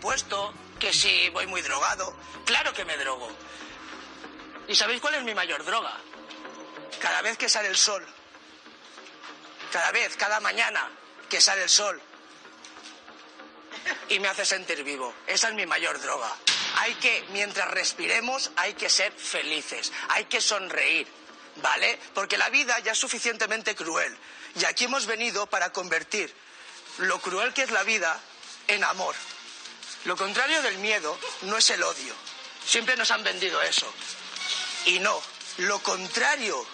puesto, que si voy muy drogado. Claro que me drogo. ¿Y sabéis cuál es mi mayor droga? Cada vez que sale el sol. Cada vez, cada mañana que sale el sol. Y me hace sentir vivo. Esa es mi mayor droga. Hay que, mientras respiremos, hay que ser felices. Hay que sonreír. ¿Vale? Porque la vida ya es suficientemente cruel. Y aquí hemos venido para convertir lo cruel que es la vida en amor. Lo contrario del miedo no es el odio. Siempre nos han vendido eso. Y no, lo contrario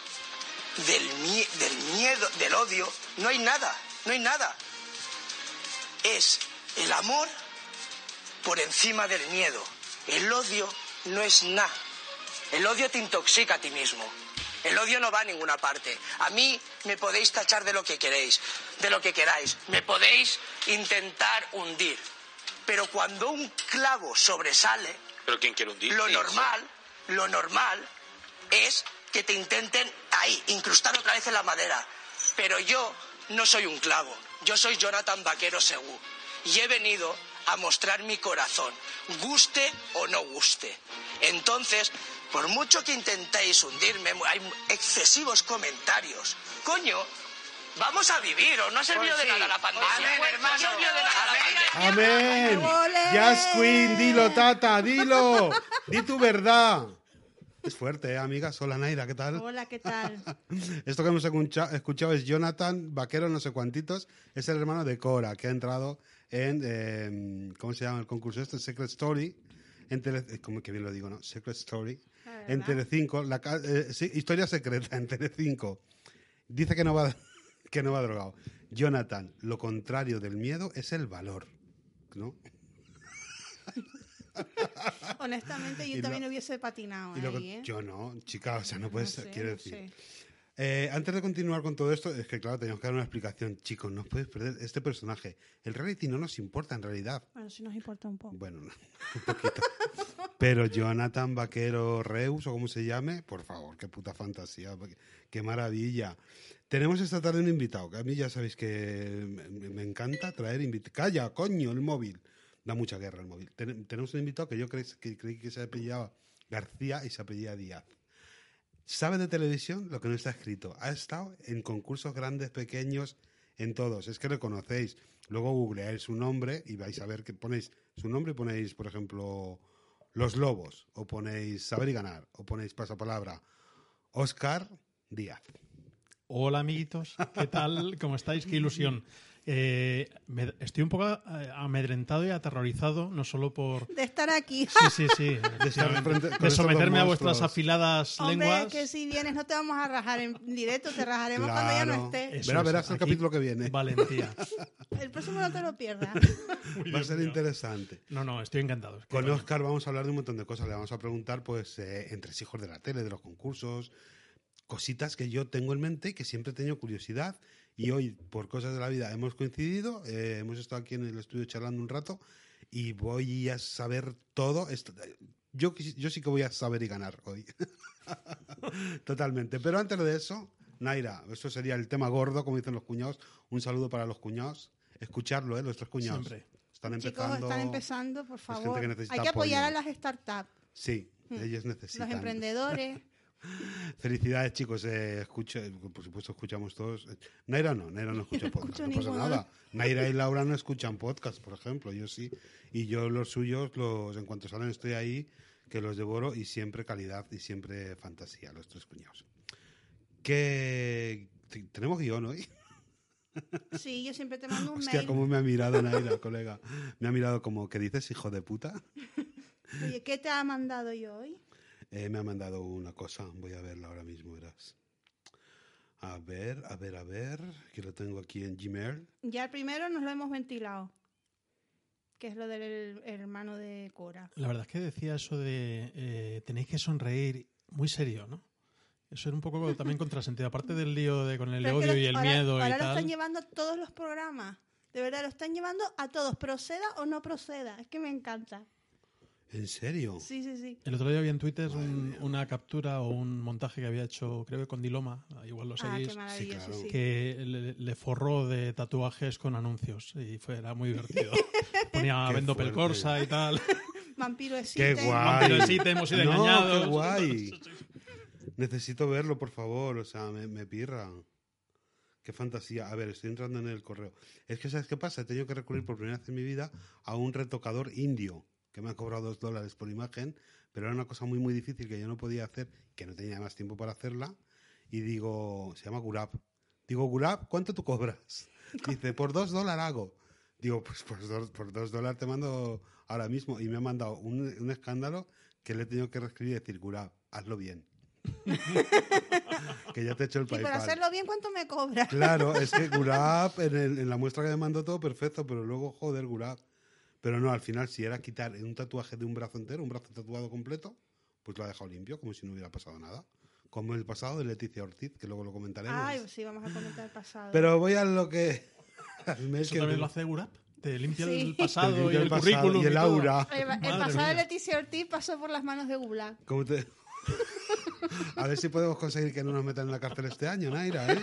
del, mie- del miedo, del odio, no hay nada, no hay nada. Es el amor por encima del miedo. El odio no es nada. El odio te intoxica a ti mismo. El odio no va a ninguna parte. A mí me podéis tachar de lo que queréis, de lo que queráis. Me podéis intentar hundir. Pero cuando un clavo sobresale, ¿Pero quién quiere hundir? lo normal, lo normal es que te intenten ahí, incrustar otra vez en la madera. Pero yo no soy un clavo, yo soy Jonathan Vaquero Segú. Y he venido a mostrar mi corazón, guste o no guste. Entonces, por mucho que intentéis hundirme, hay excesivos comentarios. Coño, vamos a vivir, o no ha servido Pues de nada la pandemia. Amén, No ha hermano. servido de nada la pandemia. ¡Amén! ¡Ole! Jazz Queen, dilo, Tata, dilo. Di tu verdad. Es fuerte, ¿eh, amigas? Hola, Naira, ¿qué tal? Hola, ¿qué tal? Esto que hemos escucha- escuchado es Jonathan Vaquero, no sé cuantitos. Es el hermano de Cora, que ha entrado en. eh, ¿Cómo se llama el concurso este? Secret Story. En Tele, eh, ¿Cómo que bien lo digo, no? Secret Story. En Telecinco. La, ca- eh, sí, historia secreta en Telecinco. Dice que no va que no va drogado. Jonathan, lo contrario del miedo es el valor. ¿No? Honestamente, Y yo lo- también hubiese patinado ¿eh? yo no, chica, o sea, no puedes, No sé, quiero no decir. sé. Eh, antes de continuar con todo esto, es que claro, tenemos que dar una explicación. Chicos, no os podéis perder este personaje. El reality no nos importa en realidad. Bueno, sí nos importa un poco. Bueno, no, un poquito. Pero Jonathan Vaquero Reus, o como se llame, por favor, qué puta fantasía, qué maravilla. Tenemos esta tarde un invitado, que a mí ya sabéis que me, encanta traer invitados. Calla, coño, el móvil. Da mucha guerra el móvil. Ten- tenemos un invitado que yo creí que, creí que se apellidaba García y se apellida Díaz. Sabe de televisión lo que no está escrito. Ha estado en concursos grandes, pequeños, en todos. Es que lo conocéis. Luego googleáis su nombre y vais a ver que ponéis su nombre y ponéis, por ejemplo, Los Lobos, o ponéis Saber y Ganar, o ponéis pasapalabra Oscar Díaz. Hola amiguitos, ¿qué tal? ¿Cómo estáis? Qué ilusión. Eh, me- estoy un poco eh, amedrentado y aterrorizado, no solo por... De estar aquí. Sí, sí, sí. De estar frente- con de estos someterme a vuestras afiladas Hombre, lenguas. que si vienes no te vamos a rajar en directo, te rajaremos cuando ya no estés. Eso Verá, es, verás el aquí, capítulo que viene. Valentía. El próximo no te lo pierdas. Va a ser interesante. No, no, estoy encantado. Con. Oscar vamos a hablar de un montón de cosas. Le vamos a preguntar, pues, eh, entre hijos de la tele, de los concursos, cositas que yo tengo en mente y que siempre he tenido curiosidad. Y hoy, por cosas de la vida, hemos coincidido, eh, hemos estado aquí en el estudio charlando un rato y voy a saber todo. Esto, yo, quis- yo sí que voy a saber y ganar hoy. Totalmente. Pero antes de eso, Naira, eso sería el tema gordo, como dicen los cuñados. Un saludo para los cuñados. Escucharlo, ¿eh? Nuestros cuñados. Siempre. Están Chicos, empezando. están empezando, por gente favor. que necesita Hay que apoyar apoyo. a las startups, Sí, ellos necesitan. los emprendedores. Felicidades, chicos. Eh, escucho, por supuesto, escuchamos todos. Naira no, Naira no escucha podcast. no pasa nada. Naira y Laura no escuchan podcast, por ejemplo. Yo sí. Y yo los suyos, los, en cuanto salen, estoy ahí, que los devoro y siempre calidad y siempre fantasía, los tres cuñados. Que tenemos guion hoy. Sí, yo siempre te mando un Hostia, mail. cómo me ha mirado Naira, colega. Me ha mirado como, ¿qué dices, hijo de puta? Oye, ¿qué te ha mandado yo hoy? Eh, me ha mandado una cosa, voy a verla ahora mismo, verás. A ver, a ver, a ver, que lo tengo aquí en Gmail. Ya el primero nos lo hemos ventilado, que es lo del hermano de Cora. La verdad es que decía eso de eh, tenéis que sonreír muy serio, ¿no? Eso era un poco también contrasentido. Aparte del lío de, con el Pero es que odio y el ahora- miedo ahora y lo están llevando a todos los programas. De verdad, lo están llevando a todos, proceda o no proceda. Es que me encanta. ¿En serio? Sí, sí, sí. El otro día vi en Twitter un- una captura o un montaje que había hecho, creo que con Diloma, igual lo Ah, seguís, qué maravilloso, claro. sí. que le, le forró de tatuajes con anuncios y fue, era muy divertido. Ponía Qué Vendo fuerte. Pelcorsa y tal. Vampiro ¡Qué existe. guay! Vampiro existe, hemos sido no, engañados. qué guay! Necesito verlo, por favor. O sea, me, me pirra. Qué fantasía. A ver, estoy entrando en el correo. Es que, ¿sabes qué pasa? He tenido que recurrir por primera vez en mi vida a un retocador indio que me ha cobrado dos dólares por imagen, pero era una cosa muy, muy difícil que yo no podía hacer, que no tenía más tiempo para hacerla. Y digo, se llama Gurab. Digo, Gurab, ¿cuánto tú cobras? Dice, por dos dólares hago. Digo, pues por dos, por dos dólares te mando ahora mismo. Y me ha mandado un, un escándalo que le he tenido que reescribir y decir, Gurab, hazlo bien. que ya te he hecho el Sí, por PayPal. hacerlo bien, ¿cuánto me cobra? Claro, es que Gurab, en, el- en la muestra que me mandó todo perfecto, pero luego, joder, Gurab. Pero no, al final, si era quitar un tatuaje de un brazo entero, un brazo tatuado completo, pues lo ha dejado limpio, como si no hubiera pasado nada. Como el pasado de Leticia Ortiz, que luego lo comentaremos. Ay, sí, vamos a comentar el pasado. Pero voy a lo que... ¿Eso que- también lo hace Urap? Te limpia Sí. el pasado limpia y el, pasado currículum. y el aura. el, el Madre pasado de mía. Leticia Ortiz pasó por las manos de Gulag. ¿Cómo te- A ver si podemos conseguir que no nos metan en la cárcel este año, Naira, ¿eh?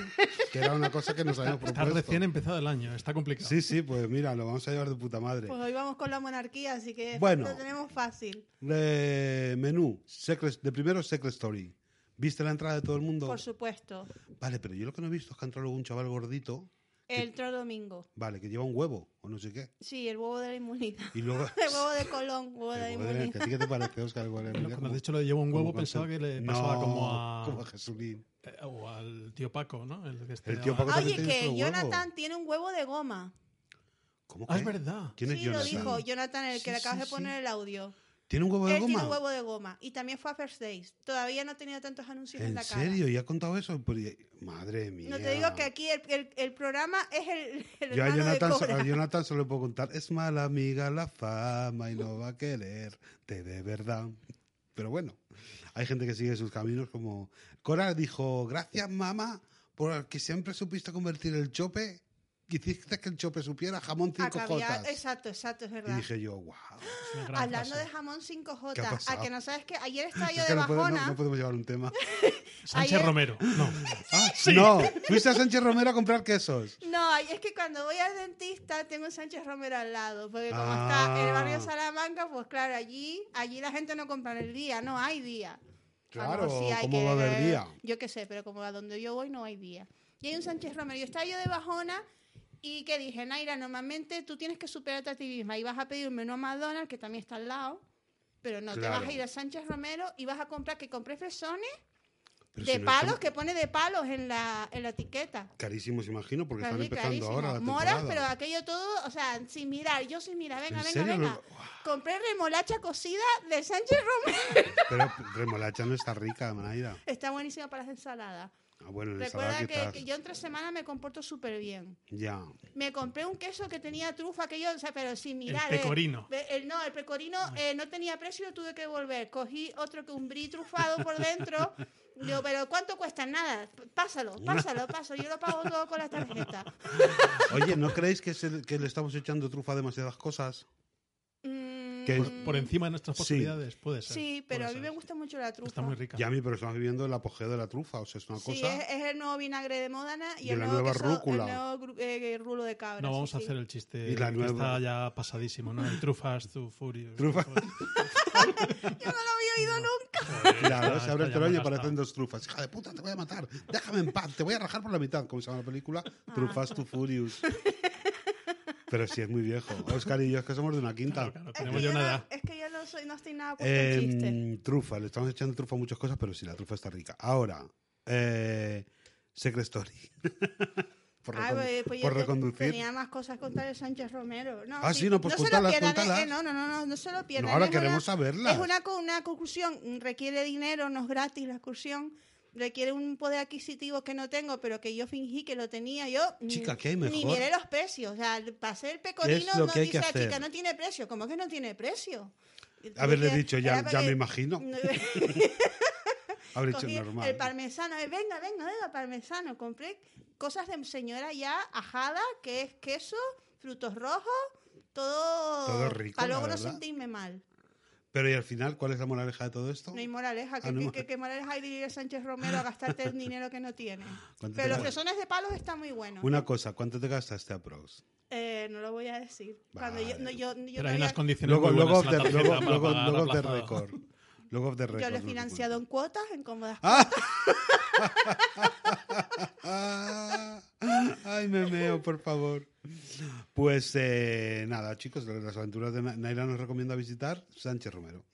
Que era una cosa que nos habíamos Está propuesto. recién empezado el año, está complicado. Sí, sí, pues mira, lo vamos a llevar de puta madre. Pues hoy vamos con la monarquía, así que Bueno. lo tenemos fácil. Eh, menú, Secret- de primero Secret Story. ¿Viste la entrada de todo el mundo? Por supuesto. Vale, pero yo lo que no he visto es que ha entrado luego un chaval gordito, El otro domingo. vale, que lleva un huevo o no sé qué. Sí, el huevo de la inmunidad. Y luego... El huevo de Colón, huevo de la huevo de- ¿A inmunidad. ti qué te parece, Oscar? Cuando inmunidad? has dicho lo de llevo un como huevo, pensaba que le pasaba No, como a. como a Jesulín. eh, o al tío Paco, ¿no? El, que El tío Paco Oye, que su huevo. Jonathan tiene un huevo de goma. ¿Cómo Ah, que? es verdad. ¿Quién es Sí, lo Jonathan? dijo Jonathan, el que Sí, le acabas sí, de poner sí. el audio. ¿Tiene un huevo de Él tiene goma? un huevo de goma. Y también fue a First Days. Todavía no ha tenido tantos anuncios en, ¿En la cara. serio? ¿Y ha contado eso? Madre mía. No te digo que aquí el, el- el programa es el, el Yo a Jonathan, de Cora. a Jonathan solo puedo contar, es mala amiga la fama y no va a quererte de verdad. Pero bueno, hay gente que sigue sus caminos como... Cora dijo, gracias mamá por que siempre supiste convertir el chope, que hiciste que el chope supiera jamón A 5 caviar. jotas. Exacto, exacto, es Y verdad. dije yo, wow. Hablando frase. de jamón 5 ¿Qué ha J, a pasado? que no sabes que ayer estaba yo Es de que no, puede- no- bajona. no podemos llevar un tema. Sánchez ayer- Romero. No. Ah, No, fuiste a Sánchez Romero a comprar quesos. No, es que cuando voy al dentista tengo un Sánchez Romero al lado, porque como Ah. está en el barrio Salamanca, pues claro, allí allí la gente no compra en el día, no hay día. Claro, sí hay ¿cómo que- va a haber día? Yo qué sé, pero como a donde yo voy no hay día. Y hay un Sánchez Romero. Yo estaba yo de bajona y que dije, Naira, normalmente tú tienes que superarte a ti misma y vas a pedir un menú a McDonald's, que también está al lado, pero no, te Claro. vas a ir a Sánchez Romero y vas a comprar, que compré fresones Pero de si no palos, están que pone de palos en la, en la etiqueta. Carísimos, imagino, porque están Claro, empezando carísimo. ahora la Moras, temporada. pero aquello todo, o sea, sin mirar, yo sin mirar, venga, ¿En venga, serio? venga. Compré remolacha cocida de Sánchez Romero. Pero remolacha no está rica, Manaira. Está buenísima para las ensaladas. Ah, bueno, Recuerda que, que yo entre semana me comporto súper bien. Ya. Me compré un queso que tenía trufa, que yo, o sea, pero sin mirar. El eh. pecorino. El- no, el pecorino eh, no tenía precio, lo tuve que volver. Cogí otro que un brie trufado por dentro. Digo, pero ¿cuánto cuesta? Nada. Pásalo, pásalo, pásalo. Yo lo pago todo con la tarjeta. Oye, ¿no creéis que, se- que le estamos echando trufa a demasiadas cosas? Mm, Que- Por, por encima de nuestras Sí. posibilidades, puede ser. Sí, pero a mí me gusta mucho la trufa. Está muy rica. Ya a mí, pero estamos viviendo el apogeo de la trufa. O sea, es una Sí, cosa... es, es el nuevo vinagre de Módana y el la nuevo, nueva queso- rúcula. el nuevo gru- eh, rulo de cabra. No, sí, vamos a sí. hacer el chiste Y la que nueva. está ya pasadísimo, ¿no? El trufas, tu furious. Trufa. Yo no lo había oído nunca. Claro, Está- se abre el telón y aparecen dos trufas. Hija de puta, te voy a matar. Déjame en paz, te voy a rajar por la mitad. ¿Cómo se llama la película? Trufas to Furious. Pero sí, es muy viejo. Oscar y yo es que somos de una quinta. Claro, claro, Es tenemos que, ya yo una no, edad. es que yo no, soy, no estoy nada puesta en chiste. Eh, trufa, le estamos echando trufa a muchas cosas, pero sí, la trufa está rica. Ahora, eh, Secret Story. por recon- pues, pues por reconducir. tenía más cosas contar de Sánchez Romero. No, Ah, sí, no, pues se lo pierdan, eh, eh, no, no, no, no, no se lo pierdan. No, ahora es queremos una- saberlas. Es una, co- una concursión, mm, requiere dinero, no es gratis la excursión. Requiere un poder adquisitivo que no tengo, pero que yo fingí que lo tenía. Yo Chica, ¿qué hay ni miré los precios. O sea, pasé el pecorino, no dice la chica, no tiene precio. ¿Cómo que no tiene precio? Haberle dicho, ya, ya me imagino. Haber dicho normal. el parmesano, eh, venga, venga, venga, parmesano. Compré cosas de señora ya ajada, que es queso, frutos rojos, todo, Todo rico, para luego no sentirme mal. Pero ¿y al final cuál es la moraleja de todo esto? No hay moraleja. ¿Qué, Ah, no hay qué- qué- qué moraleja hay de ir a Sánchez Romero a gastarte el dinero que no tiene? ¿Cuánto Pero los pezones de palos están muy buenos. Una cosa, ¿cuánto te gastaste aprox? Eh, no lo voy a decir. Cuando yo, no, Vale. yo, yo Pero hay unas condiciones Luego, muy luego, the, luego, a off the record. Luego off the record. yo lo he no financiado en cuotas, en cómodas ¡Ah! Ah, Ay, me meo, por favor. Pues eh, nada, chicos, las aventuras de Na- Naira nos recomienda visitar Sánchez Romero.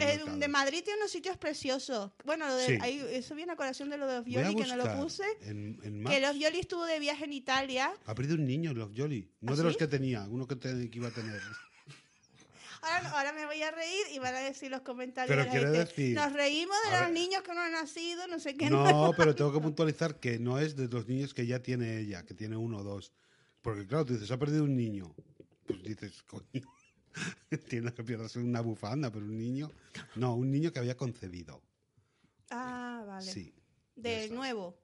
Eh, de Madrid tiene unos sitios preciosos. Bueno, lo de, Sí. ahí- eso viene a colación de lo de los Violi, que no lo puse. En, en Que los Violi estuvo de viaje en Italia. Ha perdido un niño, Love Jolly. No ¿Ah, de los sí? que tenía, uno que, te- que iba a tener. Ahora, no- ahora me voy a reír y van a decir los comentarios. Pero de la quiere gente, decir- Nos reímos de los niños que no han nacido, no sé qué. No, pero tengo que puntualizar que no es de los niños que ya tiene ella, que tiene uno o dos. Porque claro, tú dices, ha perdido un niño. Pues dices, coño, entiendo que pierdas una bufanda, pero un niño... No, un niño que había concebido. Ah, vale. Sí. De Eso. nuevo.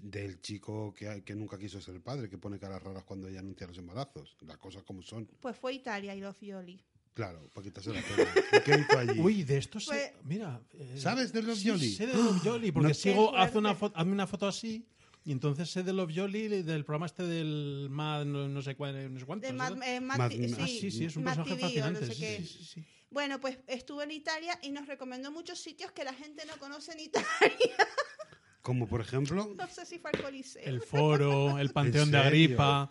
Del chico que, que nunca quiso ser padre, que pone caras raras cuando ella anuncia los embarazos. Las cosas como son. Pues fue Italia y los Violi. Claro, para quitarse la pena. ¿Y ¿Qué hizo allí? Uy, de esto se... Pues- Mira... eh, ¿Sabes de Love sí, Jolie? sé de Jolie, porque No- sigo... Hace una foto, hazme una foto así... Y entonces sé de Love Jolie del programa este del Mad no, no sé cuál, no sé cuánto. De ¿no? Mad- eh, Mad Mad- Ti- Ah, sí, sí, sí, es un Mad personaje TV o no fascinante. sé sí, qué. sí, sí, sí. Bueno, pues estuvo en Italia y nos recomendó muchos sitios que la gente no conoce en Italia. Como por ejemplo... No sé si fue al Coliseo. El foro, el Panteón de? Agripa,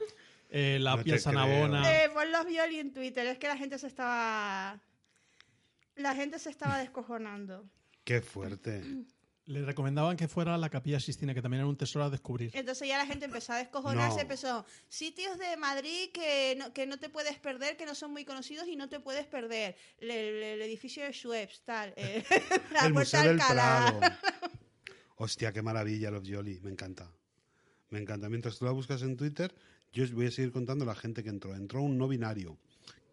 eh, la No pieza Navona. Eh, pon los Violi en Twitter. Es que la gente se estaba... La gente se estaba descojonando. Qué fuerte. Le recomendaban que fuera a la Capilla Sistina, que también era un tesoro a descubrir. Entonces ya la gente empezó a descojonarse, No. empezó sitios de Madrid que no, que no te puedes perder, que no son muy conocidos y no te puedes perder. El, el- el edificio de Schweppes, tal. eh, la el Puerta Museo del. Prado. Hostia, qué maravilla Love Jolie. Me encanta. Me encanta. Mientras tú la buscas en Twitter, yo os voy a seguir contando la gente que entró. Entró un no binario.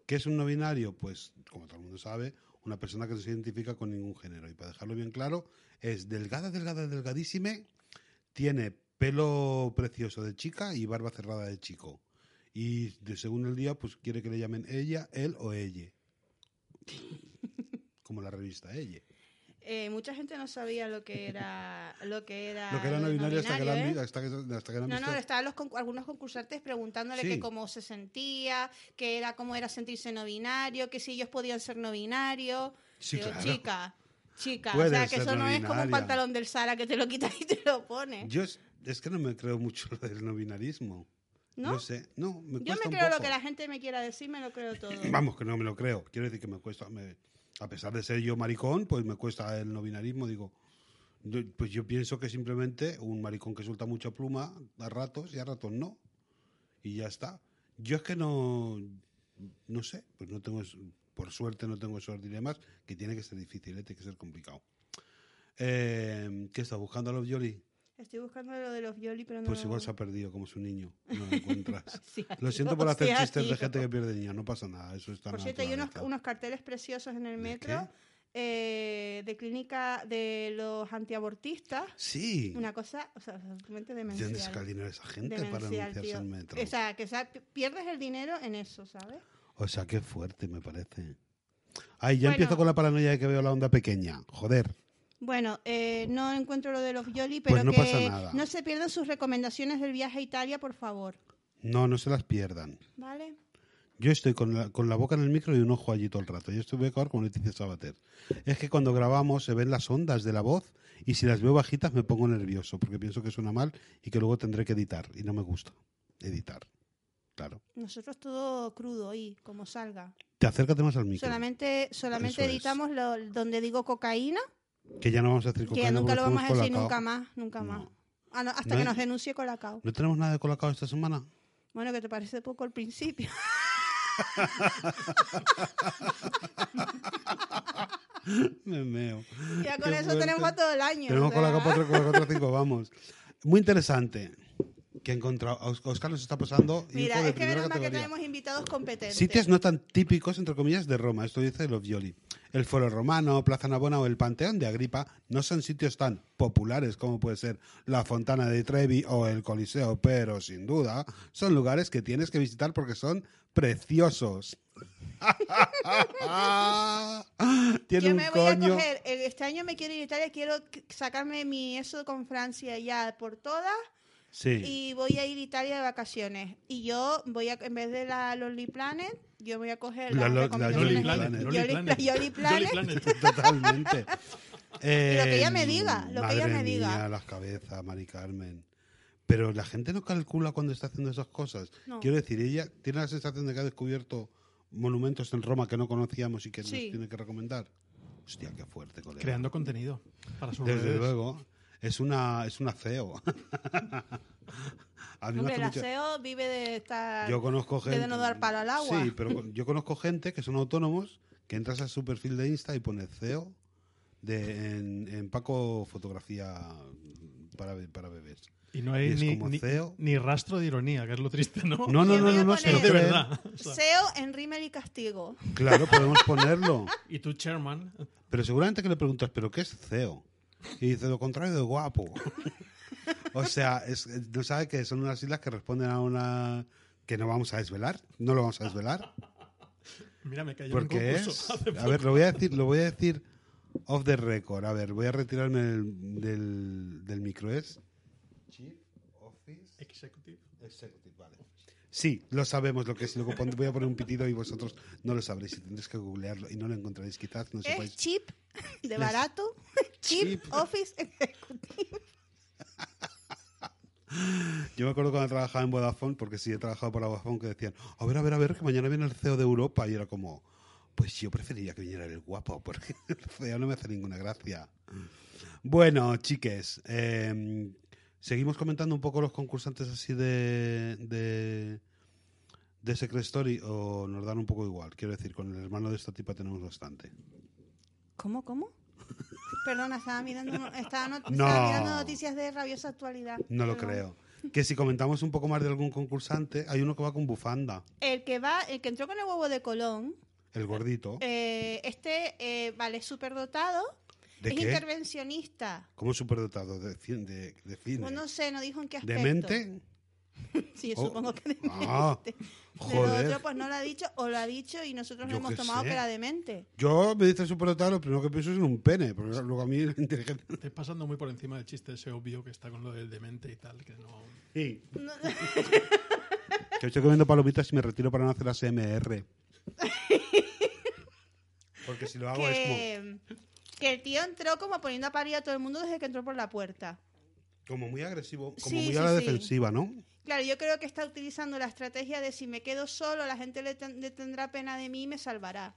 ¿Qué es un no binario? Pues, como todo el mundo sabe, una persona que no se identifica con ningún género. Y para dejarlo bien claro, es delgada, delgada, delgadísima, tiene pelo precioso de chica y barba cerrada de chico. Y de según el día, pues quiere que le llamen ella, él o ella. Como la revista ella. Eh, mucha gente no sabía lo que era lo que era, Lo que era no binario hasta que la han ¿eh? hasta que, hasta que la han No, no, estaban los algunos concursantes preguntándole Sí. que cómo se sentía, que era cómo era sentirse no binario, que si ellos podían ser no binarios. Sí, Digo, claro. chica, chica, o sea que eso no no es como un pantalón del Sara que te lo quitas y te lo pones. Yo es, es que no me creo mucho lo del no binarismo. ¿No? sé. No, me Yo me un creo lo que la gente me quiera decir, me lo creo todo. Vamos, que no me lo creo. Quiero decir que me cuesta. me- a pesar de ser yo maricón, pues me cuesta el no binarismo. Digo, pues yo pienso que simplemente un maricón que suelta mucha pluma a ratos y a ratos no. Y ya está. Yo es que no. No sé, pues no tengo. Por suerte no tengo esos dilemas, que tiene que ser difícil, ¿eh? tiene que ser complicado. Eh, ¿Qué estás buscando a los Yoli? Estoy buscando lo de los violi, pero no. Pues igual se ha perdido como su niño. No lo encuentras. Sí, Lo siento por hacer chistes de gente que pierde niños, no pasa nada, eso está Por cierto, hay unos, carteles preciosos en el ¿De metro eh, de clínica de los antiabortistas. Sí. Una cosa, o sea, absolutamente ¿De demencial. dónde saca el dinero esa gente para anunciarse en metro? O sea, que o sea, pi- pierdes el dinero en eso, ¿sabes? O sea, qué fuerte me parece. Ay, ya Bueno. empiezo con la paranoia de que veo la onda pequeña. Joder. Bueno, eh, no encuentro lo de los pero Pues no que pasa nada. no se pierdan sus recomendaciones del viaje a Italia, por favor. No, no se las pierdan. ¿Vale? Yo estoy con la, con la boca en el micro y un ojo allí todo el rato. Yo estoy voy a acabar con Leticia Sabater. Es que cuando grabamos se ven las ondas de la voz y si las veo bajitas me pongo nervioso porque pienso que suena mal y que luego tendré que editar. Y no me gusta editar. Claro. Nosotros todo crudo ahí, como salga. Te acércate más al micro. Solamente, solamente Eso editamos lo, donde digo cocaína, Que ya no vamos a decir que nunca lo vamos a decir Colacao. nunca más, nunca No. más. Ah, no, hasta No que nos denuncie Colacao. ¿No tenemos nada de colacao esta semana? Bueno, que te parece poco al principio. Me meo. ya con Qué eso fuerte. tenemos para todo el año. Tenemos o sea. colacao 4, colacao 5, vamos. Muy interesante. Que he encontrado. A Os- Oscar nos está pasando Mira, de es que menos mal que tenemos invitados competentes. Sitios no tan típicos, entre comillas, de Roma. Esto dice los Violi. El Foro Romano, Plaza Navona o el Panteón de Agripa no son sitios tan populares como puede ser la Fontana de Trevi o el Coliseo, pero sin duda son lugares que tienes que visitar porque son preciosos. Tiene Yo un me voy a coger, eh, este año me quiero ir a Italia, quiero sacarme mi eso con Francia ya por todas Sí. y voy a ir a Italia de vacaciones. Y yo voy a, en vez de la Lonely Planet, yo voy a coger La la Jolly de- Planet. Jolly- Planet. la Jolly Planet. Planet. Totalmente. Y lo que ella me Eh, diga, lo que ella me diga. mía, las cabezas, Mari Carmen. Pero la gente no calcula cuando está haciendo esas cosas. No. Quiero decir, ella tiene la sensación de que ha descubierto monumentos en Roma que no conocíamos y que Sí. nos tiene que recomendar. Hostia, qué fuerte, colega. Creando contenido para sus Desde redes. luego. Es una, es una CEO. A mí Hombre, la mucha- CEO vive de estar... Yo conozco gente. de no dar palo al agua. Sí, pero yo conozco gente que son autónomos que entras a su perfil de Insta y pone CEO de, en, en Paco Fotografía para, para bebés. Y no hay Y ni, ni, CEO. ni rastro de ironía, que es lo triste, ¿no? No, no, no, no, no, lo de verdad. SEO en rímel y castigo. Claro, podemos ponerlo. y tu chairman, Pero seguramente que le preguntas, ¿pero qué es CEO? Y dice lo contrario de guapo. o sea, es- no sabe que son unas islas que responden a una que no vamos a desvelar. No lo vamos a desvelar. mira, me cayó un Porque concurso es. A ver, lo voy a decir, lo voy a decir off the record. A ver, voy a retirarme del, del, del micro. Es Chief Office Executive. Executive. Sí, lo sabemos lo que es. Luego pon- voy a poner un pitido y vosotros no lo sabréis y tendréis que googlearlo y no lo encontraréis. Quizás no Es sepáis. cheap, de barato, Cheap. office executive. Yo me acuerdo cuando trabajaba en Vodafone, porque sí he trabajado para Vodafone, que decían, a ver, a ver, a ver, que mañana viene el CEO de Europa. Y era como, pues yo preferiría que viniera el guapo, porque el CEO no me hace ninguna gracia. Bueno, chiques, eh, seguimos comentando un poco los concursantes así de, de, de Secret Story, o nos dan un poco igual. Quiero decir, con el hermano de esta tipa tenemos bastante. ¿Cómo, cómo? Perdona, estaba mirando, estaba, No. estaba mirando noticias de rabiosa actualidad. No lo Perdón. creo. Que si comentamos un poco más de algún concursante, hay uno que va con bufanda, El que va, el que entró con el huevo de Colón, el gordito. eh, este, eh, vale, súper dotado, ¿De es qué? intervencionista. ¿Cómo superdotado? De, de, de cine. Pues no sé, no dijo en qué aspecto. ¿De mente? Sí, yo Oh. supongo que de Ah, joder. lo otro, pues no lo ha dicho, o lo ha dicho y nosotros lo hemos tomado sé. que era demente. Yo me dice superdotado, lo primero que pienso es en un pene, pero luego a mí la inteligencia... Estoy pasando muy por encima del chiste ese obvio que está con lo del demente y tal, que no... Sí. que estoy comiendo palomitas y me retiro para no hacer ASMR. Porque si lo hago es que, que el tío entró como poniendo a parir a todo el mundo desde que entró por la puerta. como, como muy agresivo, como Sí, muy sí, a la sí. defensiva, ¿no? Claro, yo creo que está utilizando la estrategia de si me quedo solo, la gente le, ten- le tendrá pena de mí y me salvará.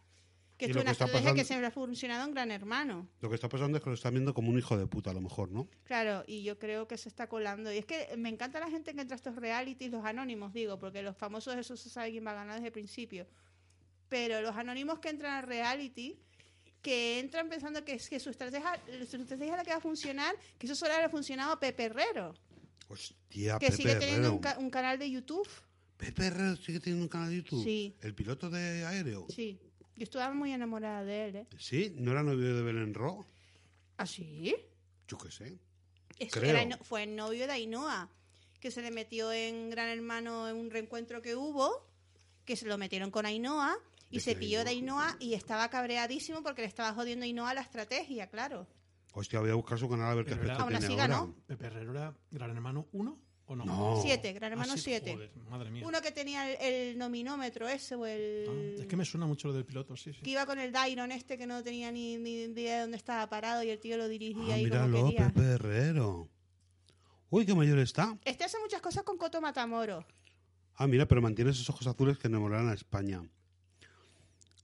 Que es una que estrategia que siempre ha funcionado en Gran Hermano. Lo que está pasando es que lo están viendo como un hijo de puta, a lo mejor, ¿no? Claro, y yo creo que se está colando. Y es que me encanta la gente que entra a estos realities, los anónimos, digo, porque los famosos, eso se sabe quién va a ganar desde el principio. Pero los anónimos que entran al reality, que entran pensando que, es que su, estrategia, su estrategia es la que va a funcionar, que eso solo le ha funcionado a Pepe Herrero, Hostia, que Pepe sigue teniendo un, ca- un canal de YouTube. Pepe Herrero sigue teniendo un canal de YouTube. Sí. El piloto de aéreo. Sí, yo estaba muy enamorada de él, ¿eh? Sí, ¿no era novio de Belén Ro? ¿Ah, sí? Yo qué sé. Creo. era fue el novio de Ainhoa, que se le metió en Gran Hermano en un reencuentro que hubo, que se lo metieron con Ainhoa y ¿De se pilló de Ainhoa? Ainhoa y estaba cabreadísimo porque le estaba jodiendo a Ainhoa la estrategia, claro. Hostia, voy a buscar su canal a ver qué aspecto Aún así tiene ahora. ganó. Pepe Herrero era Gran Hermano 1 o no? No. Siete, Gran Hermano Ah, sí, 7. joder, madre mía. Uno que tenía el, el nominómetro ese o el... Ah, es que me suena mucho lo del piloto, sí, sí. que iba con el Dairon este que no tenía ni, ni idea de dónde estaba parado y el tío lo dirigía Ah, ahí como míralo, quería. Pepe Herrero. Uy, qué mayor está. Este hace muchas cosas con Coto Matamoros. Ah, mira, pero mantiene esos ojos azules que enamoran a España.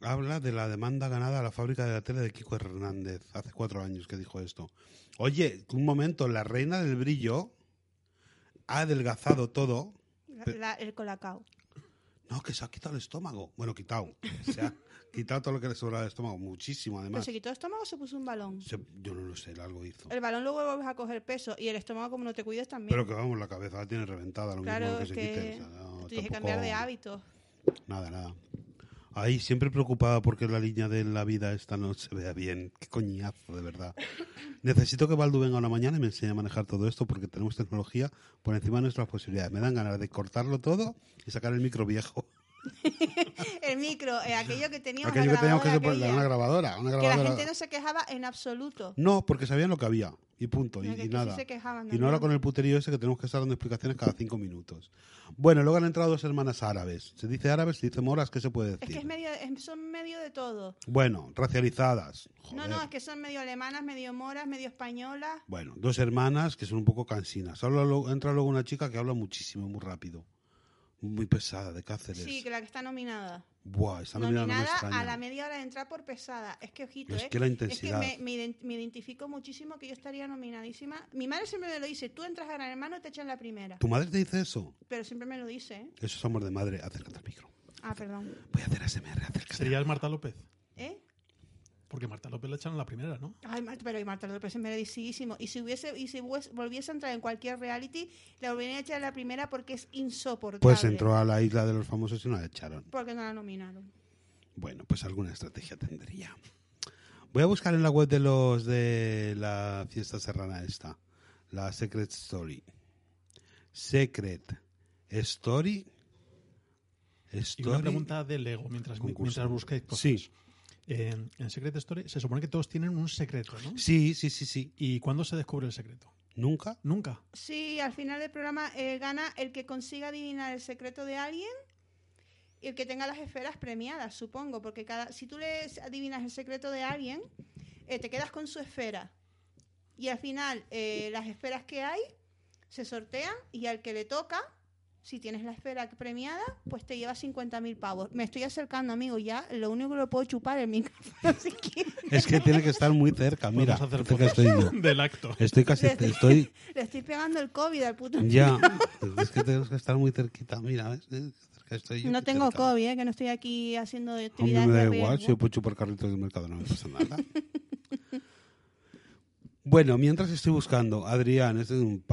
Habla de la demanda ganada a la fábrica de la tele de Kiko Hernández. Hace cuatro años que dijo esto. Oye, un momento, la reina del brillo ha adelgazado todo. La- el colacao. No, que se ha quitado el estómago. Bueno, quitado. Se ha quitado todo lo que le sobraba del estómago. Muchísimo, ¿Pero además. se quitó el estómago o se puso un balón? Se- yo no lo sé, algo hizo. El balón luego vuelves a coger peso y el estómago como no te cuides también. Pero que vamos, la cabeza la tiene reventada, lo mismo claro, que es se que quite. o sea, no, tienes que tampoco- cambiar de hábitos. Nada, nada. Ahí, siempre preocupada porque la línea de la vida esta no se vea bien. Qué coñazo, de verdad. Necesito que Baldu venga una mañana y me enseñe a manejar todo esto porque tenemos tecnología por encima de nuestras posibilidades. Me dan ganas de cortarlo todo y sacar el micro viejo. El micro, eh, aquello que teníamos Aquello que teníamos que grabadora pone- una aquella, grabadora. Que la gente no se quejaba en absoluto. No, porque sabían lo que había. Y punto. Y, No, que y aquí sí nada. se quejaban y no ahora con el puterío ese que tenemos que estar dando explicaciones cada cinco minutos. Bueno, luego han entrado dos hermanas árabes. Se dice árabes, se dice moras, ¿qué se puede Es decir? que es medio, es- son medio de todo. Bueno, racializadas. No, Joder. no, es que son medio alemanas, medio moras, medio españolas. Bueno, dos hermanas que son un poco cansinas. Entra luego una chica que habla muchísimo, muy rápido. Muy pesada, de Cáceres. Sí, que la que está nominada. Buah, esta nominada no me nominada extraña. a la media hora de entrar por pesada. Es que, ojito, Es ¿eh? que la Es intensidad. que me, me ident- me identifico muchísimo que yo estaría nominadísima. Mi madre siempre me lo dice, tú entras a Gran Hermano y te echan la primera. ¿Tu madre te dice eso? Pero siempre me lo dice, ¿eh? Eso es amor de madre. Acércate al micro. Ah, perdón. Voy a hacer ASMR, acércate. Sería el Marta López. ¿Eh? Porque Marta López la echaron la primera, ¿no? Ay, Marta, pero Marta López es merecidísimo. Y si hubiese y si volviese a entrar en cualquier reality, la volverían a echar la primera porque es insoportable. Pues entró a la isla de los famosos y no la echaron. Porque no la nominaron. Bueno, pues alguna estrategia tendría. Voy a buscar en la web de los de la fiesta serrana esta, la Secret Story. Secret Story. Y una pregunta de Lego mientras, mientras busquéis cosas. Sí. En, en Secret Story se supone que todos tienen un secreto, ¿no? Sí, sí, sí, sí. ¿Y cuándo se descubre el secreto? Nunca. Nunca. Sí, al final del programa eh, gana el que consiga adivinar el secreto de alguien y el que tenga las esferas premiadas, supongo, porque cada si tú le adivinas el secreto de alguien, eh, te quedas con su esfera. Y al final eh, las esferas que hay se sortean y al que le toca, si tienes la esfera premiada, pues te lleva 50.000 pavos. Me estoy acercando, amigo, ya. Lo único que lo puedo chupar es el micrófono. si quieres. Es que tiene que estar muy cerca. Mira, hacer cerca fotos estoy yo. del acto. Estoy casi, Le estoy- estoy Le estoy pegando el COVID al puto. ya. Es que tenemos que estar muy cerquita. Mira, ¿ves? Eh, cerca estoy yo, No tengo cerca. COVID, ¿eh? que no estoy aquí haciendo Hombre, actividades me da de igual, riesgo. si yo puedo chupar carritos del mercado, no me pasa nada. bueno, mientras estoy buscando, Adrián, este es un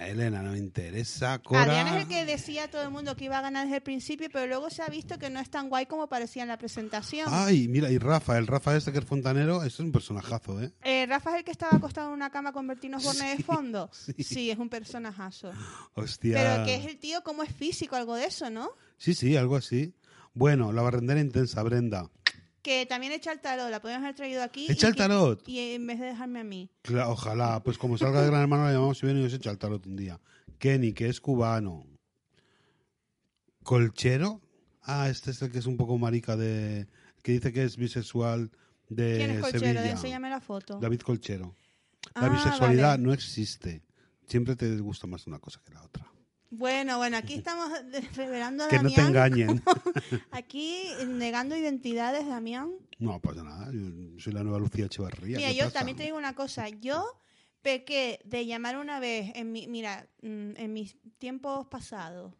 Elena, no me interesa. Cora, Adrián es el que decía a todo el mundo que iba a ganar desde el principio, pero luego se ha visto que no es tan guay como parecía en la presentación. Ay, mira, y Rafa, el Rafa este que es fontanero, este es un personajazo, ¿eh? Eh, Rafa es el que estaba acostado en una cama con Bertino Borne de fondo. sí. Sí. es un personajazo. Hostia. Pero que es el tío, como es físico, algo de eso, ¿no? Sí, sí, algo así. Bueno, la barrendera intensa, Brenda. Que también echa el tarot, la podemos haber traído aquí. ¿Echa y el que- tarot? Y en vez de dejarme a mí. Ojalá, pues como salga de Gran Hermano, la llamamos y viene y nos echa el tarot un día. Kenny, que es cubano. Colchero. Ah, este es el que es un poco marica de. que dice que es bisexual de ¿Quién es Colchero? Sevilla. Enséñame la foto. David Colchero. La Ah, bisexualidad vale. no existe. Siempre te gusta más una cosa que la otra. Bueno, bueno, aquí estamos revelando a Que no te Damián. engañen. Aquí negando identidades, Damián. no pasa nada. Yo soy la nueva Lucía Echevarría. Mira, ¿qué yo pasa? también te digo una cosa. Yo pequé de llamar una vez, en mi, mira, mm, en mis tiempos pasados.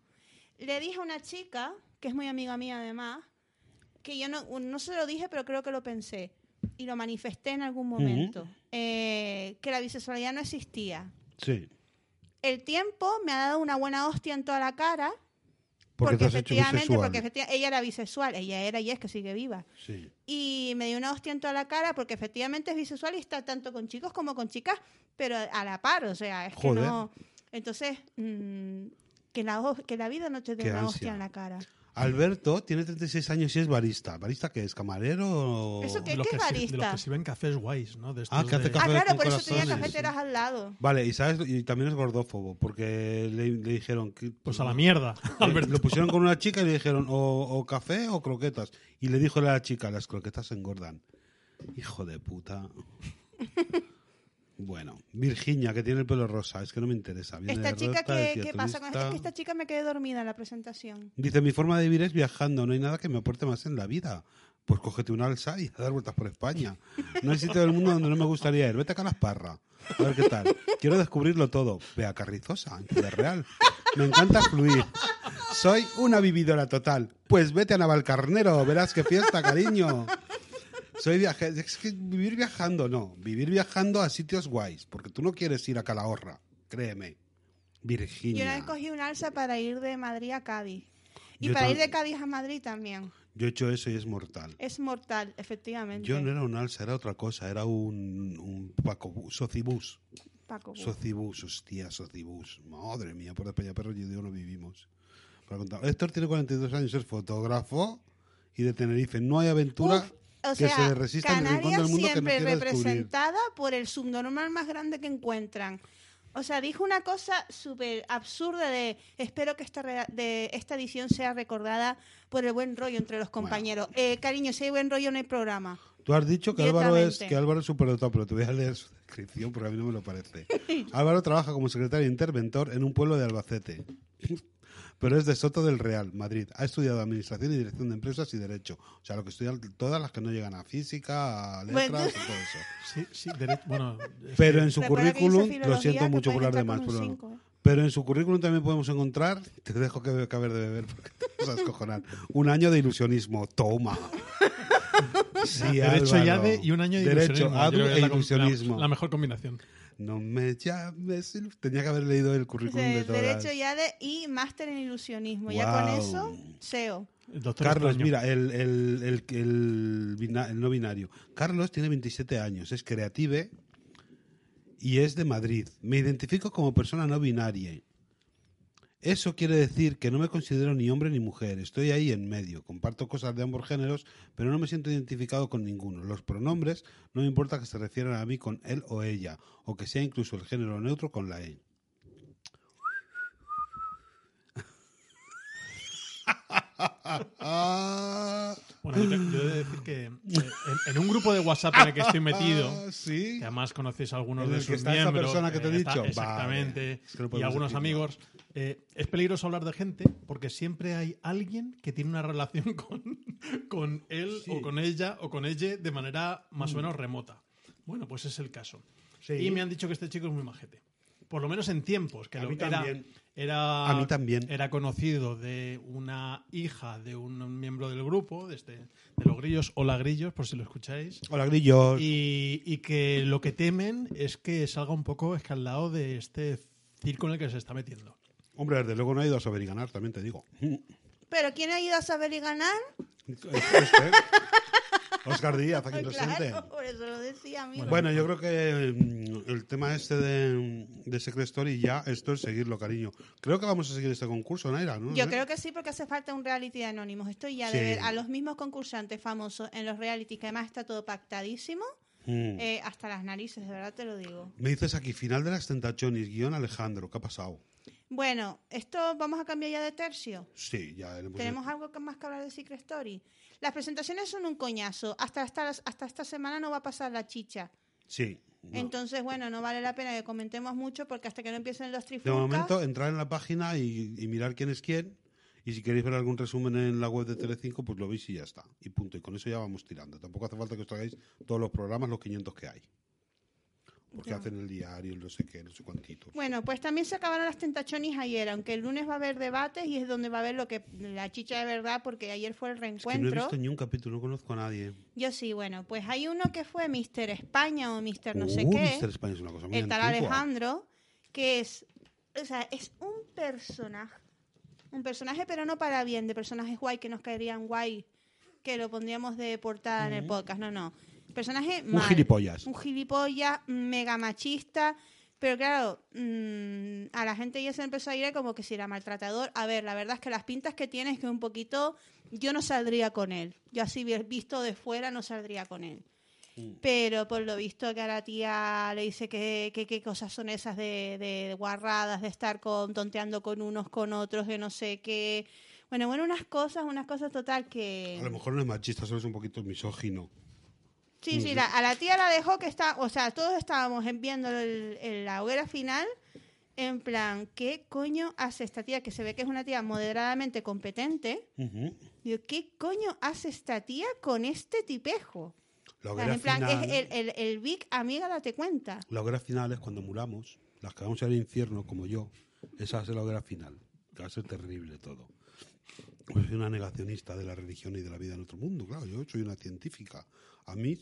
Le dije a una chica, que es muy amiga mía además, que yo no, no se lo dije, pero creo que lo pensé. Y lo manifesté en algún momento. eh, que la bisexualidad no existía. Sí. El tiempo me ha dado una buena hostia en toda la cara. Porque, efectivamente, porque efectiva- ella era bisexual, ella era y es que sigue viva. Sí. Y me dio una hostia en toda la cara porque efectivamente es bisexual y está tanto con chicos como con chicas, pero a la par, o sea, es Joder. que no. Entonces, mm, que, la, que la vida no te dé una ansia. hostia en la cara. Alberto tiene 36 años y es barista. ¿Barista qué es? ¿Camarero o...? Eso De ¿Qué- los qué que, si- de barista? los que sirven cafés guays, ¿no? De Ah, que hace de- Ah, Café claro, con por eso tenía corazones. cafeteras al lado. Vale, y sabes, y también es gordófobo, porque le, le dijeron que Pues a la mierda, Alberto. lo pusieron con una chica y le dijeron o, o café o croquetas. Y le dijo a la chica, las croquetas engordan. Hijo de puta. Bueno, Virginia, que tiene el pelo rosa, es que no me interesa. Viene Esta chica, rota, ¿qué, decía qué pasa con. Es que esta chica me quedé dormida en la presentación. Dice, mi forma de vivir es viajando, no hay nada que me aporte más en la vida. Pues cógete un alza y a dar vueltas por España. No hay sitio del mundo donde no me gustaría ir. Vete a Calasparra. A ver qué tal. Quiero descubrirlo todo. Ve a Carrizosa, en Ciudad Real. Me encanta fluir. Soy una vividora total. Pues vete a Navalcarnero, verás qué fiesta, cariño. Soy viaje... Es que vivir viajando, no. Vivir viajando a sitios guays. Porque tú no quieres ir a Calahorra. Créeme. Yo Virginia. una vez cogí un alza para ir de Madrid a Cádiz. Y Yo para ir de Cádiz a Madrid también. Yo he hecho eso y es mortal. Es mortal, efectivamente. Yo no era un alza, era otra cosa, era un, un Paco, socibús. Paco. Socibús, hostia, socibús. Madre mía, por España Perro yo digo no vivimos. para contar. Héctor tiene 42 años, es fotógrafo y de Tenerife. No hay aventura Uf, o que sea, se le resista en el rincón Canarias mundo que no siempre quiera descubrir. representada por el subnormal más grande que encuentran. O sea, dijo una cosa súper absurda de espero que esta, de esta edición sea recordada por el buen rollo entre los compañeros. Eh, cariño, si hay buen rollo no hay programa. Tú has dicho que Álvaro es que Álvaro es superdotado, pero te voy a leer su descripción porque a mí no me lo parece. Álvaro trabaja como secretario interventor en un pueblo de Albacete. Pero es de Soto del Real, Madrid. Ha estudiado Administración y Dirección de Empresas y Derecho. O sea, lo que estudian todas las que no llegan a física, a letras Bueno. y todo eso. Sí, sí, bueno, Pero en su currículum, lo siento mucho por las demás, pero, cinco, ¿eh? pero en su currículum también podemos encontrar, te dejo que caber de beber porque te vas a descojonar, un año de ilusionismo. Toma. Sí, Derecho y. ADE y un año de Derecho, ilusionismo. Creo que e ilusionismo. la- la mejor combinación. No me llames. Tenía que haber leído el currículum de De- todas. derecho ya de y máster en ilusionismo. Ya con eso, SEO. Carlos, mira, el, el, el, el bina- el no binario. Carlos tiene 27 años, es creative y es de Madrid. Me identifico como persona no binaria. Eso quiere decir que no me considero ni hombre ni mujer. Estoy ahí en medio. Comparto cosas de ambos géneros, pero no me siento identificado con ninguno. Los pronombres no me importa que se refieran a mí con él o ella, o que sea incluso el género neutro con la E. Bueno, yo, te- yo he de decir que eh, en, en un grupo de WhatsApp en el que estoy metido, sí. que además conocéis a algunos de que sus está esa miembros, persona que te he eh, está- dicho. exactamente, Vale. Es que no y algunos amigos, eh, es peligroso hablar de gente porque siempre hay alguien que tiene una relación con, con él Sí. Mm. o con ella o con ella de manera más o menos remota. Bueno, pues es el caso. Sí. Y me han dicho que este chico es muy majete. Por lo menos en tiempos, que A lo- mí era, también. Era, A mí también. era conocido de una hija de un miembro del grupo, de, este, de los grillos, hola grillos, por si lo escucháis. Hola, grillos. Y, y que lo que temen es que salga un poco escaldado de este circo en el que se está metiendo. Hombre, desde luego no ha ido a saber y ganar, también te digo. Pero ¿quién ha ido a saber y ganar? Este, Oscar Díaz, aquí presente. Claro, por eso lo decía, amigo. Bueno, yo creo que mm, el tema este de, de Secret Story ya, esto es seguirlo, cariño. Creo que vamos a seguir este concurso, Naira, ¿no? Yo ¿Eh? creo que sí, porque hace falta un reality de anónimos. Estoy ya Sí. de ver a los mismos concursantes famosos en los reality, que además está todo pactadísimo, Mm. eh, hasta las narices, de verdad te lo digo. Me dices aquí, final de las tentaciones, guion Alejandro, ¿qué ha pasado? Bueno, esto vamos a cambiar ya de tercio. Sí, ya hemos ¿Tenemos algo que más que hablar de Secret Story? Las presentaciones son un coñazo. Hasta, hasta, hasta esta semana no va a pasar la chicha. Sí. no. Entonces, bueno, no vale la pena que comentemos mucho porque hasta que no empiecen los De trifulcas... momento, entrar en la página y, y mirar quién es quién. Y si queréis ver algún resumen en la web de Telecinco, pues lo veis y ya está. Y punto. Y con eso ya vamos tirando. Tampoco hace falta que os traigáis todos los programas, los 500 que hay. Porque Ya. hacen el diario, no sé qué, no sé cuántitos. Bueno, pues también se acabaron las tentachonis ayer, aunque el lunes va a haber debates y es donde va a haber lo que la chicha de verdad, porque ayer fue el es que no he reencuentro. visto ni un capítulo, no conozco a nadie. Yo sí, bueno, pues hay uno que fue Mister España o Mister no sé Uh, qué, Mr. España es una cosa muy el tal. Alejandro, que es, o sea, es un personaje, un personaje pero no para bien, de personajes guay que nos caerían guay, que lo pondríamos de portada en el podcast, no, no. Personaje Un gilipollas. Un gilipollas, mega machista. Pero claro, mm, a la gente ya se empezó a ir como que si era maltratador. A ver, la verdad es que las pintas que tiene es que un poquito. Yo no saldría con él. Yo así vi- visto de fuera no saldría con él. Pero por lo visto que a la tía le dice que que- qué cosas son esas de, de guarradas, de estar con, tonteando con unos, con otros, de no sé qué. Bueno, bueno, unas cosas, unas cosas total que... A lo mejor no es machista, solo es un poquito misógino. Sí, sí, la- a la tía la dejó que está, o sea, todos estábamos en- viendo el- el- la hoguera final, en plan, ¿qué coño hace esta tía? Que se ve que es una tía moderadamente competente. Digo, ¿qué coño hace esta tía con este tipejo? La hoguera en plan, final- es el, el, el Big amiga, date cuenta. La hoguera final es cuando muramos, las que vamos al infierno, como yo. Esa ser la hoguera final. Que va a ser terrible todo. Pues soy una negacionista de la religión y de la vida en otro mundo, claro. Yo soy una científica. A mí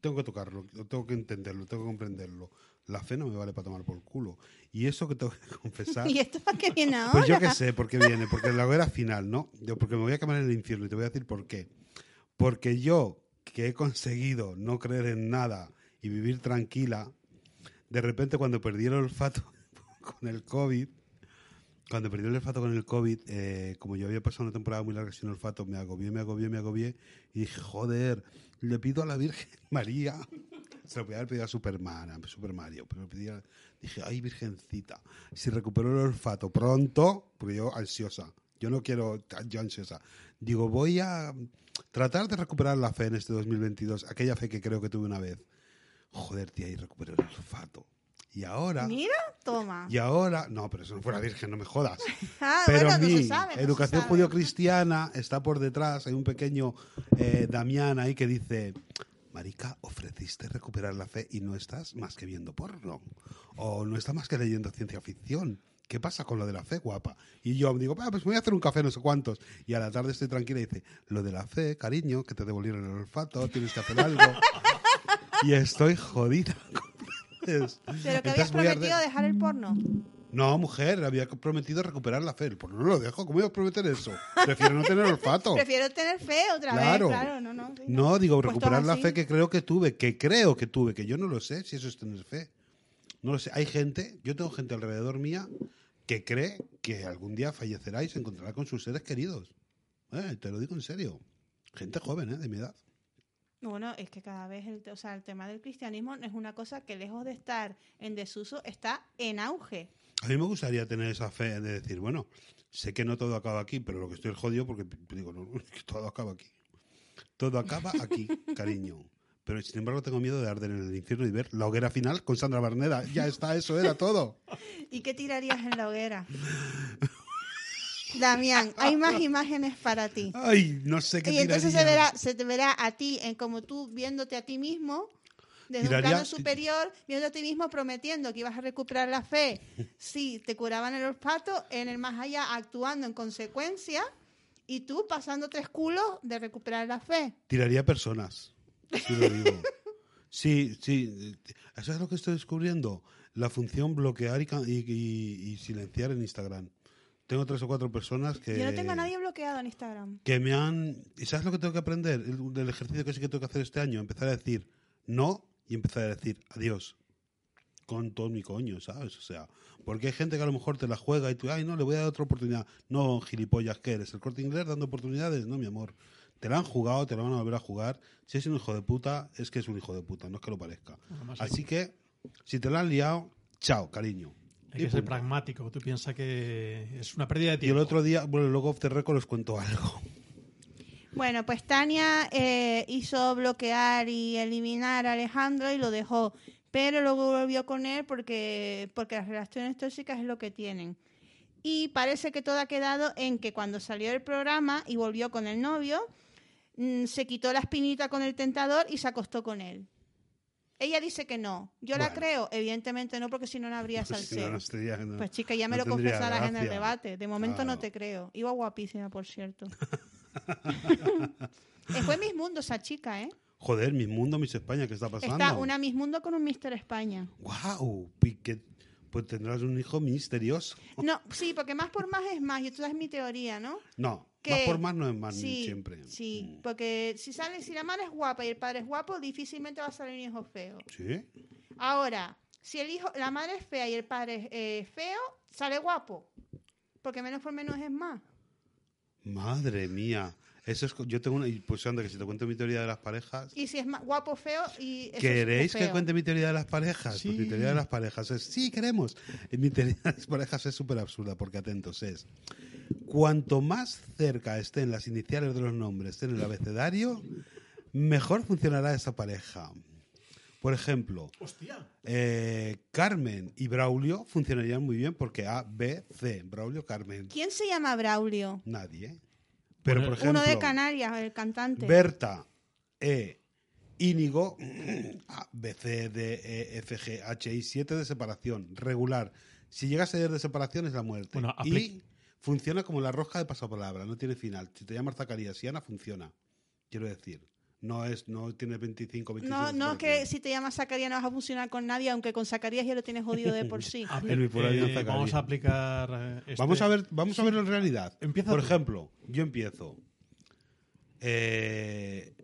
tengo que tocarlo, tengo que entenderlo, tengo que comprenderlo. La fe no me vale para tomar por culo. Y eso que tengo que confesar. ¿Y esto para qué viene ahora? Pues yo qué sé por qué viene, porque la hoguera final, ¿no? Yo porque me voy a quemar en el infierno y te voy a decir por qué. Porque yo, que he conseguido no creer en nada y vivir tranquila, de repente cuando perdí el olfato con el COVID, Cuando perdí el olfato con el COVID, eh, como yo había pasado una temporada muy larga sin olfato, me agobié, me agobié, me agobié. Y dije, joder, le pido a la Virgen María. Se lo podía haber pedido a Superman, a Super Mario, pero le pedí a- dije, ay, Virgencita, si recupero el olfato pronto, porque yo ansiosa, yo no quiero, yo ansiosa, digo, voy a tratar de recuperar la fe en este 2022, aquella fe que creo que tuve una vez. Joder, tía, y recuperé el olfato. Y ahora... Mira, toma. Y ahora, no, pero eso no fue la Virgen, no me jodas. Ah, Pero bueno, no mi se sabe. no se educación judío-cristiana está por detrás. Hay un pequeño eh, Damián ahí que dice: Marica, ofreciste recuperar la fe y no estás más que viendo porno. O no estás más que leyendo ciencia ficción. ¿Qué pasa con lo de la fe, guapa? Y yo digo, "Ah, pues voy a hacer un café, no sé cuántos. Y a la tarde estoy tranquila y dice, lo de la fe, cariño, que te devolvieron el olfato, tienes que hacer algo. y estoy jodida. Pero que habías prometido dejar el porno. no, mujer, había prometido recuperar la fe. Pues no lo dejo, ¿cómo iba a prometer eso? Prefiero no tener olfato. Prefiero tener fe otra Claro. vez. Claro, no, no. sí, No, digo, Pues recuperar la así. fe que creo que tuve, que creo que tuve, que yo no lo sé si eso es tener fe. No lo sé. Hay gente, yo tengo gente alrededor mía que cree que algún día fallecerá y se encontrará con sus seres queridos. Eh, te lo digo en serio. Gente joven, ¿eh? De mi edad. Bueno, es que cada vez el, o sea, el tema del cristianismo es una cosa que lejos de estar en desuso está en auge. A mí me gustaría tener esa fe de decir, bueno, sé que no todo acaba aquí, pero lo que estoy jodido porque digo, no, es que todo acaba aquí. Todo acaba aquí, cariño. Pero sin embargo tengo miedo de arder en el infierno y ver la hoguera final con Sandra Barneda. Ya está, eso era todo. ¿Y qué tirarías en la hoguera? Damián, hay más imágenes para ti. Ay, no sé qué Y entonces se verá, se te verá a ti en como tú viéndote a ti mismo desde Tiraría- un plano superior, viendo a ti mismo prometiendo que ibas a recuperar la fe si te curaban el olfato, en el más allá actuando en consecuencia y tú pasando tres culos de recuperar la fe. Tiraría personas. Sí, lo digo. Sí, sí. ¿Eso es lo que estoy descubriendo? La función bloquear y- y- y silenciar en Instagram. Tengo tres o cuatro personas que... Yo no tengo a nadie bloqueado en Instagram. que me han... ¿Y sabes lo que tengo que aprender? El, del ejercicio que sí que tengo que hacer este año. Empezar a decir no y empezar a decir adiós. Con todo mi coño, ¿sabes? O sea, porque hay gente que a lo mejor te la juega y tú, ay, no, le voy a dar otra oportunidad. No, gilipollas, ¿qué eres? ¿El corte inglés dando oportunidades? No, mi amor. Te la han jugado, te la van a volver a jugar. Si es un hijo de puta, es que es un hijo de puta, no es que lo parezca. Así que, si te la han liado, chao, cariño. Hay Y que ser pragmático. Tú piensas que es una pérdida de Y el tiempo. otro día, bueno, luego off the record os cuento algo. Bueno, pues Tania eh, hizo bloquear y eliminar a Alejandro y lo dejó, pero luego volvió con él porque, porque las relaciones tóxicas es lo que tienen. Y parece que todo ha quedado en que cuando salió del programa y volvió con el novio, mm, se quitó la espinita con el tentador y se acostó con él. Ella dice que no. Yo la creo, evidentemente no, porque si no, no habría Si no, salseo. no estaría- no- Pues chica, ya me lo confesarás en el debate. De momento no te creo. Iba guapísima, por cierto. Eh, Fue Miss Mundo esa chica, ¿eh? Joder, Miss Mundo, Miss España, ¿qué está pasando? Está una Miss Mundo con un Mister España. ¡Guau! Pues tendrás un hijo misterioso. No, sí, porque más por más es más. Y tú sabes mi teoría, ¿no? No, Que- más por más no es más sí, siempre. Sí, Mm. porque si sale, si la madre es guapa y el padre es guapo, difícilmente va a salir un hijo feo. ¿Sí? Ahora, si el hijo, la madre es fea y el padre es eh, feo, sale guapo. Porque menos por menos es más. Madre mía. Eso es, yo tengo una, y pues anda, que si te cuento mi teoría de las parejas. Y si es más guapo o feo, y eso ¿Queréis es que cuente mi teoría de las parejas? Sí. Pues mi teoría de las parejas es, sí, queremos. Mi teoría de las parejas es súper absurda, porque atentos, es, cuanto más cerca estén las iniciales de los nombres en el abecedario, mejor funcionará esa pareja. Por ejemplo, Hostia. eh, Carmen y Braulio funcionarían muy bien porque A, B, C. Braulio, Carmen. ¿Quién se llama Braulio? Nadie. Pero, por ejemplo, Uno de Canarias, el cantante. Berta, E, Íñigo, A, B, C, D, E, F, G, H, I, 7 de separación, regular. Si llega a ser de separación es la muerte. Bueno, y funciona como la rosca de pasapalabra, no tiene final. Si te llamas Zacarías y Ana, funciona. Quiero decir, no es no tiene 25, 26 No, no es que si te llamas Zacarías no vas a funcionar con nadie, aunque con Zacarías ya lo tienes jodido de por sí. A En ver, eh, Zacarías. vamos a aplicar. eh, este- Vamos a ver, vamos a verlo en realidad. Empieza Por tú. ejemplo, yo empiezo. Eh,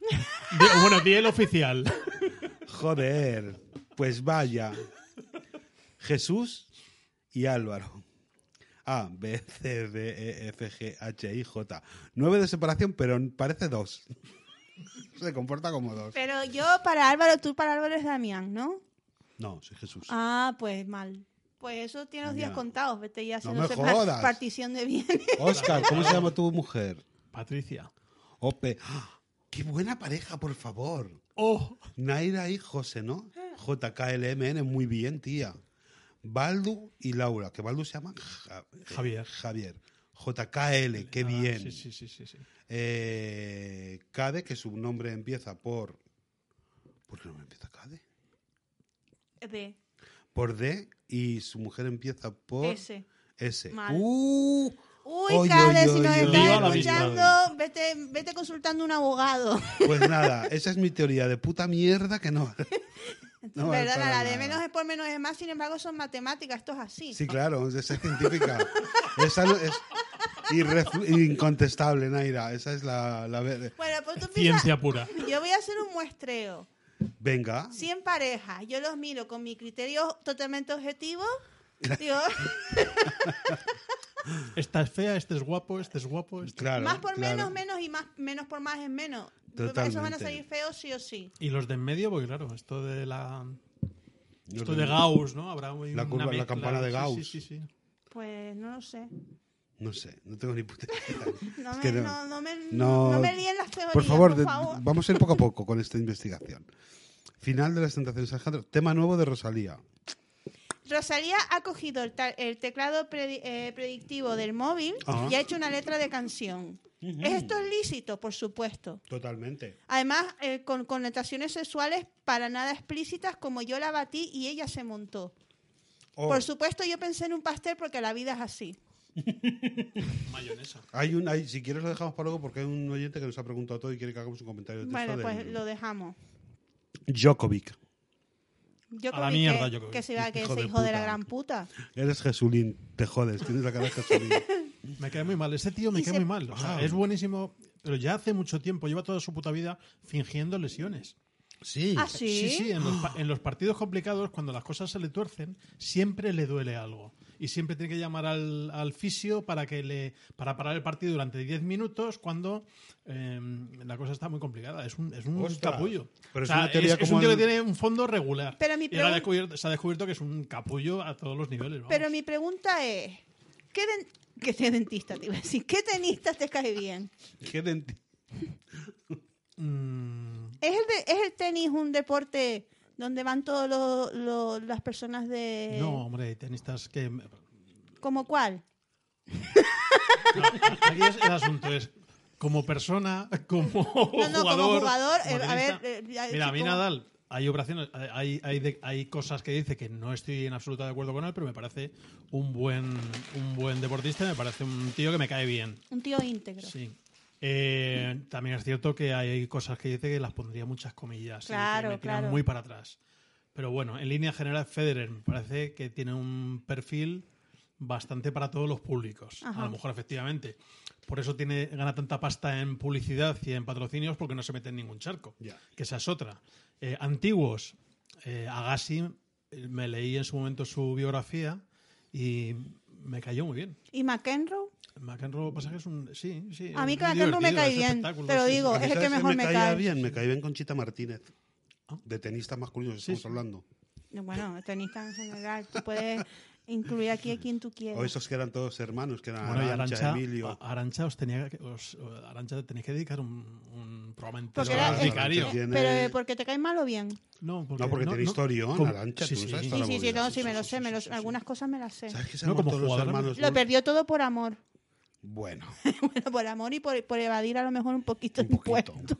bueno, di el oficial. Joder, pues vaya. Jesús y Álvaro. A, B, C, D, E, F, G, H, I, J. Nueve de separación, pero parece dos. Se comporta como dos. Pero yo para Álvaro, tú para Álvaro es Damián, ¿no? No, soy Jesús. Ah, pues mal. Pues eso tiene los días contados. Vete ya No haciéndose me par- jodas. partición de bienes. Oscar, ¿cómo se llama tu mujer? Patricia. Ope. ¡Ah! ¡Qué buena pareja, por favor! ¡Oh! Naira y José, ¿no? JKLMN, muy bien, tía. Baldu y Laura, que Baldu se llama Ja- eh, Javier. Javier. JKL, qué Ah, bien. Sí, sí, sí, sí. sí. Eh, Cade, que su nombre empieza por. ¿Por qué no empieza Cade? De Por D y su mujer empieza por ese. S. Mal. ¡Uh! Uy, Oy, Cade, oy, si nos estás escuchando, vete, vete consultando un abogado. Pues nada, esa es mi teoría de puta mierda que no. no para la de nada. menos es por menos es más, sin embargo son matemáticas, esto es así. Sí, claro, es es científica. Esa no- es incontestable, Naira. Esa es la. la Bueno, pues tú piensas, Ciencia pura. yo voy a hacer un muestreo. Venga. 100 parejas, yo los miro con mi criterio totalmente objetivo. Digo, Esta es fea, este es guapo, este es guapo. Este... Claro. más por claro. menos, menos y más menos por más es menos. Esos Totalmente. van a salir feos sí o sí. Y los de en medio, porque claro, esto de la. Los Esto de- de Gauss, ¿no? Habrá La una curva- la mezcla. campana de Gauss. Sí, sí, sí. Pues no lo sé. No sé, no tengo ni puta idea. No, Es me, que no- no, no me, no- no me líen las teorías, Por favor, por de- favor. vamos a ir poco a poco con esta investigación. Final de las tentaciones, Alejandro. Tema nuevo de Rosalía. Rosalía ha cogido el, teclado predi- eh, predictivo del móvil Ajá. y ha hecho una letra de canción. ¿Es esto lícito? Por supuesto. Totalmente. Además, eh, con connotaciones sexuales para nada explícitas, como yo la batí y ella se montó. Oh, Por supuesto, yo pensé en un pastel porque la vida es así. Mayonesa. hay un, hay- si quieres lo dejamos para luego porque hay un oyente que nos ha preguntado todo y quiere que hagamos un comentario de texto Bueno, pues del- lo dejamos. Djokovic. Yo A la creo mierda, que, yo creo. que se va que Hijo ese hijo de la gran puta. Eres Jesulín, te jodes, tienes la cara de Jesulín. Me cae muy mal. Ese tío me Y cae se- muy mal. O sea, es buenísimo, pero ya hace mucho tiempo, lleva toda su puta vida fingiendo lesiones. Sí. ¿Ah, sí? Sí, sí, en los, en los partidos complicados, cuando las cosas se le tuercen, siempre le duele algo. Y siempre tiene que llamar al, al fisio para que le para parar el partido durante 10 minutos cuando eh, la cosa está muy complicada. Es un, es un Ostras. capullo. Pero O es sea, una teoría es- es un tío el- que tiene un fondo regular. Pero mi y ahora ha pregun- descubierto- se ha descubierto que es un capullo a todos los niveles. vamos. Pero mi pregunta es, ¿qué, den- ¿qué te- dentista te iba a decir? ¿Qué tenista te cae bien? Qué Mm, ¿Es el, de- ¿Es el tenis un deporte donde van todas las personas de... no, hombre, tenistas que... ¿Como cuál? No, aquí es el asunto es como persona, como No, no, jugador. como jugador, como eh, a ver, eh, Mira, a mí como- Nadal, hay operaciones, hay, hay, de- hay cosas que dice que no estoy en absoluta de acuerdo con él, pero me parece un buen, un buen deportista, me parece un tío que me cae bien. Un tío íntegro. Sí. Eh, también es cierto que hay cosas que dice que las pondría muchas comillas y que Claro, me tiran claro. muy para atrás. Pero bueno, en línea general, Federer me parece que tiene un perfil bastante para todos los públicos. Ajá. A lo mejor, efectivamente. Por eso tiene, gana tanta pasta en publicidad y en patrocinios porque no se mete en ningún charco. Ya. Que esa es otra. Eh, antiguos, eh, Agassi, eh, me leí en su momento su biografía y me cayó muy bien. ¿Y McEnroe? McEnroe pasa que es un... Sí, sí. A mí que McEnroe me cae bien, te lo digo. es el ¿sabes que mejor me me caía cae. bien, me cae bien Conchita Martínez. Ah. De tenistas masculinos Sí, estamos hablando. Bueno, tenista en general. Tú puedes incluir aquí a quien tú quieras. O esos que eran todos hermanos, que eran Bueno, y Arantxa, Arancha, Emilio. Arancha os tenía que, os, Arancha tenéis que dedicar un, un programa entero era- Arancha vicario. tiene- Pero eh, porque te cae mal o bien. No, porque, No, porque tiene historión, como- Arantxa, sí, no sí. Sí, sí, sí, no, sí, me lo sé. me lo- algunas cosas me las sé. ¿Sabes que se No, han como los jugador, hermanos? Lo perdió todo por amor. Bueno, Bueno, por amor y por, por evadir a lo mejor un poquito un poquito. impuestos.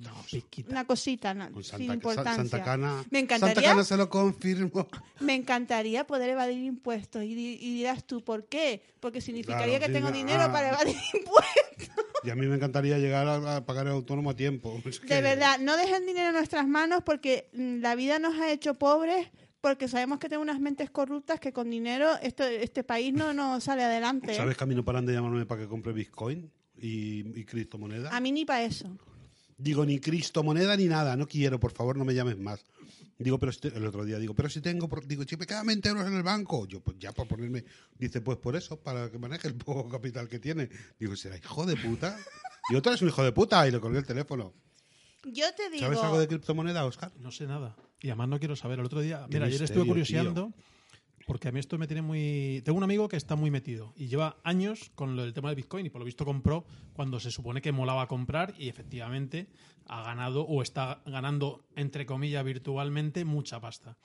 No, piquita. Una cosita, sin Santa, Sa- importancia. Santa Cana. Me encantaría- Santa Cana se lo confirmo. Me encantaría poder evadir impuestos. Y, y dirás tú, ¿por qué? Porque significaría Claro, que tengo no, dinero ah. para evadir impuestos. Y a mí me encantaría llegar a, a pagar el autónomo a tiempo. Es De verdad, no dejen dinero en nuestras manos porque mm, la vida nos ha hecho pobres, porque sabemos que tenemos unas mentes corruptas que con dinero esto, este país no, no sale adelante. ¿Sabes que a mí no paran de llamarme para que compre Bitcoin y, y criptomoneda? A mí ni para eso. Digo, ni criptomoneda ni nada. No quiero, por favor, no me llames más. Digo, pero si te- el otro día digo, pero si tengo, por- digo, si me quedan 20 euros en el banco, yo pues ya para ponerme, dice, pues por eso, para que maneje el poco capital que tiene. Digo, será hijo de puta. Y otro es un hijo de puta y le colgué el teléfono. Yo te digo. ¿Sabes algo de criptomoneda, Oscar? No sé nada. Y además no quiero saber. El otro día, mira, ayer misterio, estuve curioseando porque a mí esto me tiene muy... Tengo un amigo que está muy metido y lleva años con lo del tema del Bitcoin y por lo visto compró cuando se supone que molaba comprar y efectivamente ha ganado o está ganando, entre comillas, virtualmente mucha pasta.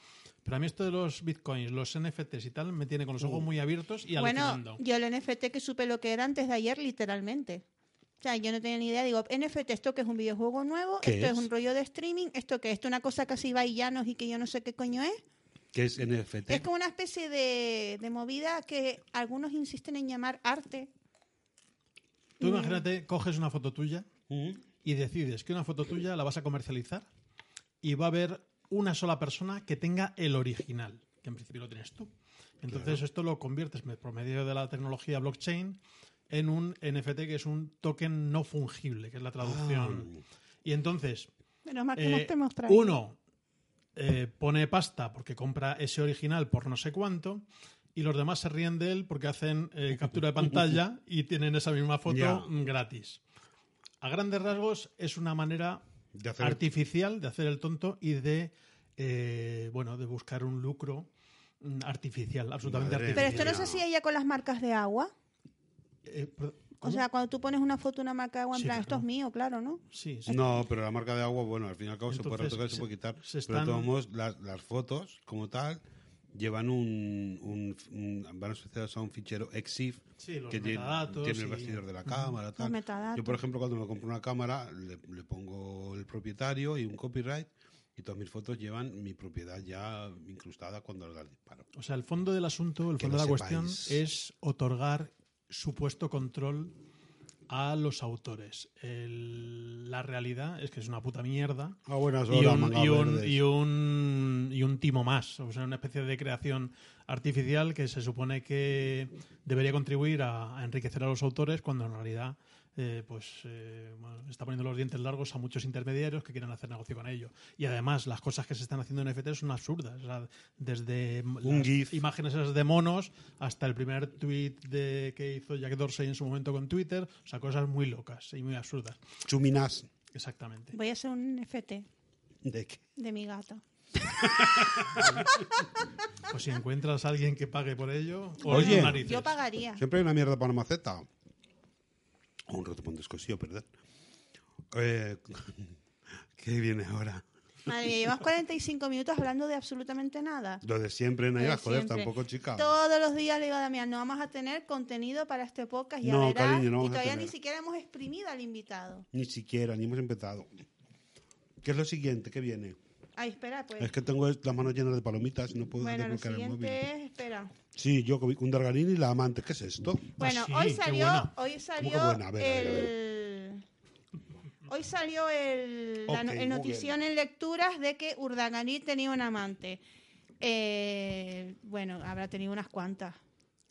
Pero a mí esto de los Bitcoins, los NFTs y tal, me tiene con los ojos muy abiertos y bueno, alucinando. yo el NFT que supe lo que era antes de ayer, literalmente. O sea, yo no tenía ni idea. Digo, NFT, ¿esto que es un videojuego nuevo? ¿Qué ¿Esto es? es? un rollo de streaming? ¿Esto que es? ¿Esto una cosa casi vaillanos y que yo no sé qué coño es? Que es NFT. Es como una especie de, de movida que algunos insisten en llamar arte. Tú imagínate, coges una foto tuya Mm. y decides que una foto tuya la vas a comercializar y va a haber una sola persona que tenga el original, que en principio lo tienes tú. Entonces esto lo conviertes por medio de la tecnología blockchain en un NFT que es un token no fungible, que es la traducción. Y entonces, Menos mal que eh, no te uno eh, pone pasta porque compra ese original por no sé cuánto y los demás se ríen de él porque hacen eh, captura de pantalla y tienen esa misma foto gratis. A grandes rasgos es una manera De hacer- artificial de hacer el tonto y de eh, bueno de buscar un lucro mm, artificial, absolutamente Madre Pero artificial. esto no se hacía ya con las marcas de agua. Eh, O sea, cuando tú pones una foto de una marca de agua, en Sí, plan, claro. esto es mío, claro, ¿no? sí, sí. No, pero la marca de agua, bueno, al fin y al cabo se puede retocar se se- puede quitar. se Pero de todos modos, las, las fotos, como tal, llevan un, un, un- van asociadas a un fichero EXIF Sí, que tiene, metadatos tiene el y- bastidor de la cámara. Tal. metadatos. Yo, por ejemplo, cuando me compro una cámara, le, le pongo el propietario y un copyright y todas mis fotos llevan mi propiedad ya incrustada cuando las disparo. O sea, el fondo del asunto, el Que fondo de la cuestión es otorgar supuesto control a los autores. El- la realidad es que es una puta mierda A buenas y un, y, un, y, un, y un timo más. O sea, una especie de creación artificial que se supone que debería contribuir a, a enriquecer a los autores cuando en realidad eh, pues eh, bueno, está poniendo los dientes largos a muchos intermediarios que quieren hacer negocio con ello. Y además las cosas que se están haciendo en NFT son absurdas. O sea, desde Un las GIF. imágenes esas de monos hasta el primer tweet de, que hizo Jack Dorsey en su momento con Twitter. O sea, cosas muy locas y muy absurdas. Chuminas. Exactamente. Voy a hacer un NFT ¿De qué? de mi gata. Pues si encuentras a alguien que pague por ello, o Oye. narices. Yo pagaría. Siempre hay una mierda para una maceta. Un ratón descosido, perdón. Eh, ¿Qué viene ahora? Madre mía, llevas 45 minutos hablando de absolutamente nada. Lo de siempre, de joder, siempre. tampoco, chica. Todos los días le digo a Damián, no vamos a tener contenido para este podcast, ya No, verás. cariño, no y todavía tener. ni siquiera hemos exprimido al invitado. Ni siquiera, ni hemos empezado. ¿Qué es lo siguiente? ¿Qué viene? Ay, espera, pues. Es que tengo las manos llenas de palomitas y no puedo bueno, desbloquear el móvil. es, espera. Sí, yo con un Dargarín y la amante. ¿Qué es esto? Bueno, sí, hoy salió, hoy salió buena? A ver, a ver, a el, hoy salió el, la Ok, no- el notición en lecturas de que Urdangarín tenía un amante. Eh, bueno, habrá tenido unas cuantas.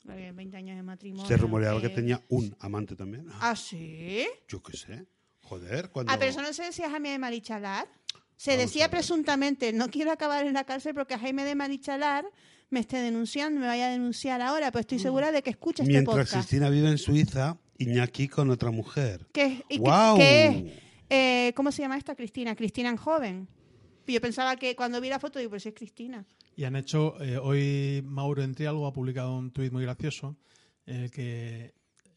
Eh, 20 años de matrimonio. Se rumoreaba eh. que tenía un amante también. ¿Ah, sí? Yo qué sé. Joder, cuando... Ah, pero eso no se decía Jaime de Marichalar. Se Vamos decía presuntamente, no quiero acabar en la cárcel porque Jaime de Marichalar me esté denunciando, me vaya a denunciar ahora, pero estoy segura de que escucha este Mientras podcast. Cristina vive en Suiza, Iñaki con otra mujer. ¿Qué, y qué-. Eh, ¿Cómo se llama esta Cristina? Cristina en joven. Yo pensaba que cuando vi la foto digo, pues es Cristina. Y han hecho, eh, hoy Mauro Entrialgo ha publicado un tuit muy gracioso en el que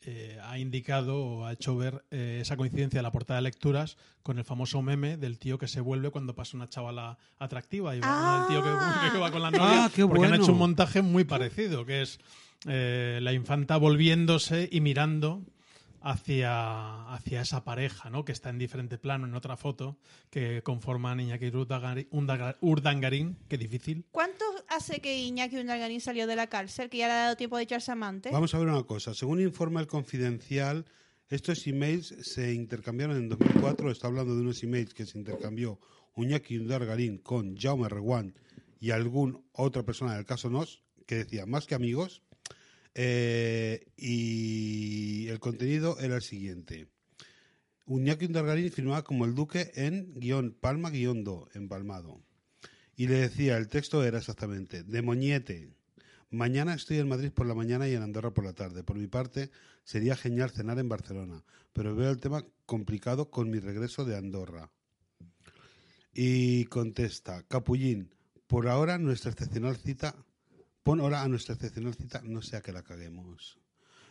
eh, ha indicado o ha hecho ver eh, esa coincidencia de la portada de lecturas con el famoso meme del tío que se vuelve cuando pasa una chavala atractiva y va, Ah. el tío que, que va con la novia Ah, qué porque han bueno. hecho un montaje muy parecido que es eh, la infanta volviéndose y mirando hacia, hacia esa pareja, ¿no? Que está en diferente plano en otra foto, que conforman Iñaki Urdangarín, Urdangar- Urdangarín, qué difícil. ¿Cuánto hace que Iñaki Undargarín salió de la cárcel? Que ya le ha dado tiempo de echarse amante. Vamos a ver una cosa. Según informa el Confidencial, estos emails se intercambiaron en 2004. Está hablando de unos emails que se intercambió Iñaki Dargarín con Jaume Reguant y algún otra persona del caso Nos, que decía más que amigos. Eh, y el contenido era el siguiente. Iñaki Dargarín firmaba como el duque en guion Palma guion do, empalmado. Y le decía, el texto era exactamente, de moñete. Mañana estoy en Madrid por la mañana y en Andorra por la tarde. Por mi parte, sería genial cenar en Barcelona, pero veo el tema complicado con mi regreso de Andorra. Y contesta, Capullín, por ahora nuestra excepcional cita, pon hora a nuestra excepcional cita, no sea que la caguemos.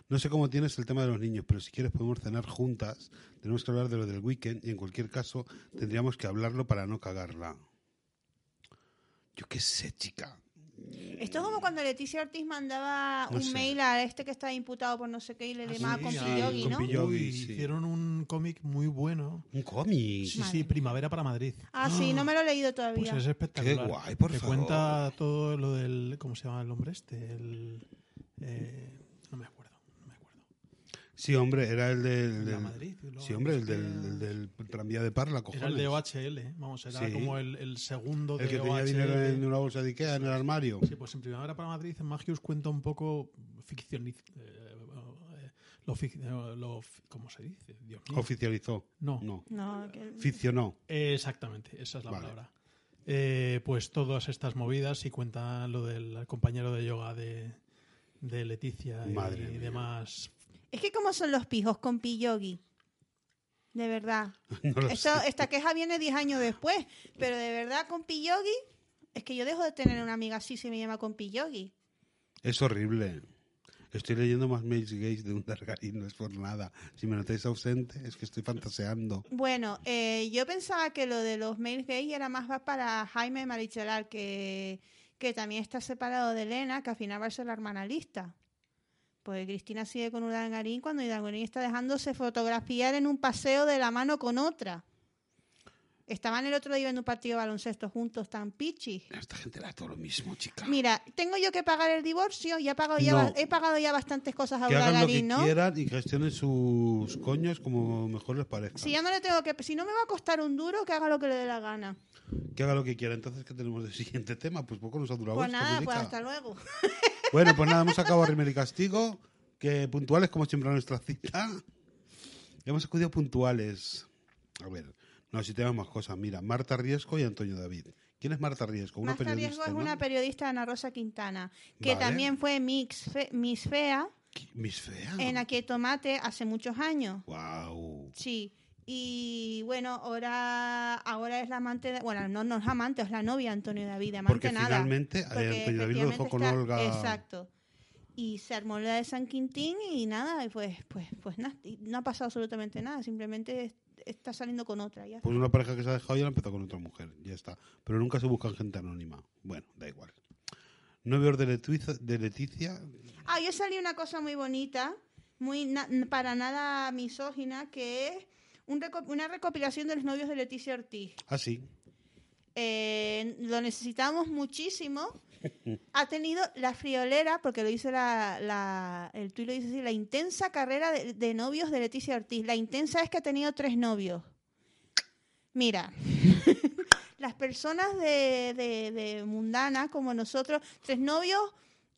No sé cómo tienes el tema de los niños, pero si quieres podemos cenar juntas. Tenemos que hablar de lo del weekend y en cualquier caso tendríamos que hablarlo para no cagarla. Yo qué sé, chica. Esto es como cuando Leticia Ortiz mandaba No un sé. mail a este que está imputado por no sé qué y le Ah, llamaba sí, con sí, Pillogi, con ¿no? Pillogi. Sí. Hicieron un cómic muy bueno. Un cómic. Sí, Vale. sí, Primavera para Madrid. Ah, sí, no me lo he leído Pues todavía. es espectacular. Qué guay, por que favor. cuenta todo lo del. ¿Cómo se llama el hombre este? El, eh, no me acuerdo. No me acuerdo. Sí, hombre, era el del... Madrid, luego sí, hombre, el del, del tranvía de Parla, cojones. Era el de OHL, vamos, era Sí. como el, el segundo El de que tenía OHL. dinero en una bolsa de Ikea en el armario. Sí, pues en Primavera para Madrid, Magius cuenta un poco ficcioniz... eh, eh, lo, fic- eh, lo ¿Cómo se dice? Dios mío. Oficializó. No. No. No, que- Ficcionó. Eh, Exactamente, esa es la Vale. palabra. Eh, pues todas estas movidas y cuenta lo del compañero de yoga de, de Leticia Madre y mía. demás. Es que como son los pijos con Pillogi. De verdad. No Esto- esta queja viene 10 años después. Pero de verdad con Pillogi, es que yo dejo de tener una amiga así si me llama con Pillogi. Es horrible. Estoy leyendo más mails gays de un Dargarín, no es por nada. Si me notáis ausente, es que estoy fantaseando. Bueno, eh, yo pensaba que lo de los mails gay era más para Jaime Marichelar, que, que también está separado de Elena, que al final va a ser la hermana lista. Pues Cristina sigue con Urdangarín cuando Urdangarín está dejándose fotografiar en un paseo de la mano con otra. Estaban el otro día viendo un partido de baloncesto juntos, tan pichis. A esta gente le da todo lo mismo, chica. Mira, tengo yo que pagar el divorcio, ya he pagado ya, No. he pagado ya bastantes cosas a que hagan lo que quieran y gestionen sus coños como mejor les parezca. Si ya no le tengo que, si no me va a costar un duro, que haga lo que le dé la gana. Que haga lo que quiera. Entonces, ¿qué tenemos de siguiente tema? Pues poco nos ha durado Pues esto, nada, pues hasta luego. Bueno, pues nada, hemos acabado Rimer y Castigo. Que puntuales, como siempre, a nuestra cita. Hemos acudido puntuales. A ver, no, si tenemos más cosas. Mira, Marta Riesco y Antonio David. ¿Quién es Marta Riesco? Una Marta periodista. Riesgo es ¿no? una periodista de Ana Rosa Quintana, que Vale. también fue mix fe- Miss Fea Miss Fea. en Aquí hay Tomate hace muchos años. Wow. Sí. Y bueno, ahora, ahora es la amante, de- bueno, no, no es amante, es la novia de Antonio David, amante Porque nada. finalmente, eh, Antonio David lo dejó efectivamente con está- Olga. Exacto. Y se armó la de San Quintín y nada, y pues, pues, pues nada, y no ha pasado absolutamente nada, simplemente está saliendo con otra. Ya. Pues una pareja que se ha dejado y la empezó con otra mujer. Ya está. Pero nunca se buscan gente anónima. Bueno, da igual. Novios de Leticia, de Leticia Ah, yo salí una cosa muy bonita, muy na- para nada misógina, que es un reco- una recopilación de los novios de Leticia Ortiz. así. Eh, lo necesitamos muchísimo. Ha tenido la friolera, porque lo dice la, la- el tuit lo dice así, la intensa carrera de, novios de Leticia Ortiz. La intensa es que ha tenido tres novios. Mira, las personas de, de, mundanas como nosotros, tres novios,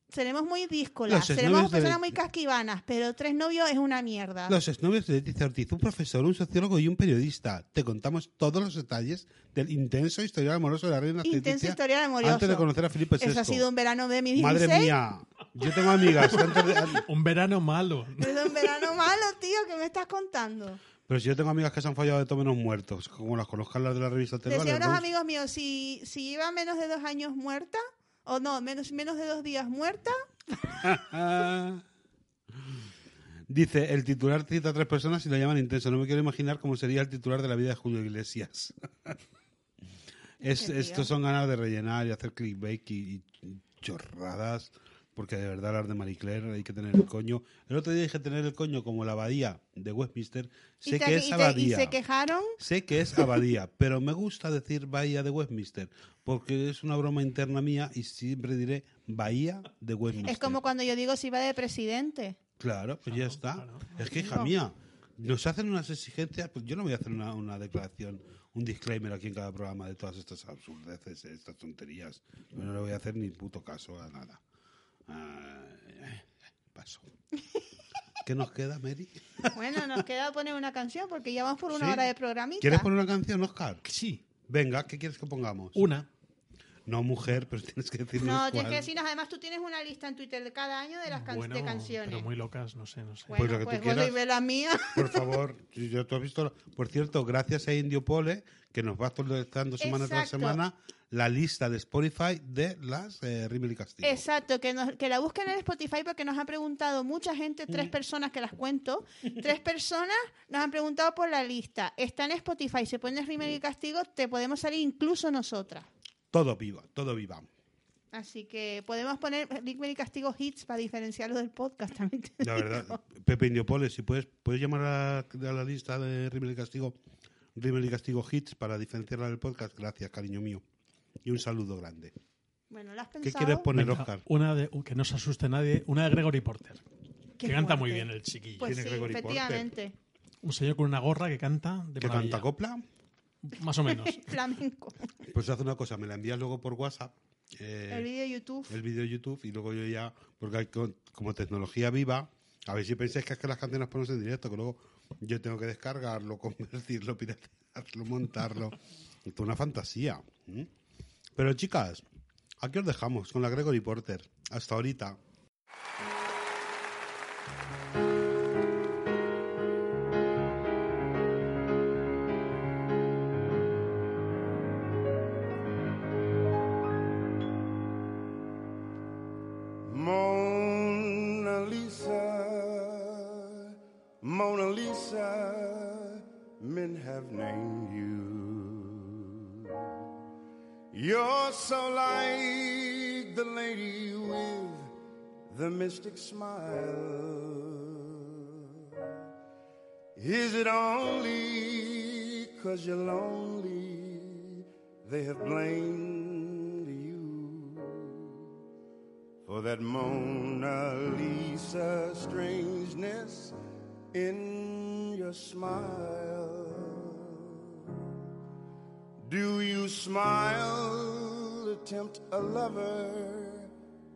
seremos muy díscolas, Los seremos exnovios de- personas muy casquivanas, pero tres novios es una mierda. Los exnovios de Leticia Ortiz, un profesor, un sociólogo y un periodista. Te contamos todos los detalles del intenso historial amoroso de la reina Intenso Leticia historial amoroso. antes de conocer a Felipe VI. Eso ha sido un verano de mi 16. Madre mía, yo tengo amigas antes de- Un verano malo. Es un verano malo, tío, que me estás contando. Pero si yo tengo amigas que se han fallado de todo menos muertos, como las conozcan las de la revista Decía Televales. unos amigos míos, si, si lleva menos de dos años muerta, o no, menos, menos de dos días muerta, Dice, el titular cita a tres personas y lo llaman intenso. No me quiero imaginar cómo sería el titular de la vida de Julio Iglesias. es, estos son ganas de rellenar y hacer clickbait y, y chorradas. Porque de verdad hablar de Marie Claire hay que tener el coño. El otro día dije tener el coño como la abadía de Westminster. y, Sé te- que y es te- y abadía. se quejaron. Sé que es abadía, pero me gusta decir Bahía de Westminster, porque es una broma interna mía y siempre diré Bahía de Westminster. Es como cuando yo digo si va de presidente. Claro, pues ya está. claro. Es que, hija No. mía, nos hacen unas exigencias, pues yo no voy a hacer una, una declaración, un disclaimer aquí en cada programa de todas estas absurdeces, estas tonterías. Yo no le voy a hacer ni puto caso a nada. Ah, paso. ¿Qué nos queda, Mary? Bueno, nos queda poner una canción porque ya vamos por una Sí. hora de programita. ¿Quieres poner una canción, Oscar? Sí, Venga, ¿qué quieres que pongamos? una. No mujer, pero tienes que decirnos No, cuál. tienes que decirnos, además tú tienes una lista en Twitter de cada año de las can- Bueno, de canciones. pero muy locas, no sé, no sé. Bueno, Pues lo que tú pues, bueno, quieras. ve la mía. Por favor, yo tú has visto. Por cierto, gracias a Indio Pole, que nos va actualizando semana tras Exacto. semana la lista de Spotify de las eh, Rimmel y Castillo. Exacto, que, nos- que la busquen en Spotify porque nos ha preguntado mucha gente, Mm. tres personas que las cuento, tres personas nos han preguntado por la lista. Está en Spotify, se pones Rimmel y Castigo, te podemos salir incluso nosotras. Todo viva, todo viva. Así que podemos poner Rimmel y Castigo hits para diferenciarlo del podcast también. La digo. verdad, Pepe Indio Pole, si puedes, puedes llamar a, a la lista de Rimmel y Castigo, Rimmel y Castigo Hits para diferenciarla del podcast. Gracias, cariño mío. Y un saludo grande. Bueno, ¿lo has ¿Qué pensado? quieres poner, Venga, Oscar? una de, que no se asuste nadie, una de Gregory Porter. Qué que canta muy bien el chiquillo. Pues Tiene sí, Gregory Porter. efectivamente. Un señor con una gorra que canta de ¿Que maravilla. canta copla? Más o menos. Flamenco. Pues haz una cosa, me la envías luego por WhatsApp. eh, El vídeo de YouTube. el vídeo de YouTube y luego yo ya, porque hay co- como tecnología viva, a ver si pensáis que es que las canciones ponemos en directo, que luego yo tengo que descargarlo, convertirlo, piratearlo, montarlo. Es una fantasía. Pero chicas, aquí os dejamos con la Gregory Porter. Hasta ahorita. Mystic smile. Is it only cause you're lonely they have blamed you? for that Mona Lisa strangeness in your smile. Do you smile to tempt a lover,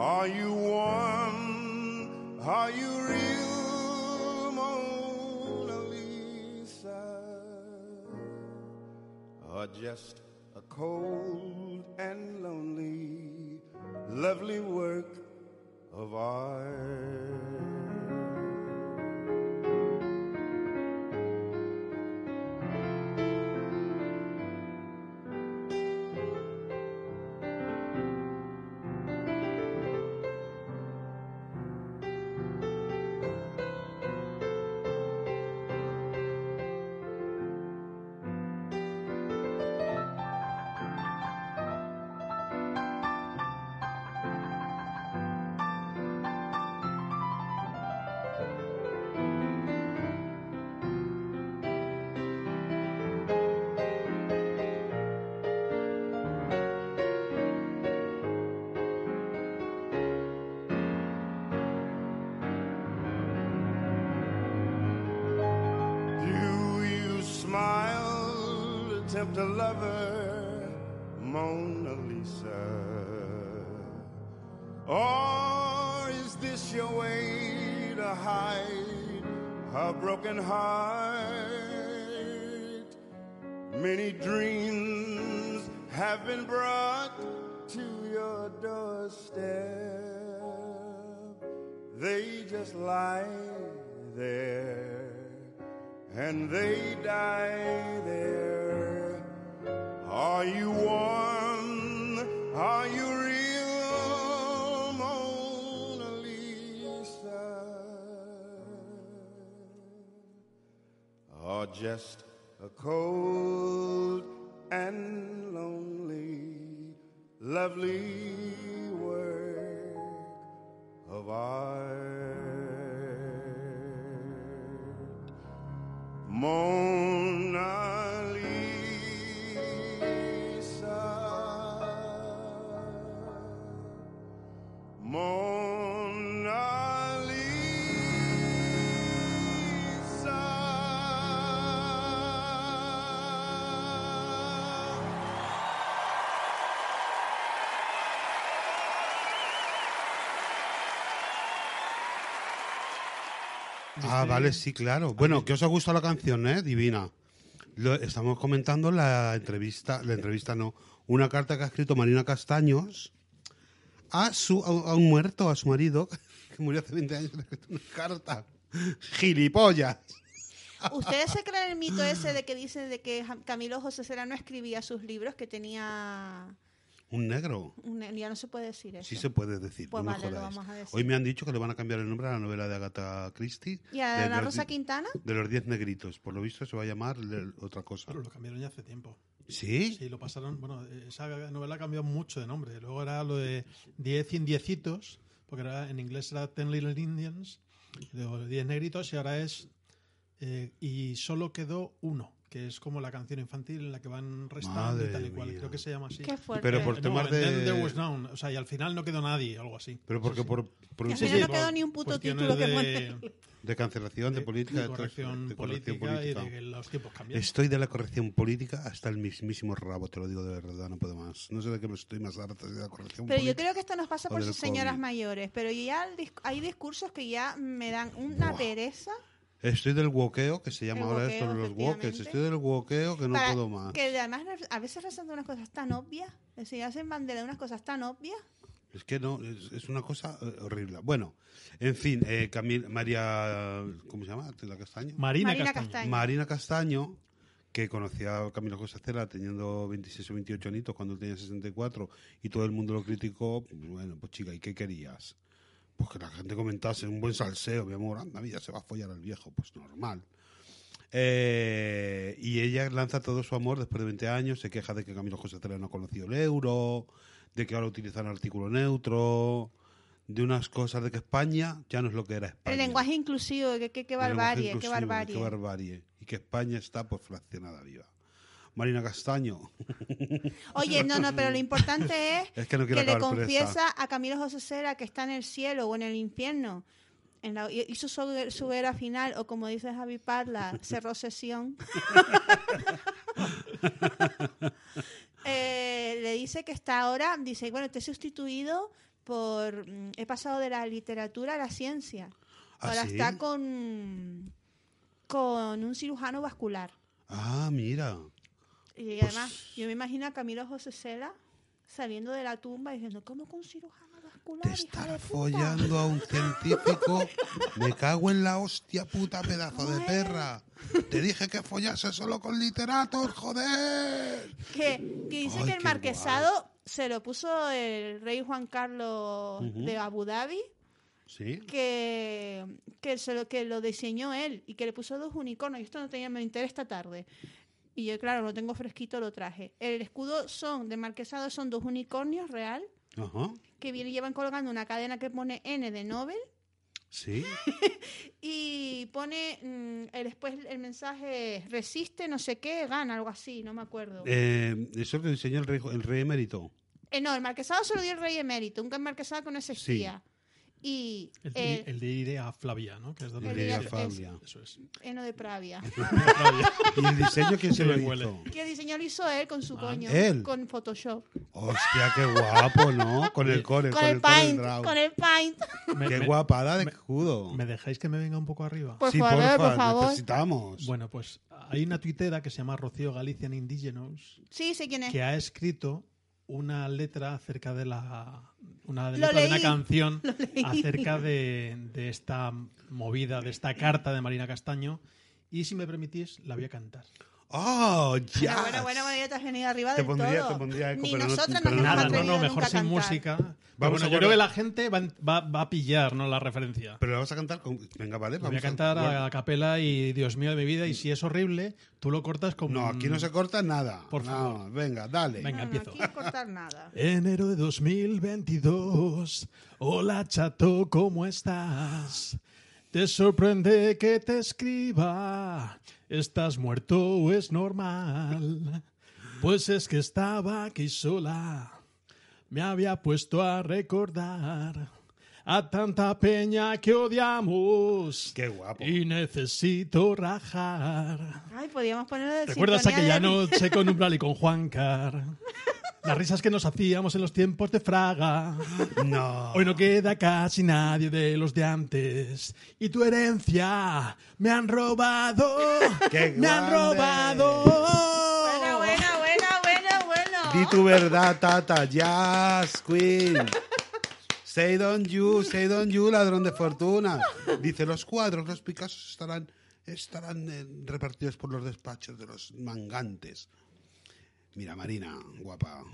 Are you warm? Are you real, Mona Lisa? Or just a cold and lonely, lovely work of art? Ah, vale, sí, claro. Bueno, que os ha gustado la canción, ¿eh? Divina. Lo- estamos comentando la entrevista, la entrevista no, una carta que ha escrito Marina Castaños a su a, a un muerto, a su marido, que murió hace 20 años, le ha escrito una carta. ¡Gilipollas! ¿Ustedes se creen el mito ese de que dicen de que Camilo José Cera no escribía sus libros, que tenía... Un negro. un- ya no se puede decir eso. Sí se puede decir. Pues no vale, lo vamos a decir. Hoy me han dicho que le van a cambiar el nombre a la novela de Agatha Christie. ¿Y a de Ana Rosa Quintana? De los diez negritos. Por lo visto se va a llamar otra cosa. Pero lo cambiaron ya hace tiempo. ¿Sí? Sí, lo pasaron. Bueno, esa novela cambió mucho de nombre. Luego era lo de 10 indiecitos, porque era, en inglés era Ten Little Indians, luego 10 negritos, y ahora es. eh, y solo quedó uno, que es como la canción infantil en la que van restando Madre y tal y cual. mía. Creo que se llama así. Qué fuerte. Pero por No, temas then de- there was none. O sea, y al final no quedó nadie, algo así. Pero porque por, por un Y al Sí, final sí, no quedó por ni un puto título que de- de cancelación, de, política, de, corrección de política, corrección y política. de que los tiempos cambian. Estoy de la corrección política hasta el mismísimo rabo, te lo digo de verdad, no puedo más. No sé de qué me estoy más harto de la corrección Pero yo política. creo que esto nos pasa por señoras COVID. mayores. Pero ya hay discursos que ya me dan una Buah. pereza. Estoy del wokeo, que se llama El ahora wokeo, esto, los wokes. Estoy del wokeo que no para- puedo más. Que además a veces resaltan unas cosas tan obvias. Es decir, hacen bandera de unas cosas tan obvias. Es que no, es, es una cosa eh, horrible. Bueno, en fin, eh, Camil- María, ¿cómo se llama? ¿La Castaño? Marina, Marina Castaño. Castaño. Marina Castaño, que conocía a Camilo José Cela teniendo 26 o 28 añitos cuando él tenía 64 y todo el mundo lo criticó, pues bueno, pues chica, ¿y qué querías? Pues que la gente comentase un buen salseo, mi amor, anda, mira, se va a follar al viejo, pues normal. Eh, y ella lanza todo su amor después de 20 años, se queja de que Camilo José Cela no ha conocido el euro, de que ahora utilizan artículo neutro, de unas cosas de que España ya no es lo que era España. El lenguaje inclusivo, que, que, que barbarie, qué barbarie. qué barbarie. Y que España está por fraccionada viva. Marina Castaño, Oye, no, no, pero lo importante es, Es que no le confiesa presa. a Camilo José Cera que está en el cielo o en el infierno. En la, hizo su, su final, o como dice Javi Parla, cerró sesión. Eh, le dice que está ahora, dice, bueno, te he sustituido por, mm, he pasado de la literatura a la ciencia. ¿Ah, ahora sí? está con, con un cirujano vascular. Ah, mira. Y Pues- además, yo me imagino a Camilo José Cela saliendo de la tumba diciendo, ¿cómo con cirujano vascular? Te puta?". follando a un científico. Me cago en la hostia puta pedazo de perra. Te dije que follase solo con literatos, joder. Que, que dice Ay, que el marquesado se lo puso el rey Juan Carlos de Abu Dhabi, Sí. que, que, se lo, que lo diseñó él y que le puso dos unicornios. Y esto no tenía, me enteré esta tarde. Y yo, claro, lo tengo fresquito, lo traje. El escudo son de marquesado son dos unicornios real Ajá. que viene, llevan colgando una cadena que pone N de Nobel Sí. y pone mm, el- después el mensaje resiste no sé qué gana algo así no me acuerdo eh, Eh, eso lo diseñó el rey, el rey emérito. no el marquesado se lo dio el rey emérito un marquesado que no existía y El, eh, el de Irea Flavia, ¿no? Que es donde El de Irea Fabia. Eso es. Eno de Pravia ¿Y el diseño quién se lo huele. hizo? que el diseño lo hizo él con su Ah. coño ¿Él? con Photoshop Hostia, qué guapo, ¿no? Con el core, con, con, el paint con el paint Me- Qué me- guapada de me- escudo. ¿Me dejáis que me venga un poco arriba? por sí, favor por favor necesitamos. Bueno, pues hay una tuitera que se llama Rocío Galician Indigenous sí sé quién es que ha escrito una letra acerca de la una letra de una canción acerca de, de esta movida, de esta carta de Marina Castaño y si me permitís la voy a cantar. ¡Oh, ya! Bueno, bueno, bueno, bueno, ya te has venido arriba Te del pondría- todo. te pondría eco, Ni pero no- nosotras pero nos no- hemos Nada, no, no, mejor sin cantar. música. Vamos bueno, a yo creo que la gente va, va- va a pillar ¿no? la referencia. Pero la vas a cantar con... Venga, vale. Voy a vamos cantar bueno. a capela y Dios mío de mi vida y si es horrible, tú lo cortas como... No, aquí no se corta nada. Por No, favor. venga, dale. Venga. No, no, empiezo. aquí no cortar nada. Enero de 2022. Hola chato, ¿cómo estás? ¿Te sorprende que te escriba? ¿Estás muerto o es normal? Pues es que estaba aquí sola. Me había puesto a recordar a tanta peña que odiamos. Qué guapo. Y necesito rajar. Ay, podíamos ponerlo de ¿Recuerdas aquella de- noche con Umbral y con Juan Car? Las risas que nos hacíamos en los tiempos de Fraga. No. Hoy no queda casi nadie de los de antes. Y tu herencia me han robado. ¡Qué me han robado. Buena, buena, buena, buena, buena. Di tu verdad, Tata. Jazz, Queen. Say don't you, say don't you, ladrón de fortuna. Dice, los cuadros, los Picassos estarán, estarán eh, repartidos por los despachos de los mangantes. Mira, Marina, guapa,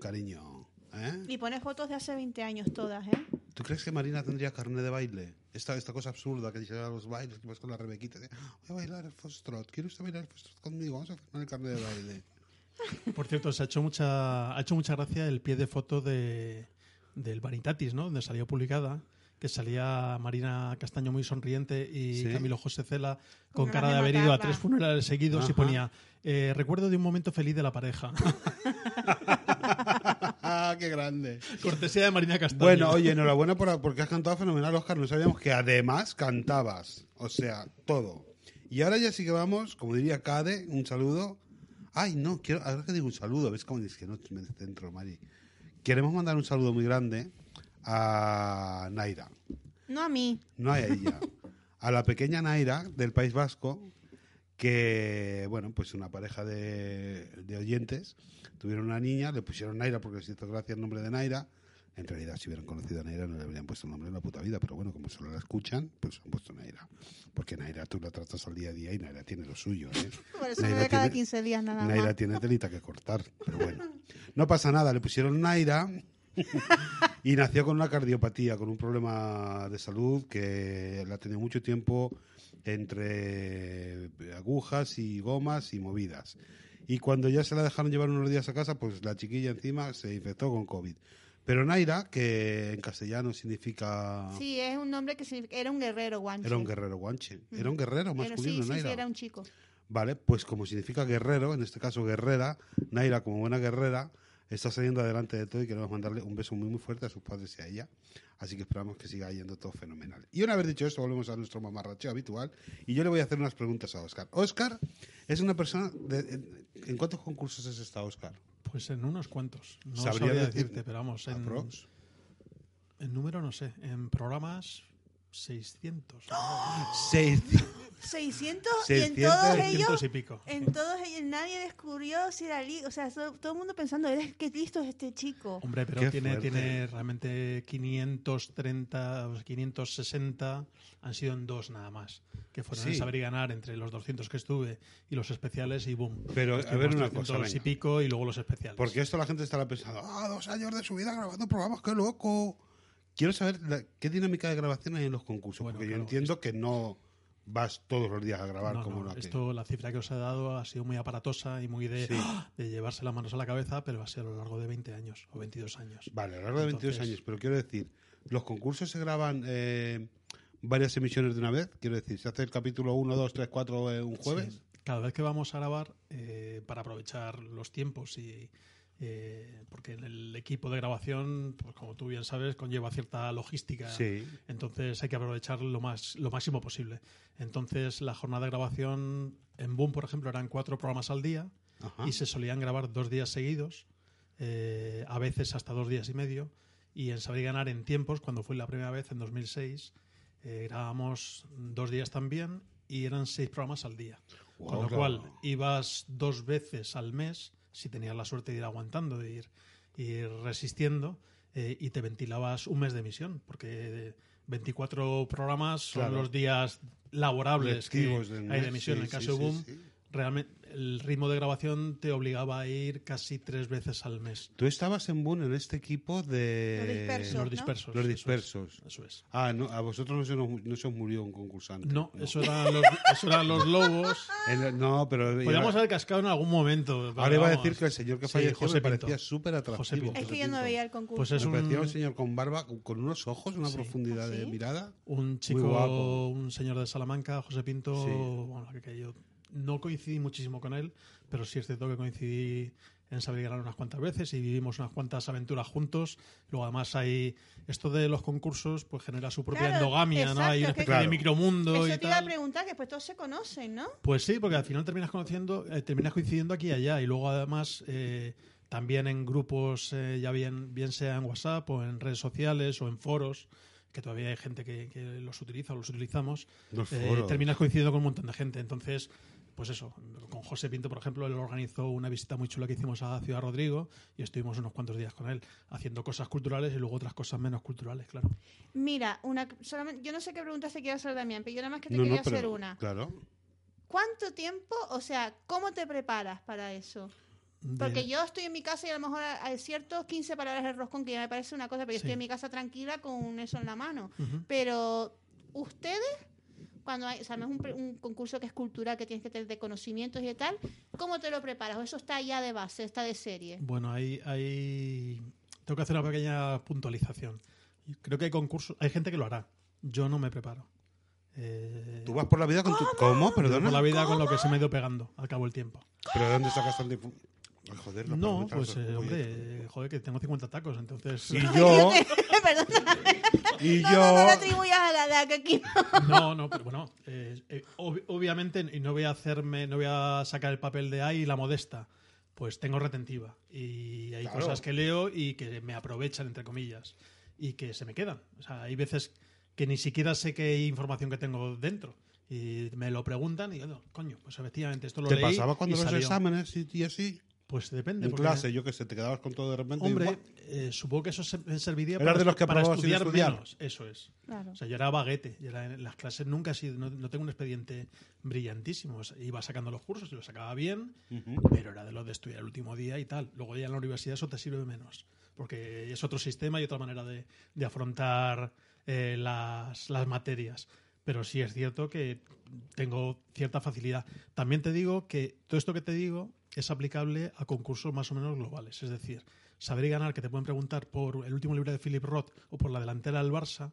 cariño. ¿eh? Y pone fotos de hace 20 años todas, ¿eh? ¿Tú crees que Marina tendría carne de baile? Esta, esta cosa absurda que dice a los bailes, que vas con la Rebequita. de, Voy a bailar el foxtrot. ¿Quiere usted bailar el foxtrot conmigo? Vamos a hacer el carne de baile. Por cierto, se ha hecho mucha, ha hecho mucha gracia el pie de foto de, del Vanitatis, ¿no? Donde salió publicada, que salía Marina Castaño muy sonriente y Sí. Camilo José Cela con Con cara de haber ido a tres funerales seguidos y ponía eh, recuerdo de un momento feliz de la pareja. ¡Ah, qué grande! Cortesía de Marina Castaño. Bueno, oye, enhorabuena por, porque has cantado fenomenal, Oscar. No sabíamos que además cantabas. O sea, todo. Y ahora ya sí que vamos, como diría Cade, un saludo. Ay, no, quiero, ahora que digo un saludo, ves cómo es que no me centro, Mari. Queremos mandar un saludo muy grande a Naira. No a mí. no a ella, a la pequeña Naira del País Vasco, que, bueno, pues una pareja de, de oyentes tuvieron una niña, le pusieron Naira porque les hizo gracia el nombre de Naira. En realidad, si hubieran conocido a Naira, no le habrían puesto el nombre en la puta vida, pero bueno, como solo la escuchan, pues han puesto Naira. Porque Naira tú la tratas al día a día y Naira tiene lo suyo. ¿eh? Por eso Naira me ve cada tiene- 15 días nada Naira más. tiene telita que cortar, pero bueno. No pasa nada, le pusieron Naira y nació con una cardiopatía, con un problema de salud que la tenido mucho tiempo entre agujas y gomas y movidas. Y cuando ya se la dejaron llevar unos días a casa, pues la chiquilla encima se infectó con COVID. Pero Naira, que en castellano significa... Sí, es un nombre que significa- era un guerrero, guanche. Era un guerrero guanche. Era un guerrero masculino, sí, sí, sí, Naira. era un chico. Vale, pues como significa guerrero, en este caso guerrera, Naira como buena guerrera está saliendo adelante de todo y queremos mandarle un beso muy muy fuerte a sus padres y a ella. Así que esperamos que siga yendo todo fenomenal. Y una vez dicho esto, volvemos a nuestro mamarracheo habitual y yo le voy a hacer unas preguntas a Oscar. Oscar es una persona... De, en, ¿en cuántos concursos has estado, Oscar? Pues en unos cuantos. No ¿Sabrías sabría decir- decirte, pero vamos, en, en número no sé. En programas 600. Seis. 600, y 600, en todos 600 ellos, y pico. en todos ellos nadie descubrió si era o sea, so- todo el mundo pensando, "Eres- qué listo es este chico. Hombre, pero Qué tiene, fuerte. tiene realmente 530, o sea, 560 han sido en dos nada más. Que fueron Sí. en saber y ganar entre los 200 que estuve y los especiales y boom. Pero, a ver una cosa, 300 y venga. pico y luego los especiales. Porque esto la gente estará pensando, ah, dos años de su vida grabando programas, qué loco. Quiero saber la- qué dinámica de grabación hay en los concursos, Bueno, porque yo entiendo que no vas todos los días a grabar No, como no, que- esto, la cifra que os he dado ha sido muy aparatosa y muy de, Sí. de llevarse las manos a la cabeza, pero ha sido a lo largo de 20 años o 22 años. Vale, a lo largo de 22 Entonces- años, pero quiero decir, ¿los concursos se graban eh, varias emisiones de una vez? Quiero decir, ¿se hace el capítulo 1, 2, 3, 4 eh, un jueves? Sí. Cada vez que vamos a grabar, eh, para aprovechar los tiempos y. eh, porque en el equipo de grabación, pues como tú bien sabes, conlleva cierta logística. Sí. Entonces hay que aprovechar lo, más, lo máximo posible. Entonces la jornada de grabación en Boom, por ejemplo, eran cuatro programas al día Ajá. y se solían grabar dos días seguidos, eh, a veces hasta dos días y medio. Y en Saber y Ganar en tiempos, cuando fue la primera vez en 2006, eh, grabamos dos días también y eran seis programas al día. Con lo Wow. cual ibas dos veces al mes, si tenías la suerte de ir aguantando, de ir, ir resistiendo, eh, y te ventilabas un mes de emisión, porque 24 programas son Claro. los días laborables que hay de emisión. sí, en el caso sí, de Boom, sí. Realmente el ritmo de grabación te obligaba a ir casi tres veces al mes. Tú estabas en Boom en este equipo Los de... dispersos. Los ¿no? dispersos. Los eso es, dispersos. Eso es. Ah, no, a vosotros no se, nos- no se os murió un concursante. No, Eso, eran los, eso eran los lobos. El- no, pero... Podríamos haber cascado en algún momento. Ahora iba a decir que el señor que Sí, falleció José me Pinto. parecía súper José atractivo. Pinto. Es que José yo no veía el concurso. Pues es Me un, parecía un señor con barba, con unos ojos, una Sí. profundidad ¿Ah, de sí? mirada. un chico, Muy guapo. un señor de Salamanca, José Pinto, Sí. bueno, que, que yo no coincidí muchísimo con él, pero sí es cierto que coincidí en Ganar unas cuantas veces y vivimos unas cuantas aventuras juntos. Luego además hay esto de los concursos, pues genera su propia Claro, endogamia, ¿no? Hay una exacto, especie de Claro. micromundo Eso y te iba a tal. preguntar, que pues todos se conocen, ¿no? Pues sí, porque al final terminas conociendo, eh, terminas coincidiendo aquí y allá y luego además eh, también en grupos, eh, ya bien, bien sea en WhatsApp o en redes sociales o en foros, que todavía hay gente que, que los utiliza o los utilizamos, Los eh, terminas coincidiendo con un montón de gente. Entonces, pues eso, con José Pinto, por ejemplo, él organizó una visita muy chula que hicimos a Ciudad Rodrigo y estuvimos unos cuantos días con él, haciendo cosas culturales y luego otras cosas menos culturales, claro. Mira, una, solamente, yo no sé qué preguntas te quiero hacer, Damián, pero yo nada más que te No, no, quería pero- hacer una. Claro. ¿Cuánto tiempo, o sea, cómo te preparas para eso? De- Porque yo estoy en mi casa y a lo mejor hay ciertos 15 palabras de roscón que ya me parece una cosa, pero yo Sí. estoy en mi casa tranquila con eso en la mano. Pero ustedes, cuando hay, o sea, no es un, un concurso que es cultural, que tienes que tener de conocimientos y de tal, ¿cómo te lo preparas? ¿O eso está ya de base, está de serie? Bueno, ahí, ahí tengo que hacer una pequeña puntualización. Creo que hay concursos, hay gente que lo hará. Yo no me preparo. Eh, Tú vas por la vida con tu... ¿Cómo? Perdona. por la vida con lo que se me ha ido pegando al cabo del tiempo. ¿Pero de dónde sacas tanta infu- Ay, Joder, No, parámetros, pues eh, hombre, eh, joder, que tengo 50 tacos, entonces... Y yo... Perdona, y no, yo... no, no lo atribuyas a la edad, que aquí no. No, no, pero bueno, eh, eh, ob- obviamente, y no voy a hacerme, no voy a sacar el papel de ahí la modesta, pues tengo retentiva. Y hay Claro. cosas que leo y que me aprovechan, entre comillas, y que se me quedan. O sea, hay veces que ni siquiera sé qué información que tengo dentro. Y me lo preguntan y yo, "No, coño, pues efectivamente esto lo ¿Te leí pasaba cuando y los salió". exámenes y, y así? Pues depende. En porque- clase, yo qué sé, te quedabas con todo de repente. Hombre, eh, supongo que eso se- serviría para, de los que para aprobabas sin estudiar, estudiar. menos. Eso es. Claro. O sea, yo era baguete. yo era en las clases nunca he sido, no, no tengo un expediente brillantísimo. O sea, iba sacando los cursos y los sacaba bien, pero era de los de estudiar el último día y tal. Luego ya en la universidad eso te sirve menos, porque es otro sistema y otra manera de, de afrontar eh, las, las materias. Pero sí es cierto que tengo cierta facilidad. También te digo que todo esto que te digo es aplicable a concursos más o menos globales. Es decir, saber y ganar, que te pueden preguntar por el último libro de Philip Roth o por la delantera del Barça,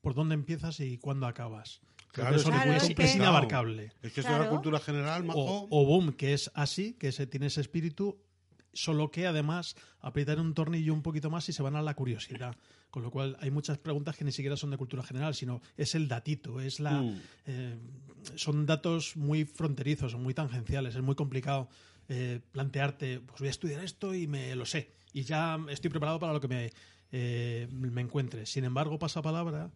por dónde empiezas y cuándo acabas. Claro, eso es que es, inabarcable. Es que Claro. es la cultura general, majo. O, o Boom, que es así, que se, tiene ese espíritu, solo que además aprietan un tornillo un poquito más y se van a la curiosidad. Con lo cual hay muchas preguntas que ni siquiera son de cultura general, sino es el datito, es la, Mm. eh, son datos muy fronterizos, muy tangenciales, es muy complicado eh, plantearte, pues voy a estudiar esto y me lo sé, y ya estoy preparado para lo que me, eh, me encuentre. Sin embargo, pasapalabra,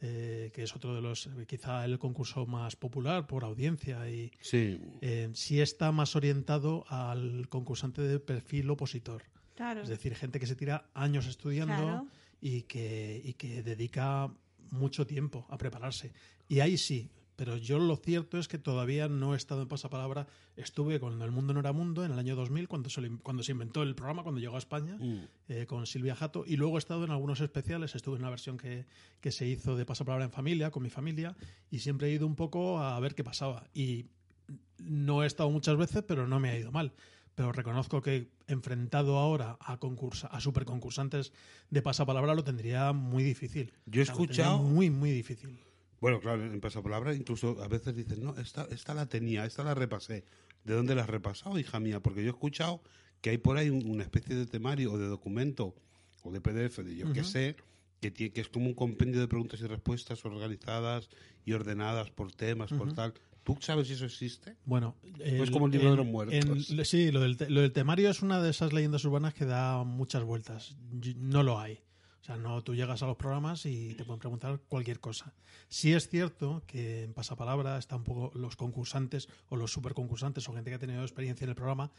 eh, que es otro de los, quizá el concurso más popular por audiencia y Sí. eh, sí está más orientado al concursante de perfil opositor. Claro. Es decir, gente que se tira años estudiando Claro. Y, que, y que dedica mucho tiempo a prepararse. Y ahí sí, pero yo lo cierto es que todavía no he estado en pasapalabra. Estuve cuando El Mundo no era mundo, en el año 2000, cuando se, cuando se inventó el programa, cuando llegó a España, Mm. eh, con Silvia Jato. Y luego he estado en algunos especiales. Estuve en una versión que, que se hizo de pasapalabra en familia, con mi familia, y siempre he ido un poco a ver qué pasaba. Y no he estado muchas veces, pero no me ha ido mal. Pero reconozco que enfrentado ahora a concursa, a superconcursantes de pasapalabra lo tendría muy difícil. Yo he escuchado- muy, muy difícil. Bueno, claro, en pasapalabra incluso a veces dicen, no, esta, esta la tenía, esta la repasé. ¿De dónde la has repasado, hija mía? Porque yo he escuchado que hay por ahí un- una especie de temario o de documento o de PDF, de yo qué Ujú. sé, que, tie- que es como un compendio de preguntas y respuestas organizadas y ordenadas por temas, por tal. ¿Tú sabes si eso existe? Bueno, Pues como el libro de los muertos. en- sí, lo del, te- lo del temario es una de esas leyendas urbanas que da muchas vueltas. No lo hay. O sea, no, tú llegas a los programas y te pueden preguntar cualquier cosa. Sí es cierto que en pasapalabra está un poco los concursantes o los superconcursantes o gente que ha tenido experiencia en el programa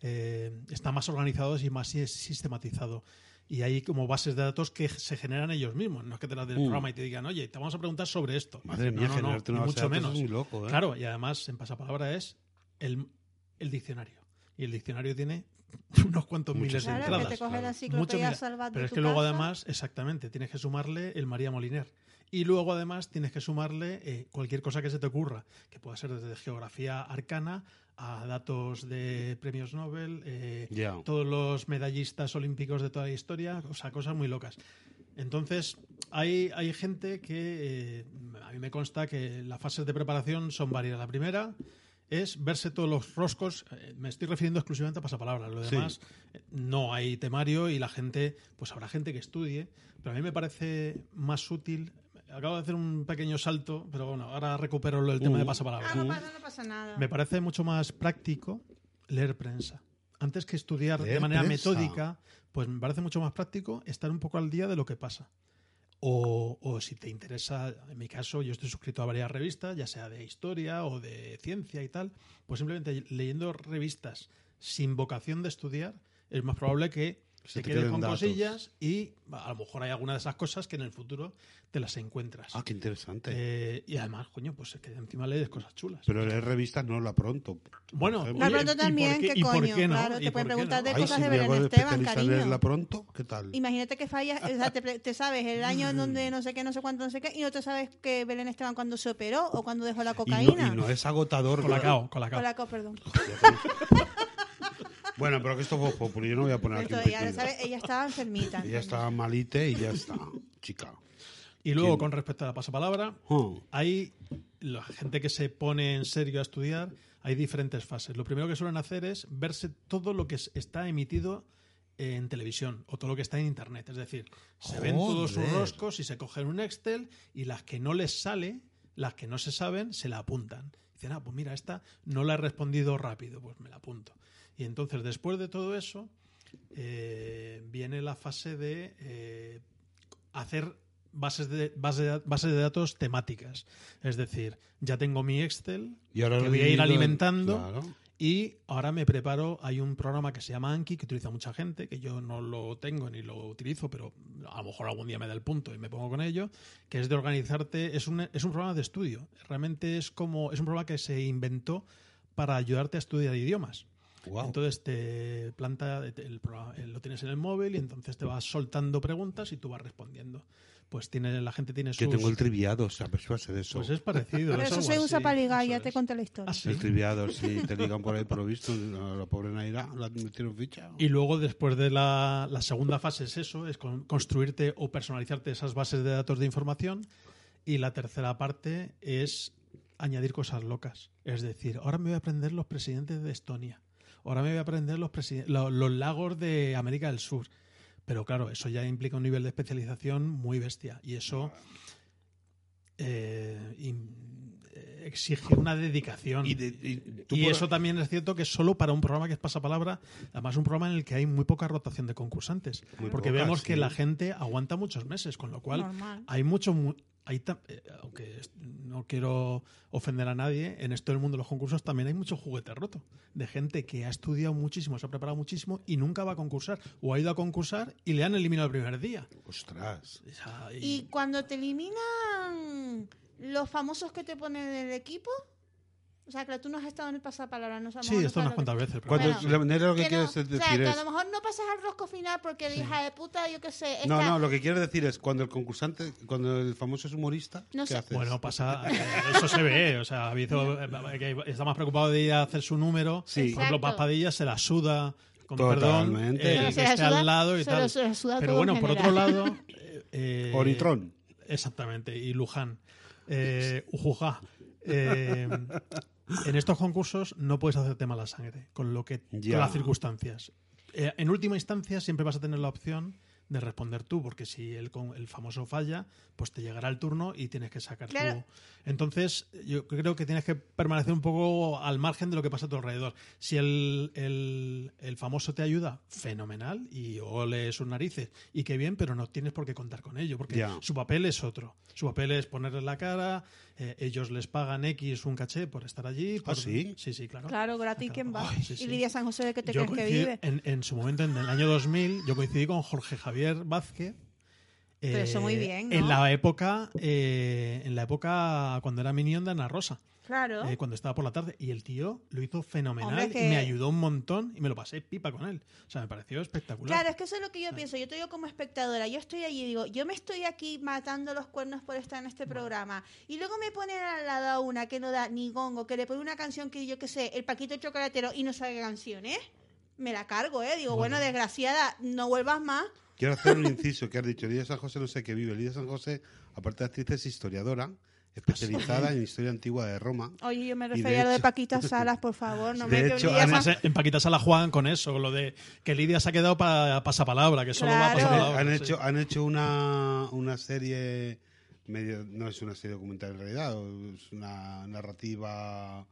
eh, están más organizados y más si- sistematizado. Y hay como bases de datos que se generan ellos mismos. No es que te las den el Mm. programa y te digan, oye, te vamos a preguntar sobre esto. Madre No, mía, no, no, una base de mucho datos menos. es muy loco, ¿eh? Claro, y además en pasapalabra es el, el diccionario. Y el diccionario tiene unos cuantos Muchas miles de entradas. que te coge la Mucho, Pero es que luego casa. además, exactamente, tienes que sumarle el María Moliner. Y luego además tienes que sumarle eh, cualquier cosa que se te ocurra, que pueda ser desde geografía arcana a datos de premios Nobel, eh, todos los medallistas olímpicos de toda la historia, o sea, cosas muy locas. Entonces, hay, hay gente que, eh, a mí me consta que las fases de preparación son varias. La primera es verse todos los roscos, eh, me estoy refiriendo exclusivamente a pasapalabra, lo demás no hay temario y la gente, pues habrá gente que estudie, pero a mí me parece más útil, acabo de hacer un pequeño salto, pero bueno, ahora recupero lo del tema Uh. de pasapalabra. Ah, no, pasa, no pasa nada. Me parece mucho más práctico leer prensa. antes que estudiar de manera prensa. metódica, pues me parece mucho más práctico estar un poco al día de lo que pasa. O, o si te interesa, en mi caso, yo estoy suscrito a varias revistas, ya sea de historia o de ciencia y tal, pues simplemente leyendo revistas sin vocación de estudiar, es más probable que Se te te quedes queden con datos. cosillas y a lo mejor hay alguna de esas cosas que en el futuro te las encuentras. Ah, qué interesante. Eh, y además, coño, pues es que encima lees cosas chulas. Pero leer revistas no la pronto. Bueno, La pronto ¿y por también, qué- ¿qué y por coño? qué no? Claro, ¿Y te pueden preguntar no? de Ay, cosas si de Belén Esteban, cariño. pronto, ¿qué tal? Imagínate que fallas, o sea, te, te sabes el año en donde no sé qué, no sé cuánto, no sé qué, y no te sabes que Belén Esteban cuando se operó o cuando dejó la Y no, cocaína. y no es agotador. Colacao, colacao. Con la co- perdón. Bueno, pero que esto fue popular. Yo no voy a poner aquí un ella estaba enfermita. Ella estaba malite y ya está, chica. Y luego, ¿Quién? con respecto a la pasapalabra, Oh, hay la gente que se pone en serio a estudiar, hay diferentes fases. Lo primero que suelen hacer es verse todo lo que es- está emitido en televisión o todo lo que está en internet. Es decir, se ven todos sus roscos y se cogen un Excel y las que no les sale, las que no se saben, se la apuntan. Dicen, ah, pues mira, esta no la he respondido rápido, pues me la apunto. Y entonces, después de todo eso, eh, viene la fase de eh, hacer bases de, base de- de datos temáticas. Es decir, ya tengo mi Excel y ahora que lo voy a ir alimentando Claro. y ahora me preparo, hay un programa que se llama Anki que utiliza mucha gente, que yo no lo tengo ni lo utilizo, pero a lo mejor algún día me da el punto y me pongo con ello, que es de organizarte, es un, es un programa de estudio. Realmente es como, es un programa que se inventó para ayudarte a estudiar idiomas. Guau. Entonces te planta, el programa- lo tienes en el móvil y entonces te vas soltando preguntas y tú vas respondiendo. Pues tiene, la gente tiene sus... tengo el triviado, ¿sabes? Va a ser eso. Pues es parecido. Pero es eso se usa así, para ligar, ya te es. conté la historia. Ah, sí. El triviado, sí, te ligan por ahí por lo visto. La pobre Naira la metieron ficha. Y luego, después de la, la segunda fase, es eso, es con- construirte o personalizarte esas bases de datos de información. Y la tercera parte es añadir cosas locas. Es decir, ahora me voy a aprender los presidentes de Estonia. Ahora me voy a aprender los, presiden- lo- los lagos de América del Sur. Pero claro, eso ya implica un nivel de especialización muy bestia. Y eso eh, eh, exige una dedicación. Y, de- y tú Y por- eso también es cierto que solo para un programa que es pasapalabra, además un programa en el que hay muy poca rotación de concursantes. Muy porque poca, vemos que la gente aguanta muchos meses, con lo cual Normal. hay mucho... Hay eh, aunque no quiero ofender a nadie, en esto del mundo de los concursos también hay mucho juguete roto. De gente que ha estudiado muchísimo, se ha preparado muchísimo y nunca va a concursar. O ha ido a concursar y le han eliminado el primer día. Ostras. O sea, y- Y cuando te eliminan los famosos que te ponen en el equipo, o sea, que tú no has estado en el pasapalabra, no sabemos. sí, esto unas cuantas veces. pero- Cuando, Bueno, la manera lo que, que quieres no, es o sea, decir que a lo mejor no pasas al rosco final porque hija de puta, yo qué sé. No, esta- no, lo que quiero decir es cuando el concursante, cuando el famoso es humorista, No ¿qué sé. haces? Bueno, pasa, eso se ve, o sea, eh, está más preocupado de ir a hacer su número. Sí. Por ejemplo, Exacto. Paz Padilla se la suda, con Totalmente. perdón, eh, que esté al lado y se tal. lo- se la suda Pero bueno, por otro lado, eh, eh, Oritrón. Exactamente, y Luján. Eh, Ujujá. Eh, en estos concursos no puedes hacerte mala sangre, con lo que Ya. con las circunstancias. Eh, en última instancia, siempre vas a tener la opción de responder tú, porque si el, con- el famoso falla, pues te llegará el turno y tienes que sacar Claro. tú. Entonces, yo creo que tienes que permanecer un poco al margen de lo que pasa a tu alrededor. Si el, el- el famoso te ayuda, fenomenal, y ole sus narices, y qué bien, pero no tienes por qué contar con ello, porque Ya. su papel es otro. Su papel es ponerles la cara, eh, ellos les pagan X un caché por estar allí. por- sí? Sí, sí, claro. Claro, gratis, ¿quién va? Ay, sí, sí. Y Lidia San José, ¿de qué te Yo crees que vive? En, en su momento, en el año 2000, yo coincidí con Jorge Javier Vázquez. Pero eso muy bien, ¿no? En la época, eh, en la época cuando era Minion de Ana Rosa, Claro. eh, cuando estaba por la tarde, y el tío lo hizo fenomenal, Hombre, que- y me ayudó un montón y me lo pasé pipa con él. O sea, me pareció espectacular. Claro, es que eso es lo que yo pienso. Yo te digo como espectadora, yo estoy allí y digo, yo me estoy aquí matando los cuernos por estar en este programa. Y luego me ponen al lado a una que no da ni gongo, que le pone una canción que yo qué sé, el Paquito Chocolatero y no sabe qué canción es. Me la cargo, ¿eh? Digo, bueno, desgraciada, no vuelvas más. Quiero hacer un inciso que has dicho. Lidia San José no sé qué vive. Lidia San José, aparte de actriz, es historiadora, especializada en historia antigua de Roma. Oye, yo me refería a lo de hecho- Paquita Salas, por favor. No De me hecho, Además, en Paquita Sala juegan con eso, con lo de que Lidia se ha quedado para pasapalabra, que solo va a Claro. pasapalabra. han sí. hecho, han hecho una, una serie, medio, no es una serie documental en realidad, es una narrativa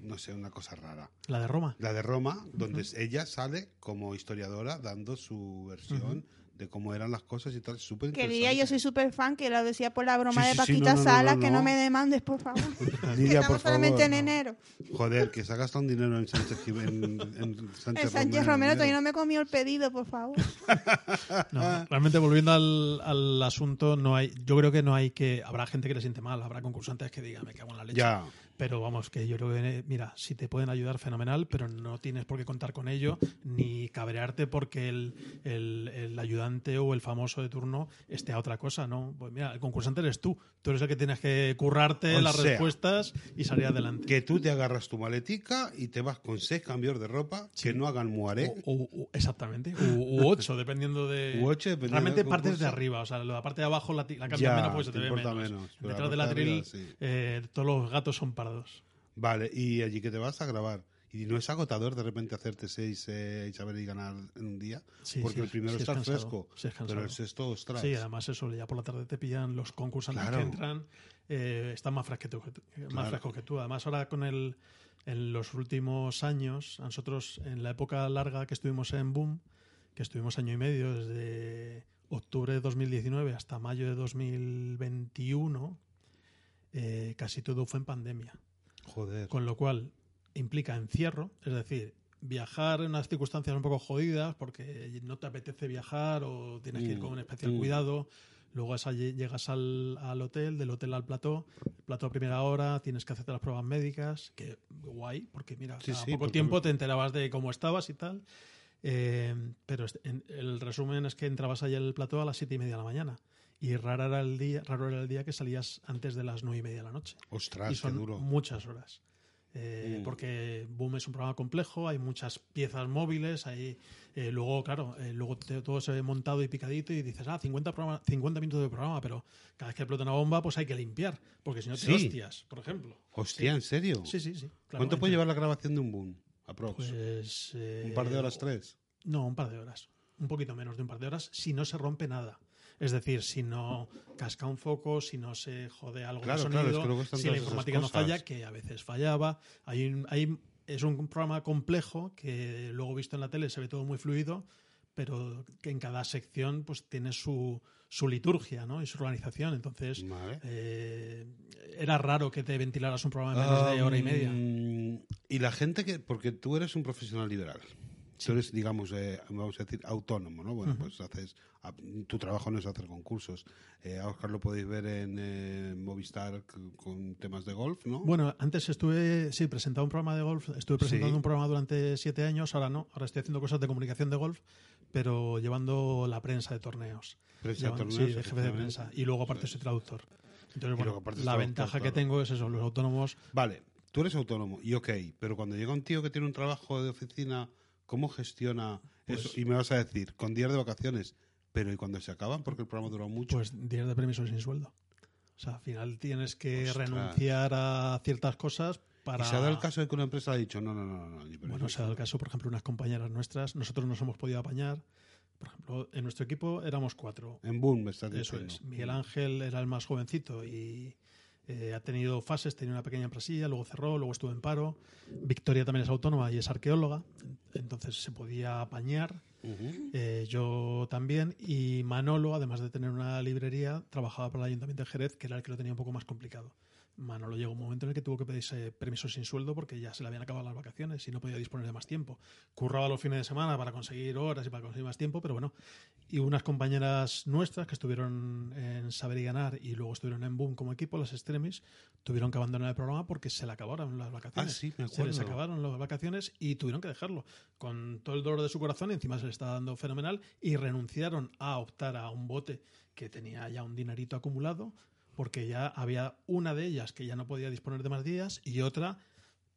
no sé, una cosa rara. La de Roma. La de Roma, donde ella sale como historiadora dando su versión de cómo eran las cosas y tal. Súper Quería, yo soy súper fan, que lo decía por la broma Sí, de sí, sí, Paquita no, no, no, Sala, no, que no. no me demandes, por favor. que Lidia, estamos por solamente favor. en enero. Joder, que se ha gastado un dinero en Sánchez, Jim- en, en Sánchez El Sánchez Romero todavía no me comió el pedido, por favor. No, realmente volviendo al, al asunto, no hay, yo creo que no hay que, habrá gente que le siente mal, habrá concursantes que digan, me cago en la leche. Ya. Pero vamos, que yo creo que, mira, si te pueden ayudar, fenomenal, pero no tienes por qué contar con ello, ni cabrearte porque el, el- el ayudante o el famoso de turno esté a otra cosa, ¿no? Pues mira, el concursante eres tú. Tú eres el que tienes que currarte O las sea, respuestas y salir adelante. Que tú te agarras tu maletica y te vas con seis cambios de ropa que no hagan muaré. O- o- exactamente. U, u ocho, dependiendo de. U ocho, dependiendo Realmente partes de arriba. O sea, la parte de abajo la, la cambias menos porque se te te ve menos. menos, Detrás del atril, arriba, sí. eh, todos los gatos son pardos. Vale, y allí que te vas a grabar. ¿Y no es agotador de repente hacerte seis eh, y saber y ganar en un día? Sí, Porque sí, el primero sí es está cansado, fresco, es pero el sexto, ostras. Sí, además eso, ya por la tarde te pillan los concursantes Claro. que entran, eh, están más, fresquetos que tú, más Claro. frescos que tú. Además ahora con el, en los últimos años, nosotros en la época larga que estuvimos en Boom, que estuvimos año y medio, desde octubre de 2019 hasta mayo de 2021, eh, casi todo fue en pandemia. Joder. Con lo cual implica encierro, es decir, viajar en unas circunstancias un poco jodidas porque no te apetece viajar o tienes que ir con un especial Mm. cuidado. Luego llegas al, al hotel, del hotel al plató, plató a primera hora, tienes que hacerte las pruebas médicas, que guay, porque mira, Sí, poco porque- tiempo te enterabas de cómo estabas y tal. Eh, pero en- el resumen es que entrabas allí al plató a las siete y media de la mañana. Y raro era el día, raro era el día que salías antes de las nueve y media de la noche Ostras, y qué son duro. muchas horas. Eh, Mm. Porque Boom es un programa complejo, hay muchas piezas móviles, hay, eh, luego, claro, eh, luego te- todo se ve montado y picadito y dices, ah, 50, programa- 50 minutos de programa, pero cada vez que explota una bomba, pues hay que limpiar, porque si no te Sí. hostias, por ejemplo. Hostia, ¿en serio? Sí, sí, sí. ¿Cuánto puede llevar la grabación de un boom? Aprox. Pues, ¿Un par de horas, tres? No, un par de horas. Un poquito menos de un par de horas, si no se rompe nada. Es decir, si no casca un foco, si no se jode algo Claro, de claro, sonido, es que si la informática no falla, que a veces fallaba. Hay un- hay- es un programa complejo que luego visto en la tele se ve todo muy fluido, pero que en cada sección pues tiene su, su liturgia ¿no? y su organización. Entonces, Vale. eh, era raro que te ventilaras un programa en menos de hora y media. Y la gente que. Porque tú eres un profesional liberal. Tú eres, digamos, eh, vamos a decir, autónomo, ¿no? Bueno, pues haces. a- Tu trabajo no es hacer concursos. Eh, a Oscar lo podéis ver en eh, Movistar con temas de golf, ¿no? Bueno, antes estuve, sí, presentando un programa de golf, estuve presentando Sí. un programa durante siete años, ahora no, ahora estoy haciendo cosas de comunicación de golf, pero llevando la prensa de torneos. Prensa de torneos, sí, de jefe de prensa. Y luego aparte soy traductor. Entonces, bueno, la traductor, ventaja que tengo es eso, los autónomos, Vale, tú eres autónomo y ok, pero cuando llega un tío que tiene un trabajo de oficina, ¿cómo gestiona Pues- eso? Y me vas a decir, con días de vacaciones, pero ¿y cuando se acaban? Porque el programa dura mucho. pues días de permiso sin sueldo. O sea, al final tienes que Ostras. renunciar a ciertas cosas para... ¿Y se ha dado el caso de que una empresa ha dicho, no, no, no, no, no Bueno, permiso"? se ha dado el caso, por ejemplo, unas compañeras nuestras, nosotros nos hemos podido apañar. Por ejemplo, en nuestro equipo éramos cuatro. En Boom me estás Eso diciendo. es. Miguel Ángel era el más jovencito y eh, ha tenido fases, tenía una pequeña empresilla, luego cerró, luego estuvo en paro. Victoria también es autónoma y es arqueóloga, entonces se podía apañar. Eh, yo también. Y Manolo, además de tener una librería, trabajaba para el Ayuntamiento de Jerez, que era el que lo tenía un poco más complicado. Manolo llegó un momento en el que tuvo que pedirse permiso sin sueldo porque ya se le habían acabado las vacaciones y no podía disponer de más tiempo. Curraba los fines de semana para conseguir horas y para conseguir más tiempo, pero bueno. Y unas compañeras nuestras que estuvieron en Saber y Ganar y luego estuvieron en Boom como equipo, las Extremis, tuvieron que abandonar el programa porque se le acabaron las vacaciones. Ah, sí, me Se les acuerdo. acabaron las vacaciones y tuvieron que dejarlo. Con todo el dolor de su corazón, y encima se le estaba dando fenomenal, y renunciaron a optar a un bote que tenía ya un dinerito acumulado, porque ya había una de ellas que ya no podía disponer de más días y otra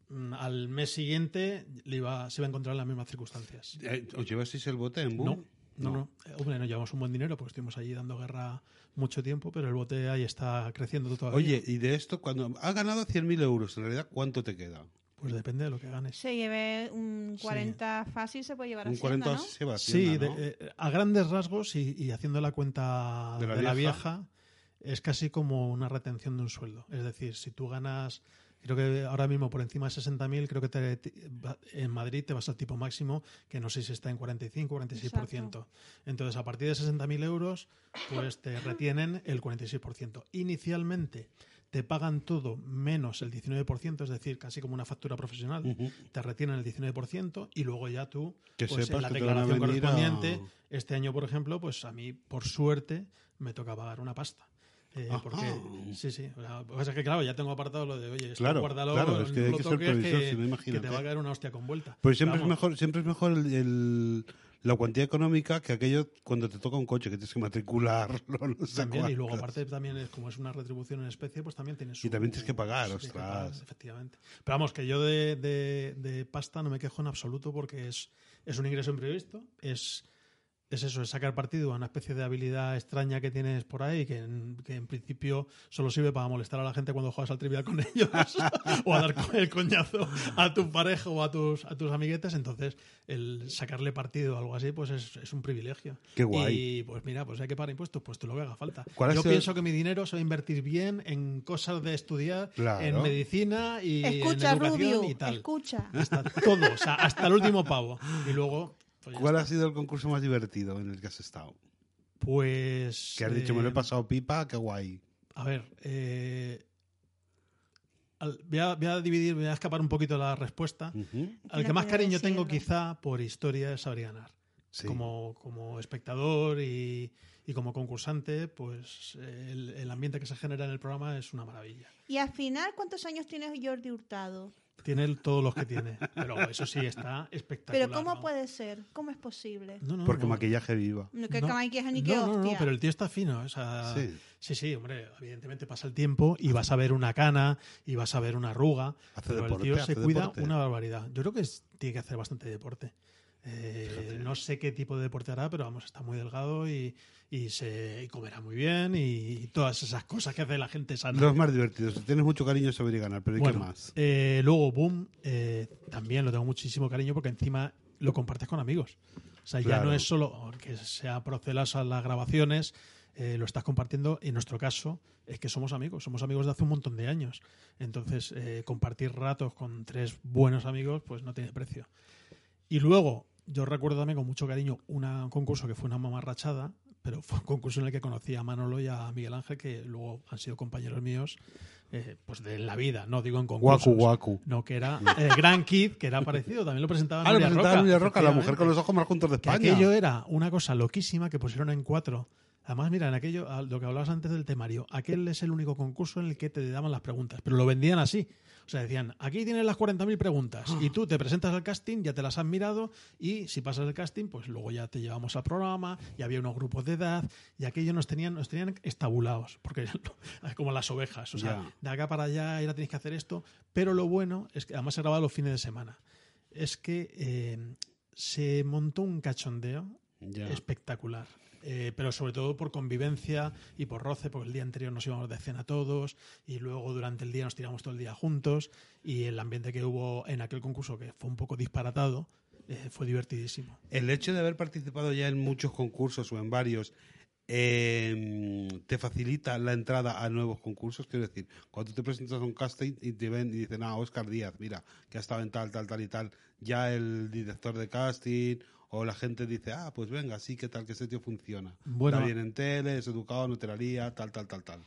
mm, al mes siguiente le iba, se iba a encontrar en las mismas circunstancias. Eh, ¿Os llevasteis el bote en Boom? No, no, no. Eh, Hombre, no llevamos un buen dinero porque estuvimos allí dando guerra mucho tiempo, pero el bote ahí está creciendo todavía. Oye, y de esto, cuando has ganado 100.000 euros, en realidad, ¿cuánto te queda? Pues depende de lo que ganes. Se lleve un 40 fácil, se puede llevar a Un Hacienda, 40 ¿no? se va a Sí, de- eh, a grandes rasgos y, y haciendo la cuenta De la, vieja. Es casi como una retención de un sueldo. Es decir, si tú ganas Creo que ahora mismo por encima de 60.000, creo que te- en Madrid te vas al tipo máximo, que no sé si está en 45 o 46%. Entonces, a partir de 60.000 euros, pues te retienen el 46%. Inicialmente te pagan todo menos el 19%, es decir, casi como una factura profesional, te retienen el 19% y luego ya tú, Que pues sepas en la que declaración a- correspondiente, este año, por ejemplo, pues a mí, por suerte, me toca pagar una pasta. Eh, porque, sí, sí. O sea, lo que pasa es que, claro, ya tengo apartado lo de, oye, esto Claro, guárdalo, claro, es que hay que ser previsor, que, si no, que te va a caer una hostia con vuelta. Pues siempre es Vamos, mejor, siempre es mejor el, el- la cuantía económica que aquello cuando te toca un coche que tienes que matricularlo, no sé También, y luego aparte también es como es una retribución en especie, pues también tienes Y también tienes que pagar, ostras. efectivamente. Pero vamos, que yo de, de- de pasta no me quejo en absoluto porque es, es un ingreso imprevisto, es, es eso, es sacar partido a una especie de habilidad extraña que tienes por ahí, que en, que en principio solo sirve para molestar a la gente cuando juegas al trivial con ellos, o a dar el coñazo a tu pareja o a tus, a tus amiguetes. Entonces, el sacarle partido o algo así, pues es, es un privilegio. Qué guay. Y pues mira, pues hay que pagar impuestos, pues tú lo que haga falta. ¿Cuál ha Yo pienso que mi dinero se va a invertir bien en cosas de estudiar, Claro. en medicina y Escucha, en educación Rubio, y tal. escucha. Hasta todo, o sea, hasta el último pavo. Y luego, pues, ¿Cuál está. ha sido el concurso más divertido en el que has estado? Pues. Que has dicho, me lo he eh, pasado pipa, qué guay. A ver, eh, al- voy, a, voy a dividir, voy a escapar un poquito la respuesta. Al que más cariño tengo quizá por historia es Saber Ganar. Sí. Como, como espectador y, y como concursante, pues eh, el, el ambiente que se genera en el programa es una maravilla. Y al final, ¿cuántos años tiene Jordi Hurtado? Tiene todos los que tiene, pero eso sí está espectacular. Pero ¿cómo ¿no? puede ser? ¿Cómo es posible? No, no, Porque no. maquillaje viva. No, que No. ni que pero el tío está fino. o sea, Sí. sí. sí, hombre, evidentemente pasa el tiempo y vas a ver una cana y vas a ver una arruga. Hace pero deporte, el tío se cuida deporte. una barbaridad. Yo creo que es- tiene que hacer bastante deporte. Eh, no sé qué tipo de deporte hará, pero vamos, está muy delgado y, y se y comerá muy bien y, todas esas cosas que hace la gente sana. Los más divertidos. Tienes mucho cariño saber y ganar, pero ¿y Bueno, qué más? eh, luego, Boom, eh, también lo tengo muchísimo cariño porque encima lo compartes con amigos. O sea, ya no es solo que sea procelas a las grabaciones, eh, lo estás compartiendo. En nuestro caso, es que somos amigos, somos amigos de hace un montón de años. Entonces, eh, compartir ratos con tres buenos amigos, pues no tiene precio. Y luego, yo recuerdo también con mucho cariño una- un concurso que fue una mamarrachada, pero fue un concurso en el que conocí a Manolo y a Miguel Ángel, que luego han sido compañeros míos, eh, pues de la vida, no digo en concursos. Guacu, guacu. No, que era eh, Gran Kid, que era parecido, también lo presentaba Ah, lo presentaba Roca. Nuria Roca, la mujer con los ojos más juntos de Que España. aquello era una cosa loquísima que pusieron en cuatro. Además, mira, en aquello, lo que hablabas antes del temario, aquel es el único concurso en el que te daban las preguntas, pero lo vendían así. O sea, decían, aquí tienes las 40.000 preguntas y tú te presentas al casting, ya te las han mirado y si pasas el casting, pues luego ya te llevamos al programa y había unos grupos de edad y aquello nos tenían, nos tenían estabulados, porque como las ovejas, o sea, de acá para allá ahora tienes que hacer esto, pero lo bueno es que además se grababa los fines de semana, es que eh, se montó un cachondeo espectacular. Eh, pero sobre todo por convivencia y por roce, porque el día anterior nos íbamos de cena todos y luego durante el día nos tiramos todo el día juntos y el ambiente que hubo en aquel concurso, que fue un poco disparatado, eh, fue divertidísimo. El hecho de haber participado ya en muchos concursos o en varios eh, te facilita la entrada a nuevos concursos. Quiero decir, cuando te presentas a un casting y te ven y dicen, ah, Oscar Díaz, mira, que ha estado en tal, tal, tal y tal, ya el director de casting o la gente dice, ah, pues venga, sí, que tal, que ese tío funciona. Bueno. Está bien en tele, es educado, no te la lía, tal, tal, tal, tal.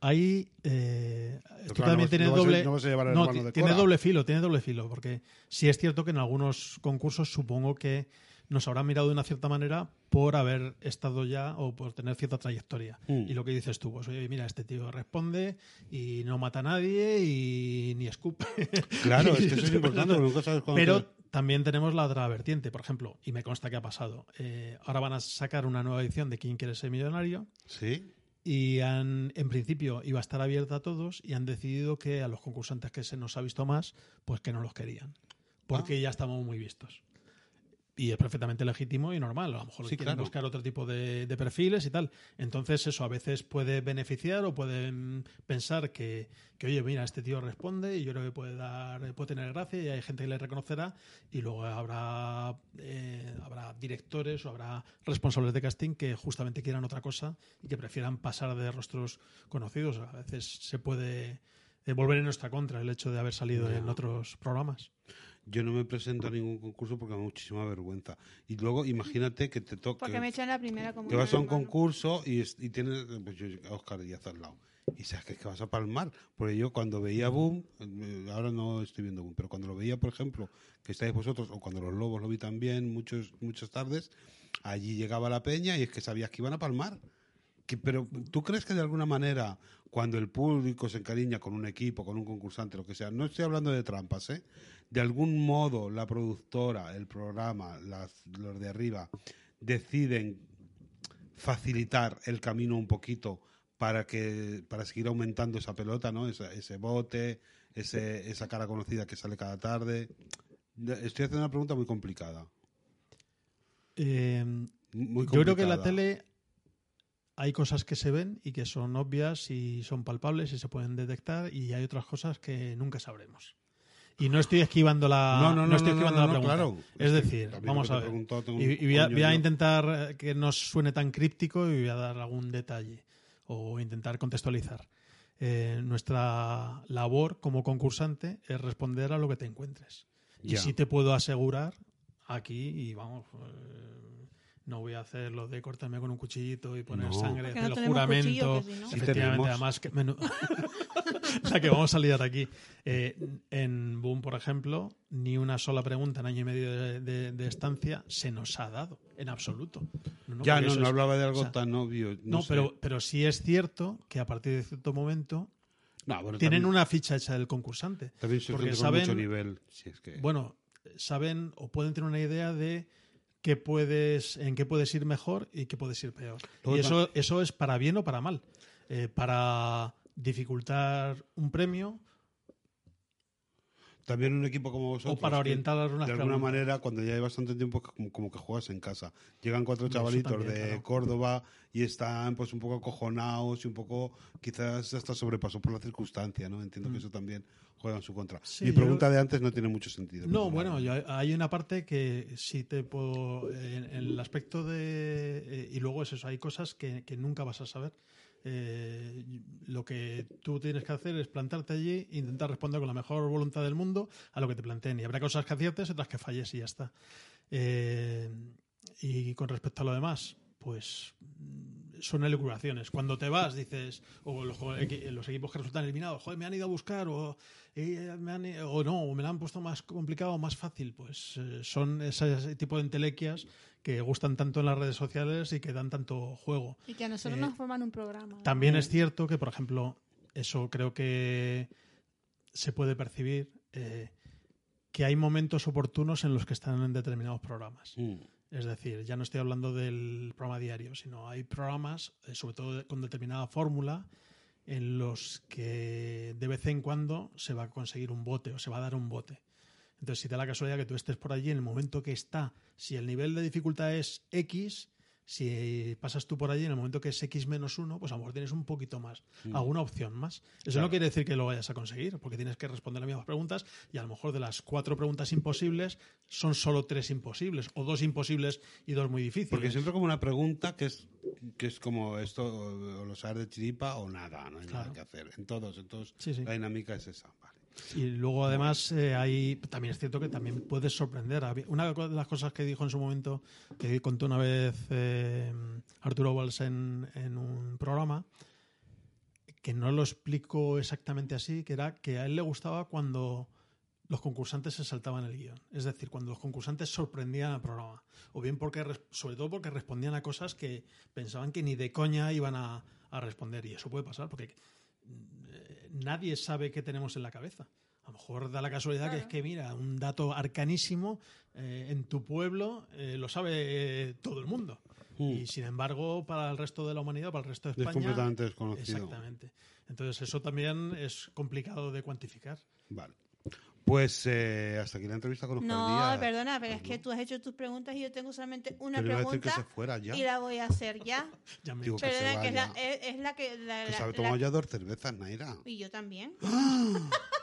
Ahí eh, esto claro, también no tiene no doble a no, de tiene doble filo, tiene doble filo, porque sí es cierto que en algunos concursos supongo que nos habrán mirado de una cierta manera por haber estado ya o por tener cierta trayectoria. Mm. Y lo que dices tú, pues oye, mira, este tío responde y no mata a nadie y ni escupe. Claro, es que eso es importante, porque nunca sabes cuándo Pero también tenemos la otra vertiente, por ejemplo, y me consta que ha pasado. eh, ahora van a sacar una nueva edición de ¿Quién quiere ser millonario? Sí, y han, en principio iba a estar abierta a todos y han decidido que a los concursantes que se nos ha visto más, pues que no los querían, porque ya estamos muy vistos. Y es perfectamente legítimo y normal. A lo mejor Sí, quieren claro. buscar otro tipo de, de perfiles y tal. Entonces, eso a veces puede beneficiar o pueden pensar que, que, oye, mira, este tío responde y yo creo que puede dar, puede tener gracia y hay gente que le reconocerá. Y luego habrá, eh, habrá directores o habrá responsables de casting que justamente quieran otra cosa y que prefieran pasar de rostros conocidos. A veces se puede eh, volver en nuestra contra el hecho de haber salido en otros programas. Yo no me presento a ningún concurso porque me da muchísima vergüenza. Y luego imagínate que te toca. Porque me echan la primera que vas a un concurso y, es- y tienes pues yo, a Oscar Díaz al lado. Y sabes que, es que vas a palmar. Porque yo cuando veía Boom, eh, ahora no estoy viendo Boom, pero cuando lo veía, por ejemplo, que estáis vosotros, o cuando los lobos lo vi también muchos, muchas tardes, allí llegaba la peña y es que sabías que iban a palmar. Que- pero tú crees que de alguna manera, cuando el público se encariña con un equipo, con un concursante, lo que sea, no estoy hablando de trampas, ¿eh? De algún modo la productora, el programa, las- los de arriba, deciden facilitar el camino un poquito para que para seguir aumentando esa pelota, ¿no? Esa- ese bote, ese, esa cara conocida que sale cada tarde. De- Estoy haciendo una pregunta muy complicada. Eh, Muy yo creo que la complicada. tele hay cosas que se ven y que son obvias y son palpables y se pueden detectar y hay otras cosas que nunca sabremos. Y no estoy esquivando la, No, no, no, estoy no, esquivando no, la pregunta. claro. Es Es que decir, también vamos a ver. Y, y voy, a, voy a intentar que no suene tan críptico y voy a dar algún detalle o intentar contextualizar. Eh, nuestra labor como concursante es responder a lo que te encuentres. Y Ya. sí te puedo asegurar aquí, y vamos, eh, no voy a hacer lo de cortarme con un cuchillito y poner No. sangre, hacer no el tenemos juramento. cuchillo, que si no. Sí Efectivamente, tenemos. además, que menu- la que vamos a liar aquí. Eh, en Boom, por ejemplo, ni una sola pregunta en año y medio de, de- de estancia se nos ha dado, en absoluto. No, ya no, es- hablaba de algo o sea, tan obvio. No, No, sé. pero, pero sí es cierto que a partir de cierto momento No, bueno, tienen también, una ficha hecha del concursante. también soy porque saben- mucho nivel. Si es que... Bueno, saben o pueden tener una idea de qué puedes, en qué puedes ir mejor y qué puedes ir peor. Y eso, eso es para bien o para mal. Eh, para dificultar un premio También un equipo como vosotros. o para que orientar unas De alguna manera, cuando ya hay bastante tiempo, como, como que juegas en casa. Llegan cuatro chavalitos también, de claro. Córdoba y están pues un poco acojonados y un poco, quizás hasta sobrepasó por la circunstancia, ¿no? Entiendo que eso también juega en su contra. Sí, Mi yo- pregunta de antes no tiene mucho sentido. No, bueno, yo- hay una parte que sí te puedo. En, en el aspecto de. eh, y luego es eso, hay cosas que, que nunca vas a saber. Eh, lo que tú tienes que hacer es plantarte allí e intentar responder con la mejor voluntad del mundo a lo que te planteen. Y habrá cosas que aciertes, otras que falles y ya está. Eh, y con respecto a lo demás, pues son elucubraciones. Cuando te vas, dices, o los, los equipos que resultan eliminados, joder, me han ido a buscar, o, eh, me han, o no, o me lo han puesto más complicado o más fácil. Pues eh, son ese, ese tipo de entelequias que gustan tanto en las redes sociales y que dan tanto juego. Y que a nosotros Eh, nos forman un programa. También es cierto que, por ejemplo, eso creo que se puede percibir, eh, que hay momentos oportunos en los que están en determinados programas. Mm. Es decir, ya no estoy hablando del programa diario, sino hay programas, eh, sobre todo con determinada fórmula, en los que de vez en cuando se va a conseguir un bote o se va a dar un bote. Entonces, si da la casualidad que tú estés por allí en el momento que está, si el nivel de dificultad es X, si pasas tú por allí en el momento que es X menos uno, pues a lo mejor tienes un poquito más, alguna opción más. Eso Claro. no quiere decir que lo vayas a conseguir, porque tienes que responder las mismas preguntas y a lo mejor de las cuatro preguntas imposibles son solo tres imposibles, o dos imposibles y dos muy difíciles. Porque siempre como una pregunta que es que es como esto, o, o lo sabes de chiripa o nada, no hay nada que hacer. En todos, en todos Sí, sí. la dinámica es esa. Vale. Y luego, además, eh, hay, también es cierto que también puedes sorprender. Una de las cosas que dijo en su momento, que contó una vez eh, Arturo Walsh en, en un programa, que no lo explico exactamente así, que era que a él le gustaba cuando los concursantes se saltaban el guion. Es decir, cuando los concursantes sorprendían al programa. O bien porque, sobre todo porque respondían a cosas que pensaban que ni de coña iban a, a responder. Y eso puede pasar porque eh, nadie sabe qué tenemos en la cabeza. A lo mejor da la casualidad que es que, mira, un dato arcanísimo eh, en tu pueblo eh, lo sabe eh, todo el mundo. Y sin embargo, para el resto de la humanidad, para el resto de Es España. completamente desconocido. Exactamente. Entonces, eso también es complicado de cuantificar. Vale. Pues eh, hasta aquí la entrevista con Oscar No, Díaz. perdona, pero es que tú has hecho tus preguntas y yo tengo solamente una Pero iba a decir que pregunta se fuera ya. y la voy a hacer ya. Ya me- Digo que se Perdona, que es la, vaya. es, es la que... La, Que la- se ha la- tomado ya dos cervezas, Naira. Y yo también.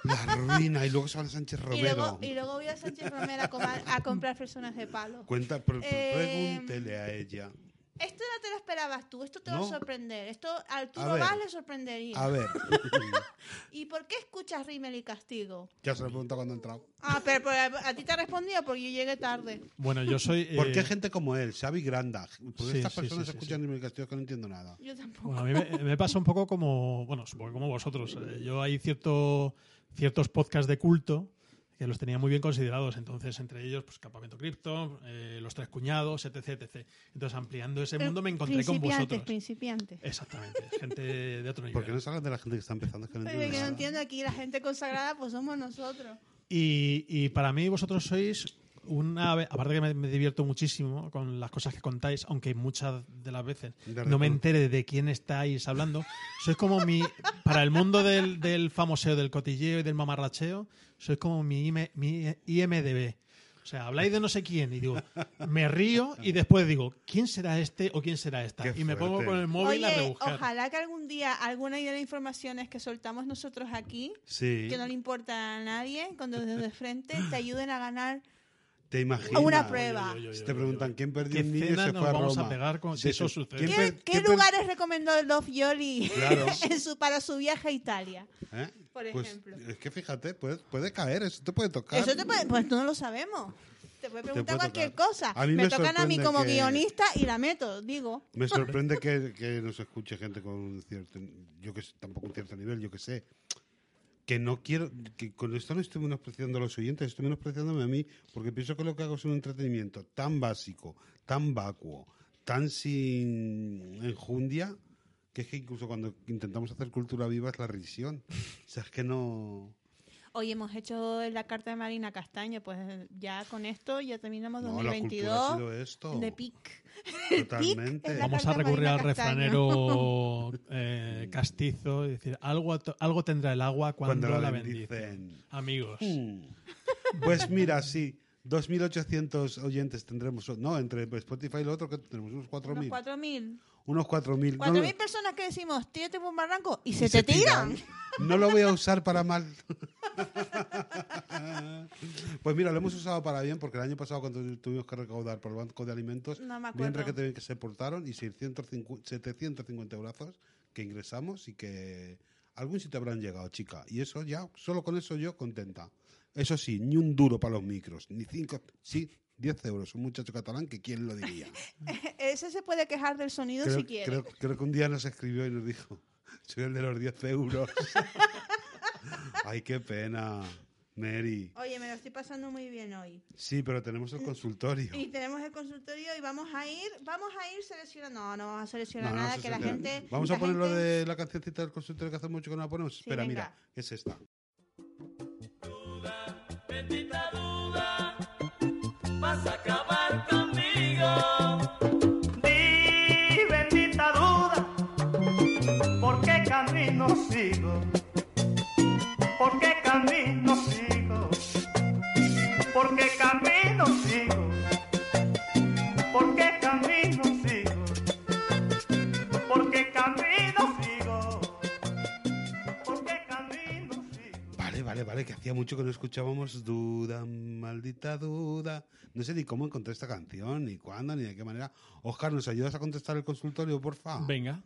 La ruina. Y luego se va a Sánchez Y Romero. luego, y luego voy a Sánchez Romero a, coma- a comprar personas de palo. Cuenta, Eh, pregúntele a ella. Esto no te lo esperabas tú, esto te va a sorprender. Esto a A Arturo. Valls le sorprendería. A ver, ¿Y por qué escuchas Rímel y Castigo? ya se lo he preguntado cuando he entrado. Ah, pero, pero a, a ti te ha respondido porque yo llegué tarde. Bueno, yo soy. ¿Por eh, qué gente como él, Xavi Granda? Porque Sí, estas sí, personas sí, sí, escuchan en el castillo que no entiendo nada. Yo tampoco. Bueno, a mí me, me pasa un poco como, bueno, como vosotros. Eh, Yo hay cierto, ciertos podcasts de culto que los tenía muy bien considerados. Entonces, entre ellos, pues Campamento Cripto, eh, Los Tres Cuñados, etc, etc. Entonces, ampliando ese mundo me encontré con vosotros. principiantes. Exactamente, gente de otro ¿Por qué nivel. no se hablan de la gente que está empezando? Es que no que no entiendo aquí, la gente consagrada pues somos nosotros. Y, y para mí vosotros sois una... Aparte que me, me divierto muchísimo con las cosas que contáis, aunque muchas de las veces De no me entere de quién estáis hablando. Sois como mi... Para el mundo del, del famoseo, del cotilleo y del mamarracheo, sois como mi, mi IMDB. O sea, habláis de no sé quién y digo, me río y después digo, ¿quién será este o quién será esta? Qué y me pongo con el móvil a Oye, rebuscar. ojalá que algún día alguna de las informaciones que soltamos nosotros aquí, Sí, que no le importa a nadie, cuando desde de frente te ayuden a ganar te imaginas. una prueba. Oye, oye, oye, Si te preguntan quién perdió ¿Qué un niño y se nos fue a vamos a Roma. pegar con- si eso sucede? ¿quién ¿Qué, qué per- lugares recomendó Love Yoli Claro. en su, para su viaje a Italia? ¿Eh? Por Pues, ejemplo. es que fíjate, puede, puede caer, eso te puede tocar. Eso te puede, pues tú no lo sabemos. Te puede preguntar puede cualquier tocar. cosa. A mí me, me tocan a mí como que- guionista y la meto, digo. Me sorprende que, que nos escuche gente con un cierto, yo que sé, tampoco un cierto nivel, yo que sé. Que no quiero, que con esto no estoy menospreciando a los oyentes, estoy menospreciándome a mí, porque pienso que lo que hago es un entretenimiento tan básico, tan vacuo, tan sin enjundia, que es que incluso cuando intentamos hacer cultura viva es la risión. O sea, es que no... Hoy hemos hecho la carta de Marina Castaño, pues ya con esto ya terminamos No, la cultura ha 2022 sido esto. de pic. Totalmente. la Vamos a recurrir al refranero eh, castizo y decir, algo, algo tendrá el agua cuando, Cuando la la bendice. bendicen. Amigos. Mm. Pues mira, sí, 2.800 oyentes tendremos. No, entre Spotify y lo otro, que tenemos unos 4.000. Unos 4.000. Unos 4.000. No, 4.000 lo- personas que decimos, tírate por un barranco y, y se, te tiran. No lo voy a usar para mal. Pues mira, lo hemos usado para bien porque el año pasado cuando tuvimos que recaudar por el Banco de Alimentos, No me bien bien que se portaron y 650, 750 euros que ingresamos y que algún sitio habrán llegado, chica. Y eso ya, solo con eso yo contenta. Eso sí, ni un duro para los micros, ni cinco, sí, 10 euros. Un muchacho catalán que quién lo diría. Ese se puede quejar del sonido creo, si quiere. creo- creo que un día nos escribió y nos dijo, soy el de los 10 euros. Ay, qué pena, Mary. Oye, me lo estoy pasando muy bien hoy. Sí, pero tenemos el consultorio. Y tenemos el consultorio y vamos a ir, vamos a ir seleccionando. No, no vamos a seleccionar No, no, nada, que la gente. Vamos la a poner lo gente- de la cancioncita del consultorio que hace mucho que no la ponemos. Espera, venga. mira, es esta. Bendita duda, vas Vale, que hacía mucho que no escuchábamos Duda, maldita duda. No sé ni cómo encontré esta canción, ni cuándo, ni de qué manera. Oscar, ¿nos ayudas a contestar el consultorio, porfa? Venga.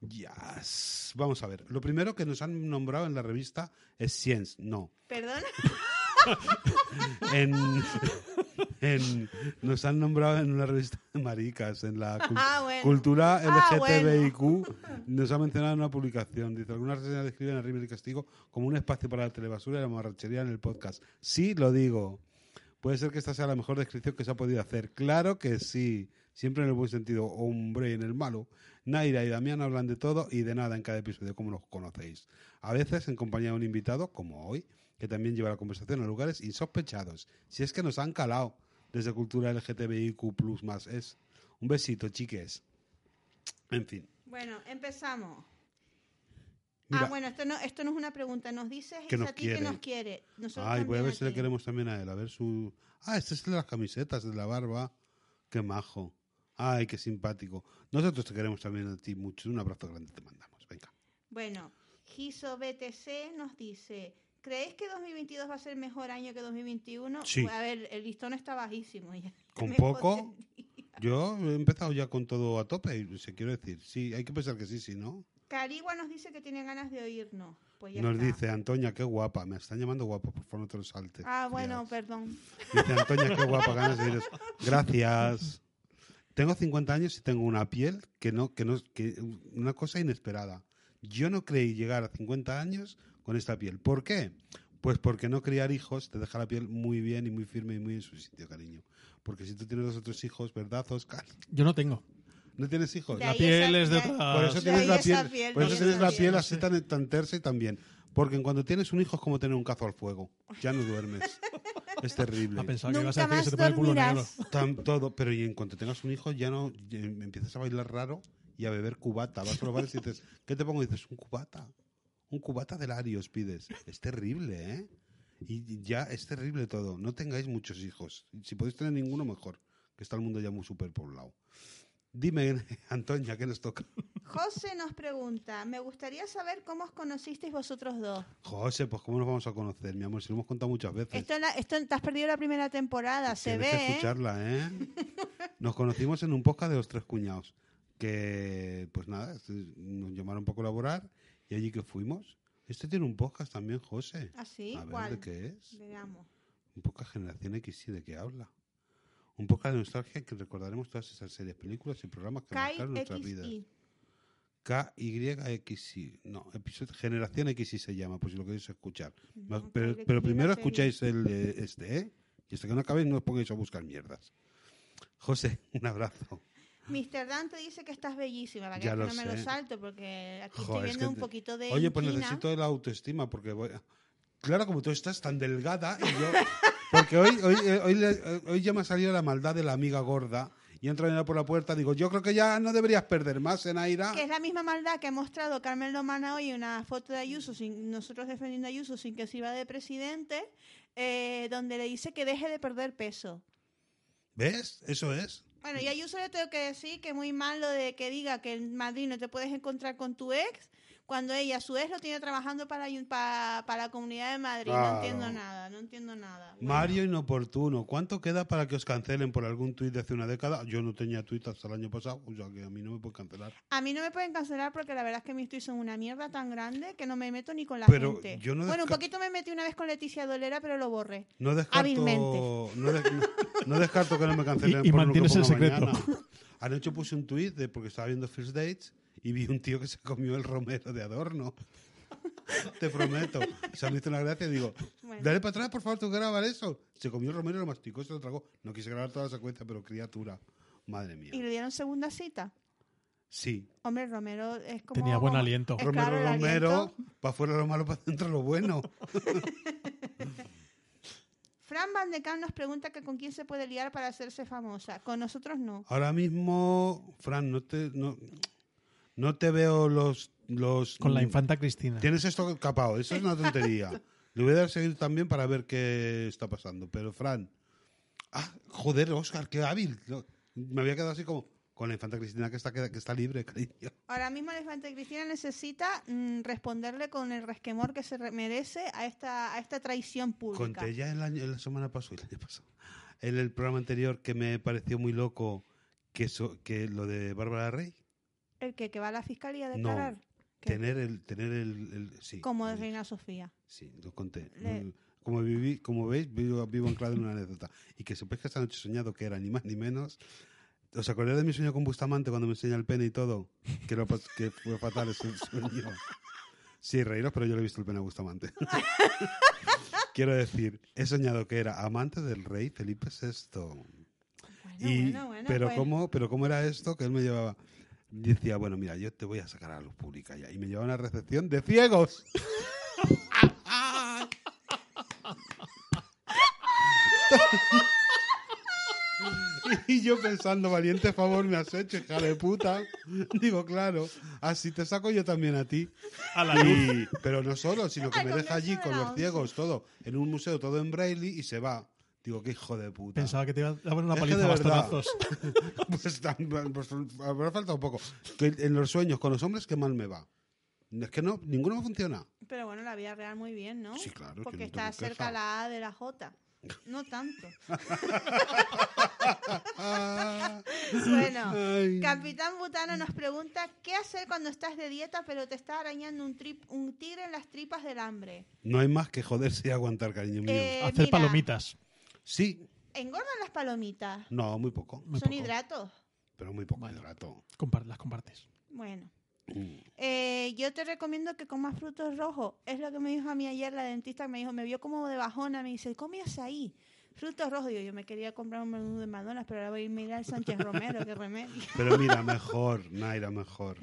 Yes. Vamos a ver. Lo primero que nos han nombrado en la revista es Science. No. Perdona. En, en- nos han nombrado en una revista de maricas, en la cul- Ah, bueno. cultura Ah, LGTBIQ. Nos ha mencionado en una publicación. Dice, algunas reseñas describen a River y Castigo como un espacio para la telebasura y la marrachería en el podcast. Sí, lo digo. Puede ser que esta sea la mejor descripción que se ha podido hacer. Claro que sí. Siempre en el buen sentido, hombre, y en el malo. Naira y Damián hablan de todo y de nada en cada episodio, como los conocéis. A veces en compañía de un invitado, como hoy, que también lleva la conversación a lugares insospechados. Si es que nos han calado desde cultura LGTBIQ más es. Un besito, chiques. En fin. Bueno, empezamos. Mira, ah, bueno, esto no, esto no es una pregunta. Nos dice Que nos a ti quiere. que nos quiere. Nosotros Ay, voy a ver si le queremos también a él. A ver su. Ah, este es el de las camisetas, de la barba. Qué majo. Ay, qué simpático. Nosotros te queremos también a ti mucho. Un abrazo grande te mandamos. Venga. Bueno, Giso BTC nos dice, ¿creéis que 2022 va a ser mejor año que 2021? Sí. A ver, el listón está bajísimo ya. Con poco. Yo he empezado ya con todo a tope, y se quiero decir. Sí, hay que pensar que sí, sí, ¿no? Carigua nos dice que tiene ganas de oírnos. Pues ya Nos está. dice, Antonia, qué guapa. Me están llamando guapa, por favor, no te lo saltes. Ah, bueno, perdón. Dice Antonia, qué guapa, ganas de iros. Gracias. Tengo 50 años y tengo una piel que no, que no, que una cosa inesperada. Yo no creí llegar a 50 años con esta piel. ¿Por qué? Pues porque no criar hijos te deja la piel muy bien y muy firme y muy en su sitio, cariño. Porque si tú tienes dos otros hijos, ¿verdad, Oscar? Yo no tengo. ¿No tienes hijos? La piel es de otra... Por eso tienes la piel, piel, por eso tienes la piel. piel así tan, tan tersa y tan bien. Porque cuando tienes un hijo es como tener un cazo al fuego. Ya no duermes. Es terrible. Ha pensado que ibas a Nunca decir que se te más pone el culo negro. dormirás. Tan- todo, pero y en cuanto tengas un hijo ya no ya empiezas a bailar raro y a beber cubata. Vas a los bares y dices, ¿qué te pongo? Y dices, un cubata. Un cubata de Larios pides. Es terrible, ¿eh? Y ya es terrible todo. No tengáis muchos hijos. Si podéis tener ninguno, mejor. Que está el mundo ya muy superpoblado. Dime, Antonia, ¿qué nos toca? José nos pregunta, me gustaría saber cómo os conocisteis vosotros dos. José, pues ¿cómo nos vamos a conocer, mi amor? Si lo hemos contado muchas veces. Esto, la- esto te has perdido la primera temporada, se Tienes ve, que ¿eh? escucharla, ¿eh? Nos conocimos en un podcast de los tres cuñados. Que, pues nada, nos llamaron para colaborar y allí que fuimos. Este tiene un podcast también, José. ¿Ah, sí? A ver, ¿Cuál? ¿de qué es? Veamos. Un podcast Generación X, ¿de qué habla? Un podcast de nostalgia que recordaremos todas esas series, películas y programas que marcaron nuestras vidas. KYXI. No, episodio, Generación XI se llama, por si lo queréis escuchar. No, pero, primero escucháis el de este, ¿eh? Y hasta que no acabéis no os pongáis a buscar mierdas. José, un abrazo. Mr. Dante dice que estás bellísima, para que, Ya que lo no me lo salto, porque aquí Joder, estoy es viendo que un poquito de Oye, pues inquina. necesito la autoestima porque voy... Claro, como tú estás tan delgada y yo... Porque hoy, hoy, eh, hoy, le- hoy ya me ha salido la maldad de la amiga gorda y entra por la puerta. Digo, yo creo que ya no deberías perder más, Enaira. Que es la misma maldad que ha mostrado Carmen Lomana hoy en una foto de Ayuso, sin, nosotros defendiendo a Ayuso sin que se iba de presidente, eh, donde le dice que deje de perder peso. ¿Ves? Eso es. Bueno, y a Ayuso le tengo que decir que muy mal lo de que diga que en Madrid no te puedes encontrar con tu ex, cuando ella, a su ex, lo tiene trabajando para, ayun- pa- para la Comunidad de Madrid. Claro. No entiendo nada, no entiendo nada. Bueno, Mario inoportuno. ¿Cuánto queda para que os cancelen por algún tuit de hace una década? Yo no tenía tuit hasta el año pasado, o sea que a mí no me pueden cancelar. A mí no me pueden cancelar porque la verdad es que mis tweets son una mierda tan grande que no me meto ni con la Pero gente. yo no bueno, un poquito me metí una vez con Leticia Dolera, pero lo borré. No descarto, Hábilmente. no, de- no- no descarto que no me cancelen Y- y por lo que mantienes el secreto. mañana. Anoche puse un tuit de porque estaba viendo First Dates y vi un tío que se comió el romero de adorno. Te prometo. O sea, me hizo una gracia y digo, Bueno. dale para atrás, por favor, tú grabar eso. Se comió el romero, lo masticó, se lo tragó. No quise grabar toda la secuencia, pero criatura. Madre mía. ¿Y le dieron segunda cita? Sí. Hombre, Romero es como... Tenía buen aliento. Romero, claro, Romero, aliento. para afuera lo malo, para adentro lo bueno. Fran Van de Kamp nos pregunta que con quién se puede liar para hacerse famosa. Con nosotros no. Ahora mismo, Fran, no te, no, no te veo los, los... Con la infanta Cristina. Tienes esto capado, eso es una tontería. Le voy a dar a seguir también para ver qué está pasando. Pero, Fran. Ah, joder, Oscar, qué hábil. Me había quedado así como con la infanta Cristina que está, que, que está libre, cariño. Ahora mismo la infante Cristina necesita mm, responderle con el resquemor que se re- merece a esta, a esta traición pública. Conté ya el año, la semana pasada, el año pasado, en el programa anterior que me pareció muy loco que, so- que lo de Bárbara Rey. El que, que va a la fiscalía a No, declarar. ¿Qué? Tener el, tener el, el- sí. Como de Reina Sofía. Sí, lo conté. Le- Como, viví, como veis, vivo, vivo anclado en una anécdota. Y que sepáis que esta noche he soñado que era ni más ni menos. ¿Os acordáis de mi sueño con Bustamante cuando me enseña el pene y todo? Que, lo que fue fatal ese sueño. Sí, reíros, pero yo le he visto el pene a Bustamante. Quiero decir, he soñado que era amante del rey Felipe VI. Bueno, y, bueno, bueno, pero. ¿cómo, pero ¿cómo era esto? Que él me llevaba... Decía, bueno, mira, yo te voy a sacar a la luz pública ya. Y me llevaba a una recepción de ciegos. Y yo pensando, valiente favor me has hecho, hija de puta. Digo, claro, así te saco yo también a ti. A la luz. Y- pero no solo, sino que me deja allí con los ciegos, todo, en un museo, todo en braille y se va. Digo, qué hijo de puta. Pensaba que te iba a dar una Es paliza de bastonazos. Pues, tan- pues, habrá faltado un poco. Que en los sueños con los hombres, qué mal me va. Es que no, ninguno me funciona. Pero bueno, la vida real muy bien, ¿no? Sí, claro, que Porque no está cerca la A de la J. No tanto. Bueno, Ay. Capitán Butano nos pregunta qué hacer cuando estás de dieta pero te está arañando un, trip, un tigre en las tripas del hambre. No hay más que joderse y aguantar, cariño mío. Eh, Hacer mira, palomitas. Sí, ¿Engordan las palomitas? no, muy poco. Muy ¿Son poco. hidratos? Pero muy poco Bueno. hidrato. Compar- las compartes. Bueno. Mm. Eh, yo te recomiendo que comas frutos rojos. Es lo que me dijo a mí ayer la dentista. Me dijo, me vio como de bajona. Me dice, come ahí. Frutos rojos. Digo, yo me quería comprar un menú de McDonald's, pero ahora voy a irme al Sánchez Romero. qué remedio. Pero mira, mejor, Naira, mejor.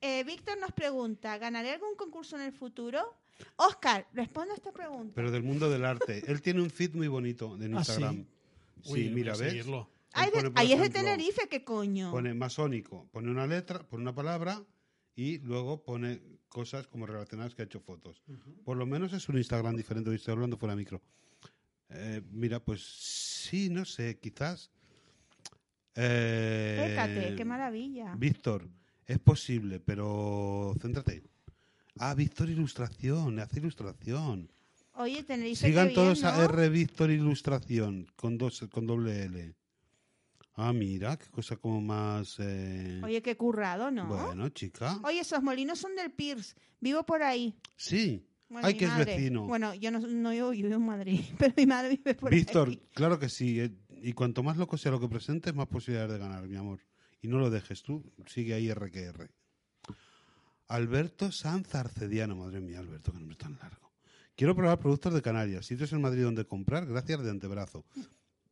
Eh, Víctor nos pregunta, ¿ganaré algún concurso en el futuro? Oscar, responde a esta pregunta. Pero del mundo del arte. Él tiene un feed muy bonito en ¿Ah, sí? Instagram. Sí, Uy, mira, ¿ves? pone, ahí es de Tenerife, ¿qué coño? Pone masónico, pone una letra, pone una palabra y luego pone cosas como relacionadas que ha hecho fotos. Por lo menos es un Instagram diferente, hoy estoy hablando fuera de micro. Eh, mira, pues sí, no sé, quizás. Eh, Fíjate, qué maravilla. Víctor, es posible, pero céntrate. Ah, Víctor Ilustración, hace ilustración. Oye, Tenerife, Sigan todos bien, a ¿no? R Víctor Ilustración con dos con doble L. Ah, mira, qué cosa como más eh, Oye, qué currado, ¿no? bueno, chica. Oye, esos molinos son del Pierce. Vivo por ahí. Sí. Bueno, Ay, que es vecino. Bueno, yo no, no yo vivo en Madrid, pero mi madre vive por Víctor, ahí. claro que sí. eh, Y cuanto más loco sea lo que presentes, más posibilidades de ganar, mi amor. Y no lo dejes tú, sigue ahí R que R. Alberto Sanz Arcediano, madre mía, Alberto, qué nombre tan largo. Quiero probar productos de Canarias, sitios en Madrid donde comprar, gracias de antebrazo.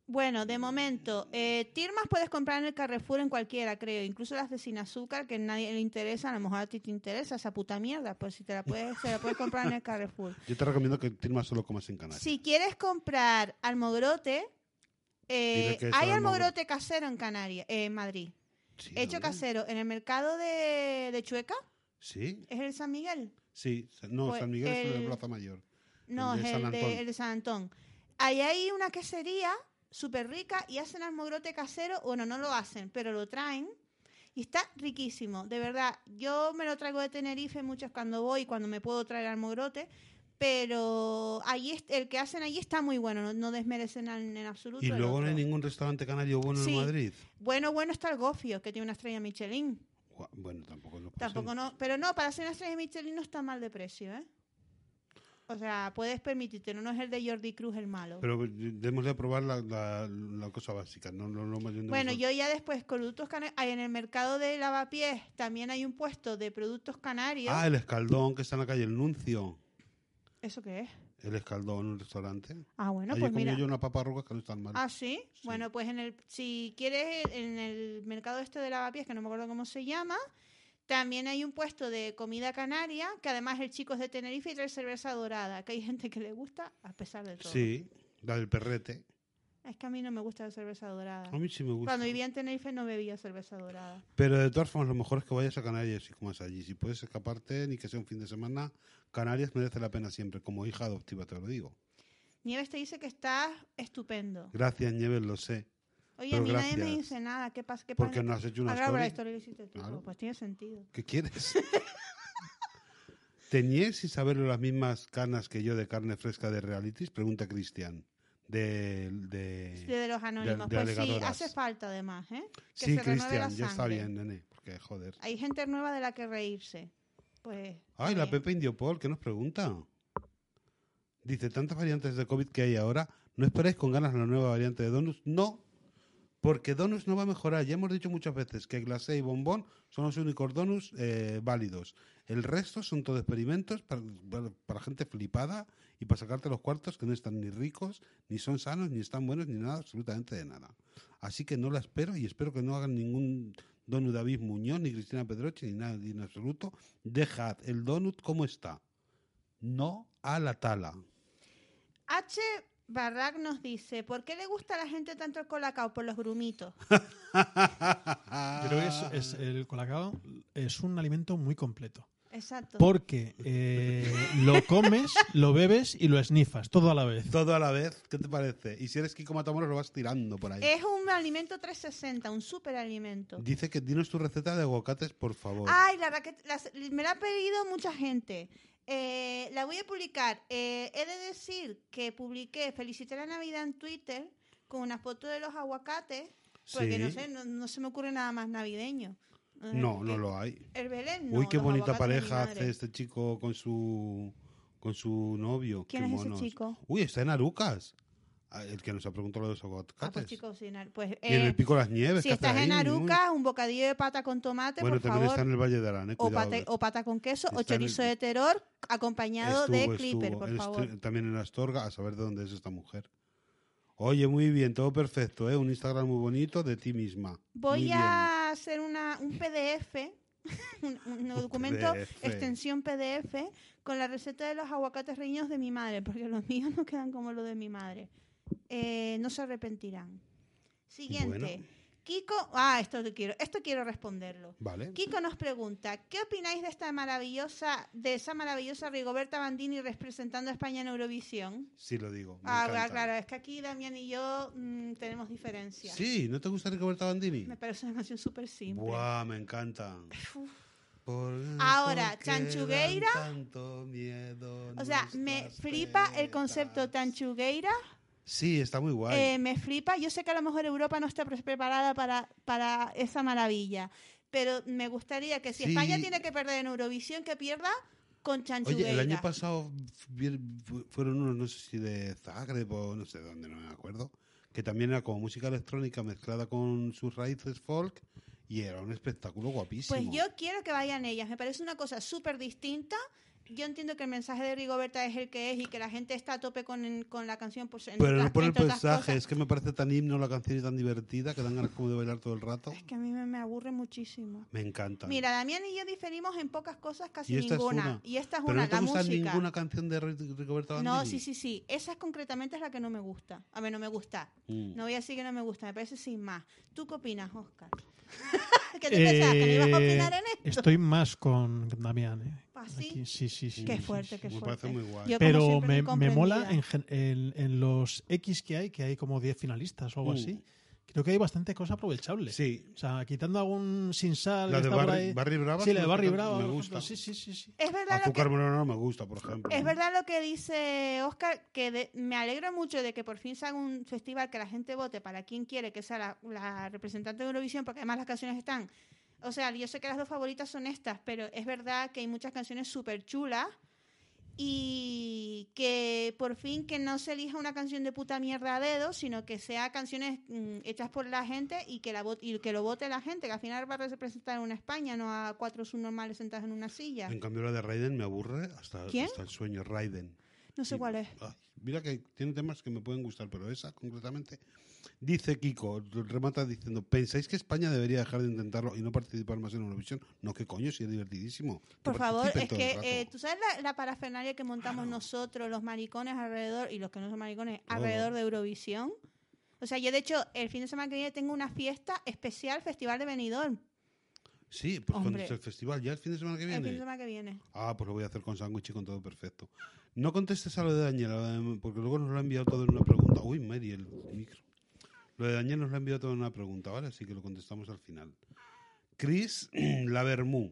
Bueno, de momento, eh, Tirmas puedes comprar en el Carrefour en cualquiera, creo. Incluso las de sin azúcar, que a nadie le interesa. A lo mejor a ti te interesa esa puta mierda. Pues si te la puedes, se la puedes comprar en el Carrefour. Yo te recomiendo que Tirma solo comas en Canarias. Si quieres comprar almogrote, eh, que hay almogrote. casero en Canarias, eh, en Madrid. Sí, Hecho casero. En el mercado de, de Chueca, Sí, ¿es el San Miguel? sí. No, Pues San Miguel es el de el- Plaza Mayor. No, El es San el de, el San Antón. Ahí hay una quesería súper rica y hacen almogrote casero. Bueno, no lo hacen, pero lo traen. Y está riquísimo, de verdad. Yo me lo traigo de Tenerife muchas cuando voy, cuando me puedo traer almogrote. Pero allí el que hacen allí está muy bueno, no, no desmerecen en, en absoluto. Y el luego no hay ningún restaurante canario bueno Sí. en Madrid. Bueno, bueno está el Gofio, que tiene una estrella Michelin. Bueno, tampoco lo Tampoco no, pero no, para hacer una estrella Michelin no está mal de precio, ¿eh? O sea, puedes permitirte, no es el de Jordi Cruz el malo. Pero debemos de probar la, la, la cosa básica, no, no, no de Bueno, yo ya después, productos canarios, en el mercado de lavapiés también hay un puesto de productos canarios. Ah, el escaldón que está en la calle, el Nuncio. ¿Eso qué es? El escaldón, un restaurante. Ah, bueno, Allí pues comí mira. yo una papa roja que no están mal. Ah, ¿sí? Sí. Bueno, pues en el, si quieres, en el mercado este de lavapiés, que no me acuerdo cómo se llama, también hay un puesto de comida canaria, que además el chico es de Tenerife y trae cerveza dorada, que hay gente que le gusta a pesar de todo. sí, la del perrete. Es que a mí no me gusta la cerveza dorada. A mí sí me gusta. Cuando vivía en Tenerife no bebía cerveza dorada. Pero de todas formas, lo mejor es que vayas a Canarias y comas allí. Si puedes escaparte, ni que sea un fin de semana, Canarias merece la pena siempre. Como hija adoptiva te lo digo. Nieves te dice que estás estupendo. Gracias, Nieves, lo sé. Oye, Pero a mí nadie me dice nada. ¿Qué pasa? ¿Qué Porque pasa? no has hecho una story. historia la hiciste tú. Claro. Pues tiene sentido. ¿Qué quieres? ¿Teníais sin saberlo las mismas canas que yo de carne fresca de realities? Pregunta Cristian. De, de... Los anónimos. de pues sí, hace falta además, ¿eh? Que Sí, Cristian, ya está bien, nene. Porque, joder. Hay gente nueva de la que reírse. Pues. Ay, la bien. Pepe Indiopol, ¿qué nos pregunta? Dice, tantas variantes de COVID que hay ahora, ¿no esperáis con ganas la nueva variante de Donus? No, porque Donus no va a mejorar. Ya hemos dicho muchas veces que glacé y bombón son los únicos Donus eh, válidos. El resto son todo experimentos para, para- para gente flipada y para sacarte los cuartos que no están ni ricos, ni son sanos, ni están buenos, ni nada, absolutamente de nada. Así que no la espero y espero que no hagan ningún Donut David Muñoz, ni Cristina Pedroche, ni nada en absoluto. Dejad el donut como está. No a la tala. H. Barrac nos dice: ¿Por qué le gusta a la gente tanto el colacao? Por los grumitos. Yo creo que es, es- el colacao es un alimento muy completo. Exacto. Porque eh, lo comes, lo bebes y lo esnifas, todo a la vez. Todo a la vez, ¿qué te parece? Y si eres Kiko Matamoros lo vas tirando por ahí. Es un alimento 360, un superalimento. Dice que dinos tu receta de aguacates, por favor. Ay, la raqueta, las- me la ha pedido mucha gente. Eh, la voy a publicar. Eh, he de decir que publiqué Felicité la Navidad en Twitter con una foto de los aguacates Porque no sé, no, no se me ocurre nada más navideño. Eh, No, no lo hay. El Belén, no. Uy, qué bonita pareja hace este chico con su con su novio. ¿Quién qué es ese monos. chico? Uy, está en Arucas. Ah, El que nos ha preguntado lo de los Ah, aguacates. pues chicos, sí, pues, y en eh, el Pico de las Nieves. si estás en ahí, Aruca, un bocadillo de pata con tomate, Bueno, por también favor. está en el Valle de Arán, eh, o, o pata con queso, o Está en chorizo el- de terror, acompañado de Estuvo, clipper, estuvo. por favor. También en Astorga, a saber de dónde es esta mujer. Oye, muy bien, todo perfecto, ¿eh? Un Instagram muy bonito de ti misma. Muy Voy bien. A hacer una, un PDF, un, un documento, PDF. extensión PDF, con la receta de los aguacates rellenos de mi madre, porque los míos no quedan como los de mi madre. Eh, no se arrepentirán. Siguiente. Bueno. Kiko, ah, esto te quiero, esto quiero responderlo. Vale. Kiko nos pregunta, ¿qué opináis de esta maravillosa, de esa maravillosa Rigoberta Bandini representando a España en Eurovisión? Sí, lo digo. me Ah, encanta. claro, es que aquí Damián y yo mm, tenemos diferencias. Sí, ¿no te gusta Rigoberta Bandini? Me parece una canción súper simple. Buah, me encanta. Por- Ahora, Chanchugueira. dan tanto miedo O sea, me flipa el concepto. Tanchugueira, Sí, está muy guay. eh, me flipa. Yo sé que a lo mejor Europa no está pre- preparada para, para esa maravilla, pero me gustaría que si Sí. España tiene que perder en Eurovisión, que pierda con Chanchugueira. Oye, el año pasado fueron unos, no sé si de Zagreb o no sé de dónde, no me acuerdo, que también era como música electrónica mezclada con sus raíces folk y era un espectáculo guapísimo. Pues yo quiero que vayan ellas. Me parece una cosa súper distinta. Yo entiendo que el mensaje de Rigoberta es el que es y que la gente está a tope con, con la canción. Pues, Pero no por el mensaje, es que me parece tan himno la canción y tan divertida que dan ganas como de bailar todo el rato. Es que a mí me, me aburre muchísimo. Me encanta. Mira, Damián y yo diferimos en pocas cosas, casi y esta ninguna. es una. Y esta es Pero una, no te la gusta música. ninguna canción de Ri- Rigoberta Bandini. No, sí, sí, sí. Esa concretamente es la que no me gusta. A ver, no me gusta. Mm. No voy a decir que no me gusta, me parece sin más. ¿Tú qué opinas, Oscar? ¿Qué te pensabas? ¿Que no ibas a Eh, opinar en esto? Estoy más con Damián. eh. ¿Ah, sí? Aquí, sí, sí, sí. Qué sí, fuerte, sí, qué sí. Me fuerte. parece muy guay. Yo Pero me, me mola en, en, en los X que hay, que hay como 10 finalistas o algo Mm. así. Creo que hay bastante cosa aprovechable. Sí. O sea, quitando algún sin sal. La de Barry, ahí. Barry Brava. Sí, la de me Barry gusta- Brava. Me gusta. Sí, sí, sí. sí. Es verdad, lo que, no me gusta, por ejemplo. es verdad lo que dice Oscar, que de- me alegro mucho de que por fin se haga un festival que la gente vote para quien quiere que sea la, la representante de Eurovisión, porque además las canciones están... O sea, yo sé que las dos favoritas son estas, pero es verdad que hay muchas canciones súper chulas y que por fin que no se elija una canción de puta mierda a dedo, sino que sea canciones mm, hechas por la gente y que, la y que lo vote la gente, que al final va a representar a una España, no a cuatro subnormales sentados en una silla. En cambio, la de Raiden me aburre hasta, el sueño. Raiden. No sé Y- cuál es. ay, mira que tiene temas que me pueden gustar, pero esa concretamente. Dice Kiko, remata diciendo: ¿Pensáis que España debería dejar de intentarlo y no participar más en Eurovisión? No, que coño, si es divertidísimo. Que Por favor, es que eh, tú sabes la, la parafernalia que montamos nosotros, los maricones alrededor, y los que no son maricones, alrededor de Eurovisión. O sea, yo de hecho, el fin de semana que viene tengo una fiesta especial, Festival de Benidorm, Sí, pues cuando es el festival, ya el fin de semana que el fin de viene. semana que viene. Ah, pues lo voy a hacer con sándwich y con todo perfecto. No contestes a lo de Daniel, porque luego nos lo ha enviado todo en una pregunta. Uy, Mary, el micro. Lo de Daniel nos lo ha enviado todo en una pregunta, ¿vale? Así que lo contestamos al final. Chris Lavermú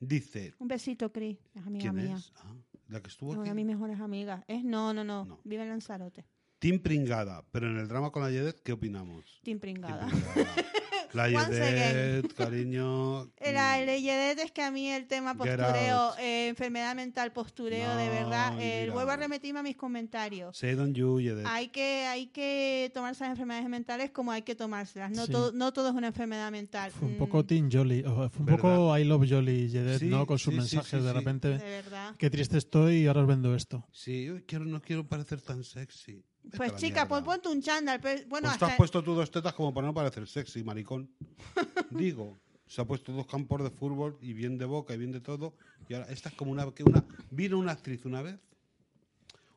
dice... Un besito, Cris, es amiga ¿Quién mía. es? Ah, la que estuvo Una aquí. de mis mejores amigas. Es, no, no, no, No. vive en Lanzarote. Team Pringada, pero en el drama con la Yedet, ¿qué opinamos? Team Team Pringada. La Yedet, cariño... La mm, Leyedet es que a mí el tema postureo, eh, enfermedad mental, postureo, de No, verdad, eh, vuelvo a remitirme a mis comentarios. Say don't you, Yedet. Hay que, hay que tomarse las enfermedades mentales como hay que tomárselas. No, Sí. todo, no todo es una enfermedad mental. Fue un Mm, poco Team Jolly. o Fue un ¿Verdad? poco I Love Jolly Jedet, Sí, ¿no? Con sus sí, sí, mensajes sí, de sí. repente. de verdad. Qué triste estoy y ahora os vendo esto. Sí, uy, quiero, no quiero parecer tan sexy. Pues chica, pues ponte un chándal. pero- bueno, Pues te has hasta- puesto tú dos tetas como para no parecer sexy, maricón. Digo, se ha puesto dos campos de fútbol y bien de boca y bien de todo. Y ahora, esta es como una... que una Vino una actriz una vez.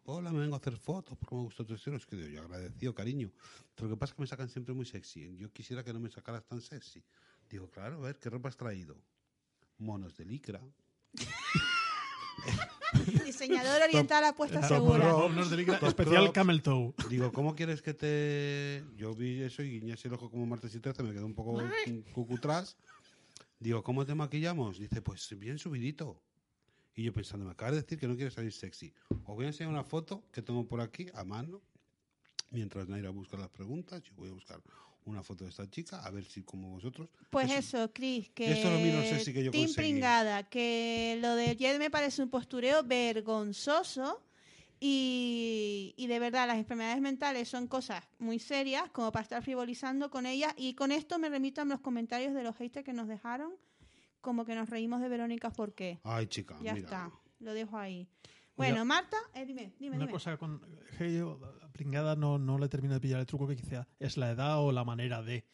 Hola, me vengo a hacer fotos porque me gustó tu estilo. Es que digo, yo agradecido, cariño. Pero lo que pasa es que me sacan siempre muy sexy. Yo quisiera que no me sacaras tan sexy. Digo, claro, a ver, ¿qué ropa has traído? Monos de licra. diseñador oriental apuesta Top segura. Especial. Camel Toe. Digo, ¿cómo quieres que te...? Yo vi eso y guiñé así el ojo como martes y 13, me quedó un poco cucutras. Digo, ¿cómo te maquillamos? Dice, pues bien subidito. Y yo pensando, me acabas de decir que no quieres salir sexy. Os voy a enseñar una foto que tengo por aquí, a mano. Mientras Naira busca las preguntas, yo voy a buscar una foto de esta chica, a ver si como vosotros. Pues Eso- eso, Cris, que Esto lo mismo no sé si que yo Team conseguí. Pringada, que lo de Jed me parece un postureo vergonzoso y, y de verdad las enfermedades mentales son cosas muy serias como para estar frivolizando con ellas y con esto me remito a los comentarios de los haters que nos dejaron como que nos reímos de Verónica porque Ay, chica, ya mira. está, lo dejo ahí. Bueno, Marta, eh, dime, dime, Una dime. cosa con Pringada no, no le termino de pillar el truco que quizá es la edad o la manera de.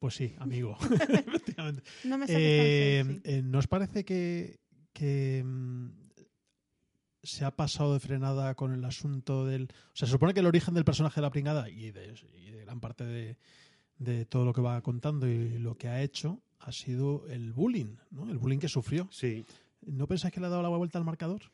Pues sí, amigo. Efectivamente. No me Eh, tan eh, ¿Nos parece que, que, mm, se ha pasado de frenada con el asunto del... O sea, se supone que el origen del personaje de la pringada y de, y de gran parte de, de todo lo que va contando y lo que ha hecho ha sido el bullying, ¿no? El bullying que sufrió. Sí, ¿No pensáis que le ha dado la vuelta al marcador?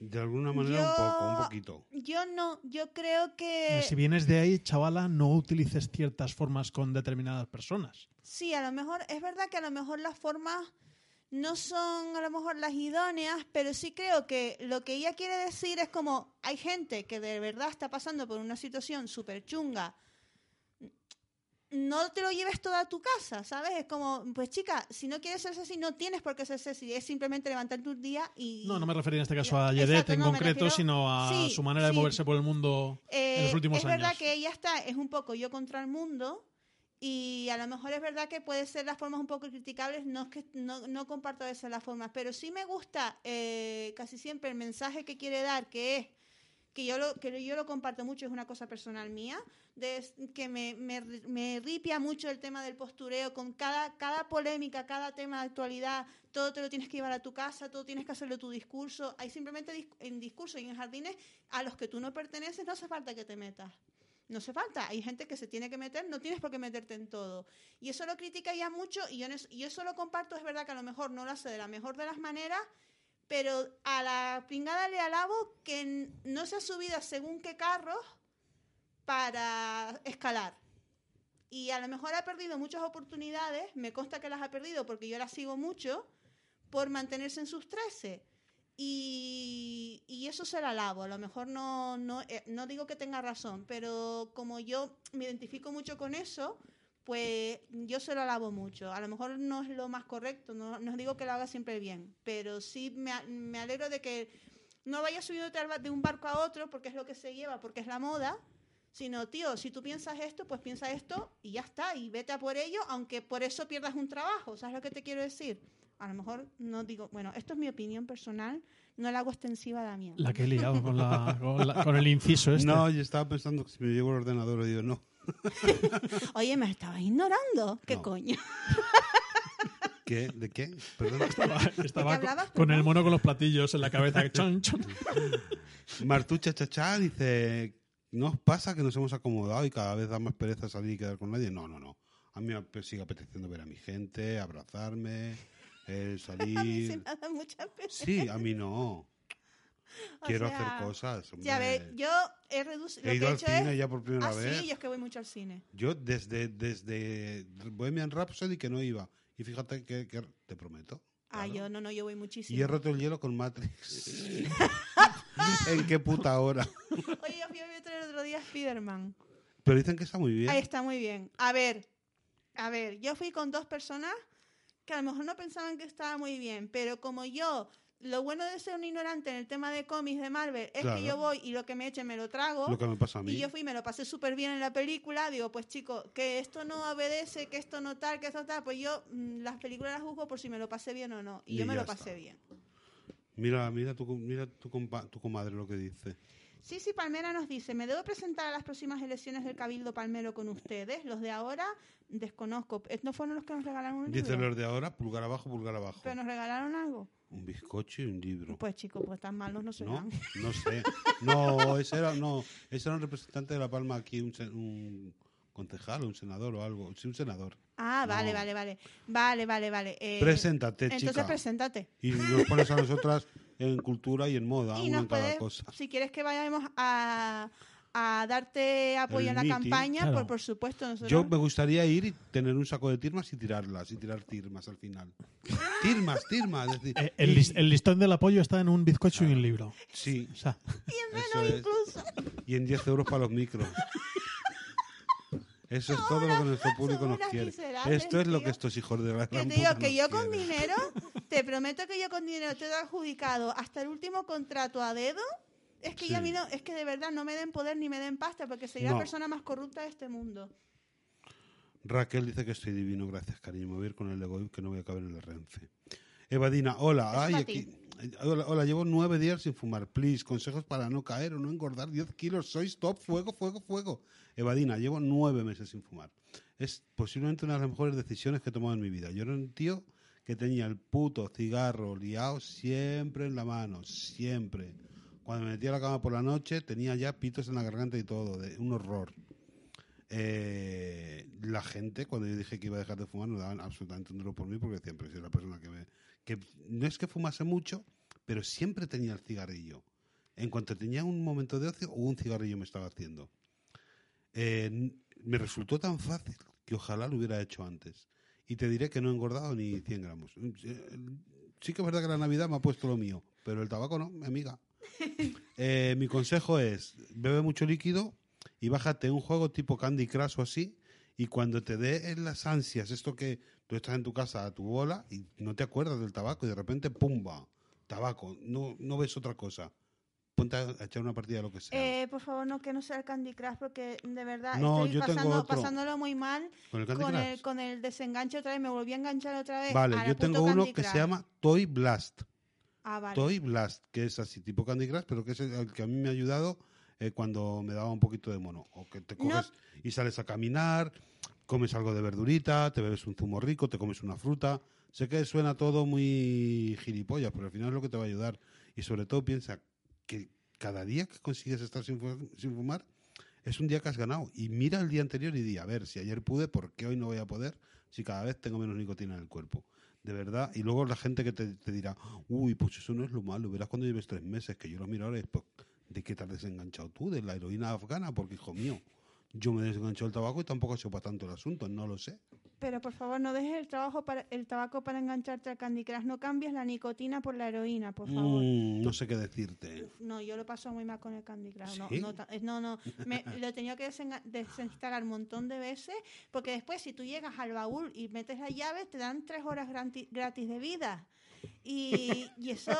De alguna manera Yo- un poco, un poquito. Yo no, yo creo que... Eh, Si vienes de ahí, chavala, no utilices ciertas formas con determinadas personas. Sí, a lo mejor, es verdad que a lo mejor las formas no son a lo mejor las idóneas, pero sí creo que lo que ella quiere decir es como hay gente que de verdad está pasando por una situación súper chunga. No te lo lleves toda a tu casa, ¿sabes? Es como, pues chica, si no quieres ser así, no tienes por qué ser así. Es simplemente levantarte un día y... No, no me refería en este caso a Exacto, Yedet en no, concreto, refiero- sino a Sí, su manera de moverse por el mundo en Eh, los últimos es años. verdad que ella está, es un poco yo contra el mundo y a lo mejor es verdad que puede ser las formas un poco criticables, no es que no, no comparto veces las formas, pero sí me gusta eh, casi siempre el mensaje que quiere dar, que es que yo lo que yo lo comparto mucho, es una cosa personal mía, de, que me, me, me ripia mucho el tema del postureo, con cada, cada polémica, cada tema de actualidad, todo te lo tienes que llevar a tu casa, todo tienes que hacerlo tu discurso. Hay simplemente dis- en discursos y en jardines a los que tú no perteneces, no hace falta que te metas. No hace falta. Hay gente que se tiene que meter, no tienes por qué meterte en todo. Y eso lo critica ella mucho y yo, en eso, y eso lo comparto. Es verdad que a lo mejor no lo hace de la mejor de las maneras, pero a la pringada le alabo que no se ha subido a según qué carros para escalar. Y a lo mejor ha perdido muchas oportunidades, me consta que las ha perdido porque yo las sigo mucho, por mantenerse en sus 13. Y, y eso se la alabo. A lo mejor no, no, eh, no digo que tenga razón, pero como yo me identifico mucho con eso, pues yo se lo alabo mucho. A lo mejor no es lo más correcto, no, no digo que lo haga siempre bien, pero sí me, me alegro de que no vaya subiendo de un barco a otro porque es lo que se lleva, porque es la moda, sino, tío, si tú piensas esto, pues piensa esto y ya está, y vete a por ello, aunque por eso pierdas un trabajo, ¿sabes lo que te quiero decir? A lo mejor no digo, bueno, esto es mi opinión personal, no la hago extensiva a Damián. La que he liado con, la- con, la- con el inciso este. No, yo estaba pensando que si me llevo el ordenador, digo, no. Oye, me estabas ignorando, ¿qué No. coño? ¿Qué? ¿De qué? Perdón. Estaba, estaba ¿De qué hablabas, con, con el mono con los platillos en la cabeza. Chon, chon. Martucha Chachá dice, ¿no os pasa que nos hemos acomodado y cada vez da más pereza salir y quedar con nadie? No, no, no. A mí me sigue apeteciendo ver a mi gente, abrazarme, eh, A mí se salir. me da mucha pena. Sí, a mí no. O Quiero sea, hacer cosas. Ya hombre. ves, yo he reducido. He ido que he al cine es... ya por primera ah, vez. sí, yo es que voy mucho al cine. Yo desde, desde Bohemian Rhapsody que no iba. Y fíjate que, que te prometo. Ah, claro. yo no, no, yo voy muchísimo. Y he roto el hielo con Matrix. ¿En qué puta hora? Oye, yo fui a ver el otro día Spider-Man. Pero dicen que está muy bien. Ahí está muy bien. A ver, a ver, yo fui con dos personas que a lo mejor no pensaban que estaba muy bien, pero como yo, lo bueno de ser un ignorante en el tema de cómics de Marvel es Claro. que yo voy y lo que me echen me lo trago. Lo que me pasa a mí. Y yo fui y me lo pasé súper bien en la película. Digo, pues chico, que esto no obedece, que esto no tal, que esto tal. Pues yo mm, las películas las juzgo por si me lo pasé bien o no. Y, Y yo me lo pasé está. bien. Mira, mira tu, mira tu, compa- tu comadre lo que dice. Sí, sí, Palmera nos dice, ¿me debo presentar a las próximas elecciones del Cabildo Palmero con ustedes? Los de ahora, desconozco. Eh, ¿No fueron los que nos regalaron un Dice libro? los de ahora, pulgar abajo, pulgar abajo. ¿Pero nos regalaron algo? Un bizcocho y un libro. Pues chicos, pues tan malos no ¿No? serán. No sé. No, ese era, no, ese era un representante de La Palma aquí, un, un concejal, un senador o algo. Sí, un senador. Ah, vale, No. vale, vale. Vale, vale, vale. Eh, Preséntate, Entonces chica. preséntate. Y nos pones a nosotras en cultura y en moda, y una nos en cada puedes, cosa. si quieres que vayamos a, a darte apoyo El en la meeting, campaña, claro. por, por supuesto. Nosotros... Yo me gustaría ir y tener un saco de tirmas y tirarlas, y tirar tirmas al final. tirmas, tirmas. es decir, Eh, el, y- lis- el listón del apoyo está en un bizcocho y un libro. Sí, O sea, eso es. incluso. Y en 10 euros para los micros. Eso es todo lo que nuestro público nos quiere. Esto es lo que estos hijos de la Que te digo que yo con dinero, te prometo que yo con dinero te he adjudicado hasta el último contrato a dedo. Es que ya a mí no, es que de verdad no me den poder ni me den pasta porque sería la persona más corrupta de este mundo. Raquel dice que estoy divino, gracias cariño. Me voy a ir con el ego que no voy a caber en el Renfe. Evadina, hola, ay, aquí. Hola, hola, llevo nueve días sin fumar. Please, consejos para no caer o no engordar 10 kilos. Soy stop, fuego, fuego, fuego. Evadina, llevo nueve meses sin fumar. Es posiblemente una de las mejores decisiones que he tomado en mi vida. Yo era un tío que tenía el puto cigarro liado siempre en la mano, siempre. Cuando me metía a la cama por la noche tenía ya pitos en la garganta y todo, de un horror. Eh, la gente, cuando yo dije que iba a dejar de fumar, no daban absolutamente un duro por mí porque siempre soy la persona que me. que no es que fumase mucho, pero siempre tenía el cigarrillo. En cuanto tenía un momento de ocio, un cigarrillo me estaba haciendo. Eh, me resultó tan fácil que ojalá lo hubiera hecho antes. Y te diré que no he engordado ni 100 gramos. Eh, Sí que es verdad que la Navidad me ha puesto lo mío, pero el tabaco no, mi amiga. Eh, mi consejo es, bebe mucho líquido y bájate un juego tipo Candy Crush o así, y cuando te dé en las ansias, esto que tú estás en tu casa a tu bola y no te acuerdas del tabaco y de repente, ¡pumba! Tabaco, no, no ves otra cosa. Ponte a echar una partida de lo que sea. Eh, por favor, no que no sea el Candy Crush porque de verdad No, estoy yo tengo pasando, pasándolo muy mal ¿Con el con Crush? el, con el desenganche otra vez. Me volví a enganchar otra vez. Vale, al yo tengo uno Candy que se llama Toy Blast. Ah, vale. Toy Blast, que es así, tipo Candy Crush, pero que es el el que a mí me ha ayudado eh, cuando me daba un poquito de mono. O que te No. coges y sales a caminar, comes algo de verdurita, te bebes un zumo rico, te comes una fruta. Sé que suena todo muy gilipollas, pero al final es lo que te va a ayudar. Y sobre todo piensa que cada día que consigues estar sin, fu- sin fumar es un día que has ganado. Y mira el día anterior y di, a ver, si ayer pude, ¿por qué hoy no voy a poder? Si cada vez tengo menos nicotina en el cuerpo. De verdad. Y luego la gente que te, dirá, uy, pues eso no es lo malo. Verás cuando lleves tres meses, que yo lo miro ahora y es, pues, ¿de qué te has desenganchado tú? ¿De la heroína afgana? Porque, hijo mío, yo me desengancho del tabaco y tampoco sé para tanto el asunto, no lo sé. Pero por favor, no dejes el trabajo para el tabaco para engancharte al Candy Crush. No cambies la nicotina por la heroína, por favor. Mm, no sé qué decirte. No, yo lo paso muy mal con el Candy Crush. No, ¿Sí? no, eh, no, no, me, lo he tenido que desinstalar un montón de veces porque después si tú llegas al baúl y metes la llave te dan tres horas gratis de vida. Y, y eso,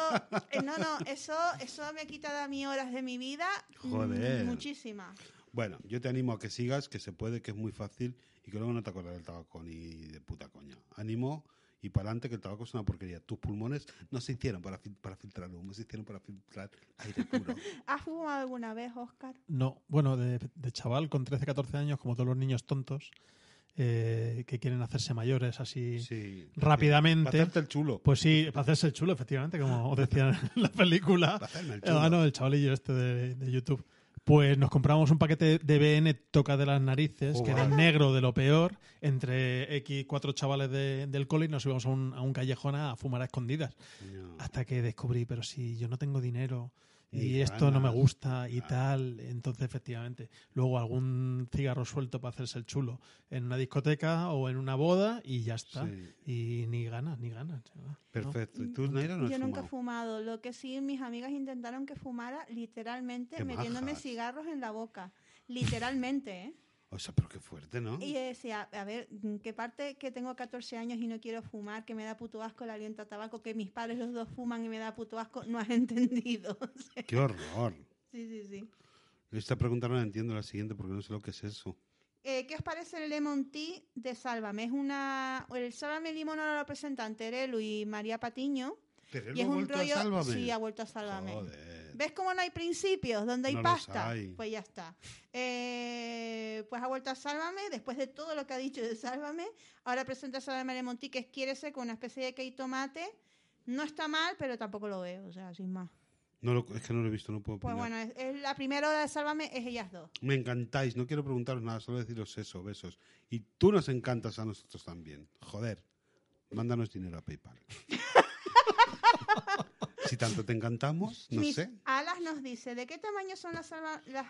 eh, no, no, eso, eso me ha quitado a mí horas de mi vida. mm, Joder. Muchísimas. Bueno, yo te animo a que sigas, que se puede, que es muy fácil y que luego no te acuerdas del tabaco ni de puta coña. Ánimo y para adelante, que el tabaco es una porquería. Tus pulmones no se hicieron para, fil- para filtrar humo, se hicieron para filtrar aire puro. ¿Has fumado alguna vez, Oscar? No, bueno, de, de chaval con 13, 14 años, como todos los niños tontos, eh, que quieren hacerse mayores así Sí. rápidamente. Para hacerte el chulo. Pues sí, para hacerse el chulo, efectivamente, como os decían en la película. Para hacerme el chulo. ah, no, el chavalillo este de, de YouTube. Pues nos compramos un paquete de BN Toca de las Narices, Oh, que era negro de lo peor, entre X cuatro chavales de- del cole y nos íbamos a un, a un callejón a fumar a escondidas. Hasta que descubrí, pero si yo no tengo dinero y esto no me gusta y Ah. tal, entonces efectivamente. Luego algún cigarro suelto para hacerse el chulo en una discoteca o en una boda y ya está. Sí. Y ni ganas, ni ganas. Perfecto. ¿Y tú, Naira, no has Yo nunca he fumado? fumado. Lo que sí, mis amigas intentaron que fumara literalmente Qué metiéndome majas. cigarros en la boca. Literalmente, ¿eh? O sea, pero qué fuerte, ¿no? Y yo decía, a ver, ¿qué parte que tengo 14 años y no quiero fumar, que me da puto asco el aliento a tabaco, que mis padres los dos fuman y me da puto asco? No has entendido. Qué horror. sí, sí, sí. Esta pregunta no la entiendo, la siguiente, porque no sé lo que es eso. Eh, ¿Qué os parece el Lemon Tea de Sálvame? Es una... El Sálvame Limón ahora lo presentan Terelu y María Patiño. Pero y es un rollo... Sí, ha vuelto a Sálvame. Joder. ¿Ves cómo no hay principios? Donde hay No pasta. hay. Pues ya está. Eh, pues ha vuelto a Sálvame, después de todo lo que ha dicho de Sálvame. Ahora presenta Sálvame de Monti, que es quiere ser con una especie de cake tomate. No está mal, pero tampoco lo veo, o sea, sin más. No lo- es que no lo he visto, no puedo Pues opinar. bueno, es, es la primera hora de Sálvame es ellas dos. Me encantáis, no quiero preguntaros nada, solo deciros eso, besos. Y tú nos encantas a nosotros también. Joder, mándanos dinero a PayPal. si tanto te encantamos, no Mis sé. Alas nos dice, ¿de qué tamaño son las, Ay,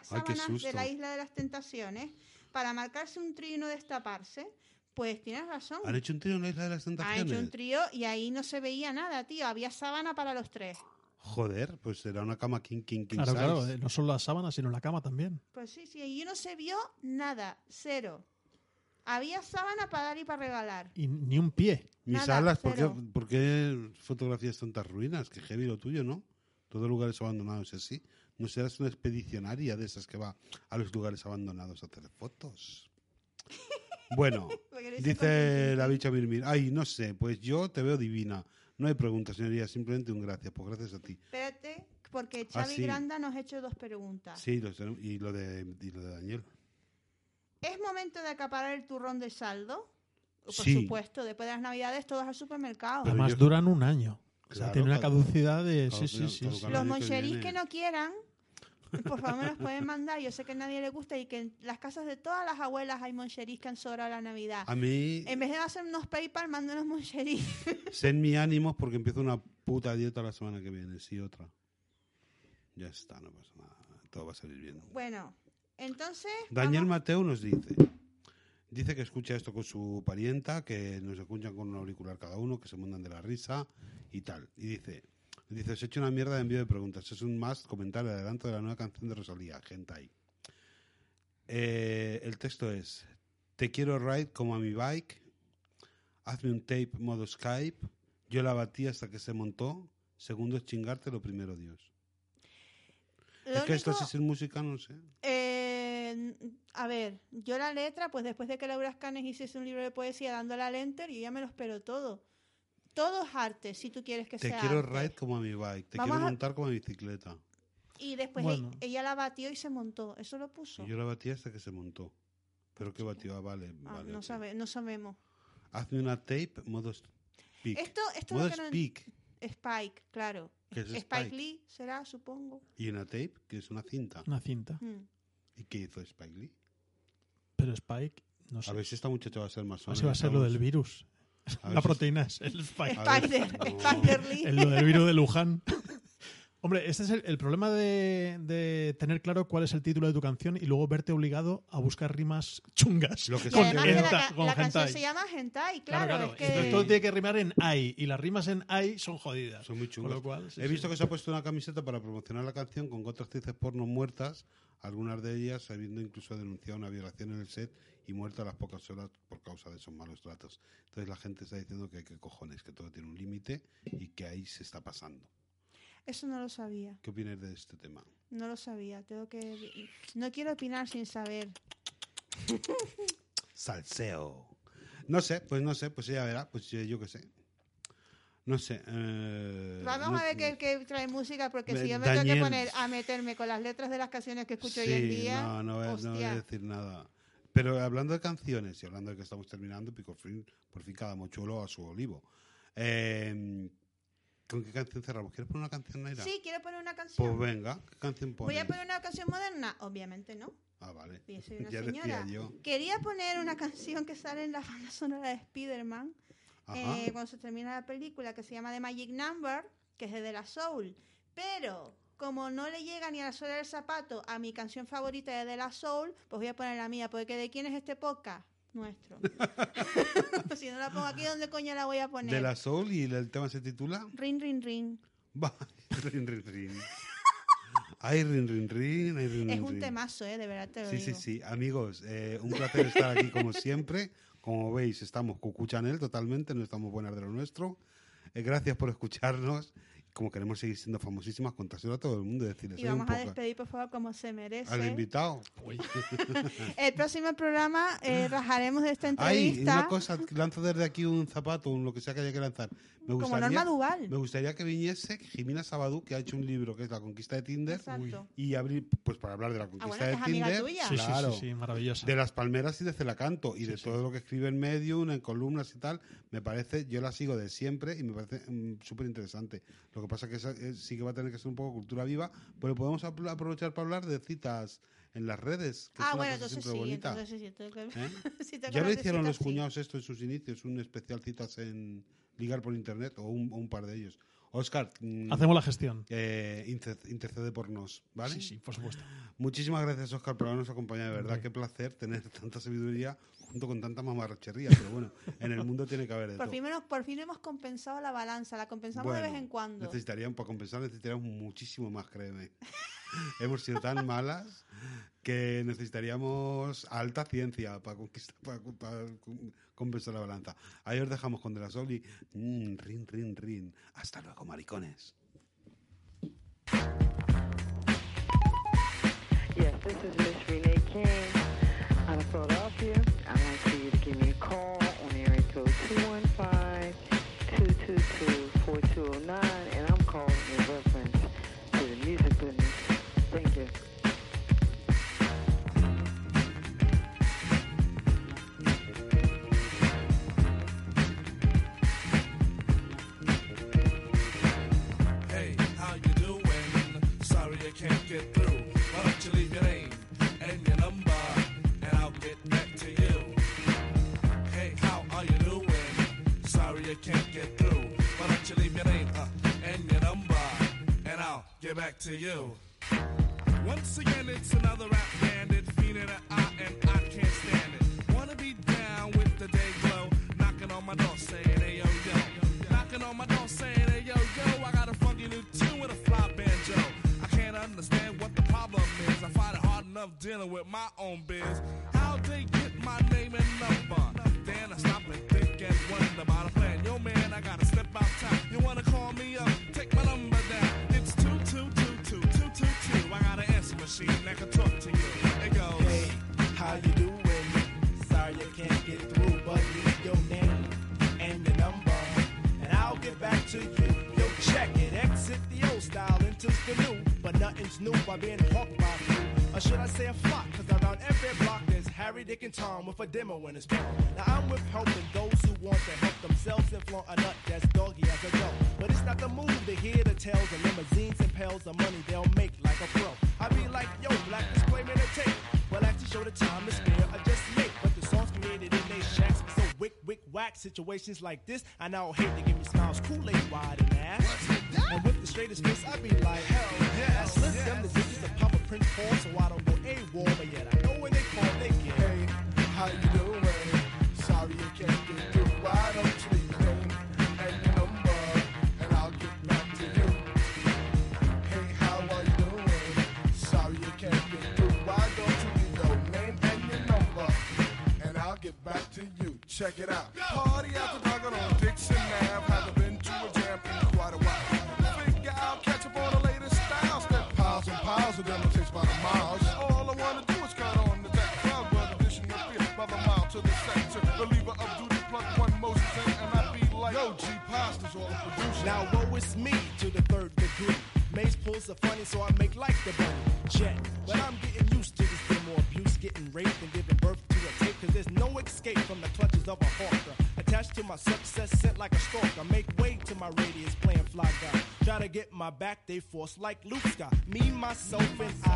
sábanas de la Isla de las Tentaciones? Para marcarse un trío y no destaparse. Pues tienes razón. ¿Han hecho un trío en la Isla de las Tentaciones? hecho un trío y ahí no se veía nada, tío. Había sábana para los tres. Joder, pues será una cama king, king, king Claro, size. claro, eh, no solo las sábanas, sino la cama también. Pues sí, sí, y no se vio nada, cero. Había sábana para dar y para regalar. Y ni un pie. Mis Nada, alas, ¿por qué, cero. por qué fotografías tantas ruinas? Que heavy lo tuyo, ¿no? Todos lugares abandonados así. ¿No serás una expedicionaria de esas que va a los lugares abandonados a hacer fotos? Bueno, dice la bicha Mirmir. Ay, no sé, pues yo te veo divina. No hay preguntas, señoría, simplemente un gracias. Pues gracias a ti. Espérate, porque Ah, Xavi sí. Granda nos ha hecho dos preguntas. Sí, los- y, lo de, y lo de Daniel. ¿Es momento de acaparar el turrón de saldo? Por Sí. supuesto, después de las navidades todos al supermercado. Pero Además yo- duran un año. O sea, Claro, tiene una caduc- caducidad de... Sí, sí, sí. Los que moncherís viene. que no quieran, por favor me los pueden mandar. Yo sé que a nadie le gusta y que en las casas de todas las abuelas hay moncherís que han sobrado la Navidad. A mí, En vez de hacer unos PayPal, manden unos moncherís. sé en mi ánimos porque empiezo una puta dieta la semana que viene, sí, otra. Ya está, no pasa nada. Todo va a salir bien. Bueno, entonces... Daniel vamos- Mateo nos dice, dice que escucha esto con su parienta, que nos escuchan con un auricular cada uno, que se mandan de la risa y tal. Y dice, dice, os he hecho una mierda de envío de preguntas. Es un más comentar el adelanto de la nueva canción de Rosalía, Gentai. Eh, el texto es, te quiero ride como a mi bike, hazme un tape modo Skype, yo la batí hasta que se montó, segundo es chingarte, lo primero Dios. Lo es que esto así sin música, no sé. A ver, yo la letra, pues después de que Laura Escanes hiciese un libro de poesía dándole al enter, yo ya me lo espero todo. Todo es arte, si tú quieres que Te sea quiero arte. ride como a mi bike, te Vamos quiero a- montar como a mi bicicleta. Y después Bueno. e- ella la batió y se montó. Eso lo puso. Y yo la batí hasta que se montó. ¿Pero qué batió? Ah, vale, Ah, vale. no, ok. sabe, no sabemos. Hazme una tape modo speak. Esto, esto modo es lo que no- speak. Spike, claro. ¿Qué es Spike, Spike? Lee será, supongo. Y una tape, que es una cinta. Una cinta. Mm. ¿Y qué hizo Spike Lee? Pero Spike, no sé. A ver si esta muchacha va a ser más Así va a ser lo del virus. A ver La si- proteína es el Spike. Spider, no. Spider Lee. El, lo del virus de Luján. Hombre, este es el, el problema de, de tener claro cuál es el título de tu canción y luego verte obligado a buscar rimas chungas. Lo que Y Con además que la, con canción se llama Hentai, Claro, claro. claro. Es que... Entonces todo tiene que rimar en ai y las rimas en ai son jodidas. Son muy Con chungos. lo cual, sí, He visto sí. que se ha puesto una camiseta para promocionar la canción con cuatro actrices porno muertas, algunas de ellas habiendo incluso denunciado una violación en el set y muerta a las pocas horas por causa de esos malos tratos. Entonces la gente está diciendo que qué cojones, que todo tiene un límite y que ahí se está pasando. Eso no lo sabía. ¿Qué opinas de este tema? No lo sabía. Tengo que... No quiero opinar sin saber. Salseo. No sé, pues no sé, pues ella verá, pues yo, yo qué sé. No sé. eh, Vamos no- a ver qué, qué trae música, porque si yo me tengo que poner a meterme con las letras de las canciones que escucho hoy en día, No, no voy, a- no voy a hostia. decir nada. Pero hablando de canciones y hablando de que estamos terminando, Pico fin, por fin cada mochuelo a su olivo. Eh, ¿Con qué canción cerramos? ¿Quieres poner una canción, Naira? Sí, quiero poner una canción. Pues venga, ¿qué canción pones? ¿Voy a poner una canción moderna? Obviamente no. Ah, vale. Yo soy una ya señora. decía yo. Quería poner una canción que sale en la banda sonora de Spider-Man eh, cuando se termina la película, que se llama The Magic Number, que es de De La Soul. Pero como no le llega ni a la suela del zapato a mi canción favorita de De La Soul, pues voy a poner la mía, porque ¿de quién es este podcast? Nuestro. si no la pongo aquí, ¿dónde coño la voy a poner? De la Soul y el tema se titula Rin, rin, rin. Va, rin, rin, rin. Ay, rin, rin, rin, ay, rin, Es un temazo, ¿eh? De verdad te lo Sí, sí, digo. sí. Amigos, eh, un placer estar aquí como siempre. Como veis, estamos cucuchanel totalmente, no estamos buenas de lo nuestro. Eh, gracias por escucharnos. Como queremos seguir siendo famosísimas, contárselo a todo el mundo y decirles Y "Soy un vamos a poca". despedir, por favor, como se merece. al invitado. El próximo programa eh, rajaremos de esta Ay, entrevista una cosa, lanzo desde aquí un zapato, un lo que sea que haya que lanzar. Me como gustaría, Norma Duval. me gustaría que viniese Jimena Sabadú, que ha hecho un libro que es La conquista de Tinder, Exacto. y abrir, pues para hablar de la conquista bueno, de es amiga Tinder. tuya. Sí, sí, claro. sí, sí, maravillosa. de las palmeras y de Celacanto y de todo lo que escribe en Medium, en columnas y tal, me parece, yo la sigo de siempre y me parece mm, súper interesante. Lo que pasa es que esa- eh, sí que va a tener que ser un poco cultura viva, pero podemos aprovechar para hablar de citas en las redes, que es Ah, una bueno, cosa entonces siempre sí, bonita. entonces sí, ¿eh? sí, tengo que Ya lo hicieron los sí. cuñados esto en sus inicios, un especial citas en ligar por internet o un, o un par de ellos. Oscar, mm, Hacemos la gestión. eh, inter- intercede por nos, ¿vale? Sí, sí, por supuesto. Muchísimas gracias, Oscar, por habernos acompañado. De verdad, qué placer tener tanta sabiduría junto con tanta mamarrachería. Pero bueno, en el mundo tiene que haber de Por todo. fin, hemos, por fin hemos compensado la balanza, la compensamos de vez en cuando. Necesitaríamos, para compensar, necesitaríamos muchísimo más, créeme. hemos sido tan malas que necesitaríamos alta ciencia para conquistar, para, para compensar la balanza. Ahí os dejamos con De La Soul y mm, rin, rin, rin. Hasta luego, maricones. Yes, this is Miss Renee King out of Philadelphia. Call on area code 215-222-4209, to you. Once again, it's another rap bandit, feeling an eye, and I can't stand it. Wanna be down with the day glow, knocking on my door saying, hey yo yo. Knocking on my door saying, hey yo yo, I got a funky new tune with a fly banjo. I can't understand what the problem is. I find it hard enough dealing with my own biz. How they get my name and number? With a demo in his palm. Now I'm with helping those who want to help themselves and flaunt a nut that's doggy as a dough. But it's not the move to hear the tales of limousines and pails of money they'll make like a pro. I be like, yo, black display me the tape. Well, I to show the time to spare, I just make. But the songs created in they shacks so wick, wick, whack. Situations like this, I now hate to give me smiles, Kool-Aid wide and ass. And with the straightest face, I be like, hell yeah. I slip them the digits of Papa Prince Paul, so my back, they force like Luke Scott. Me, myself, and I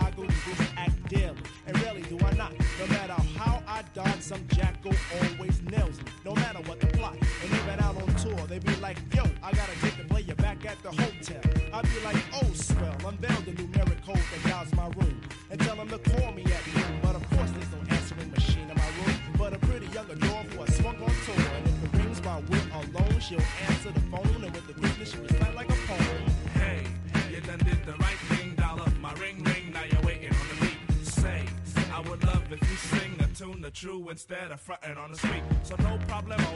instead of fronting on the street. So no problemo,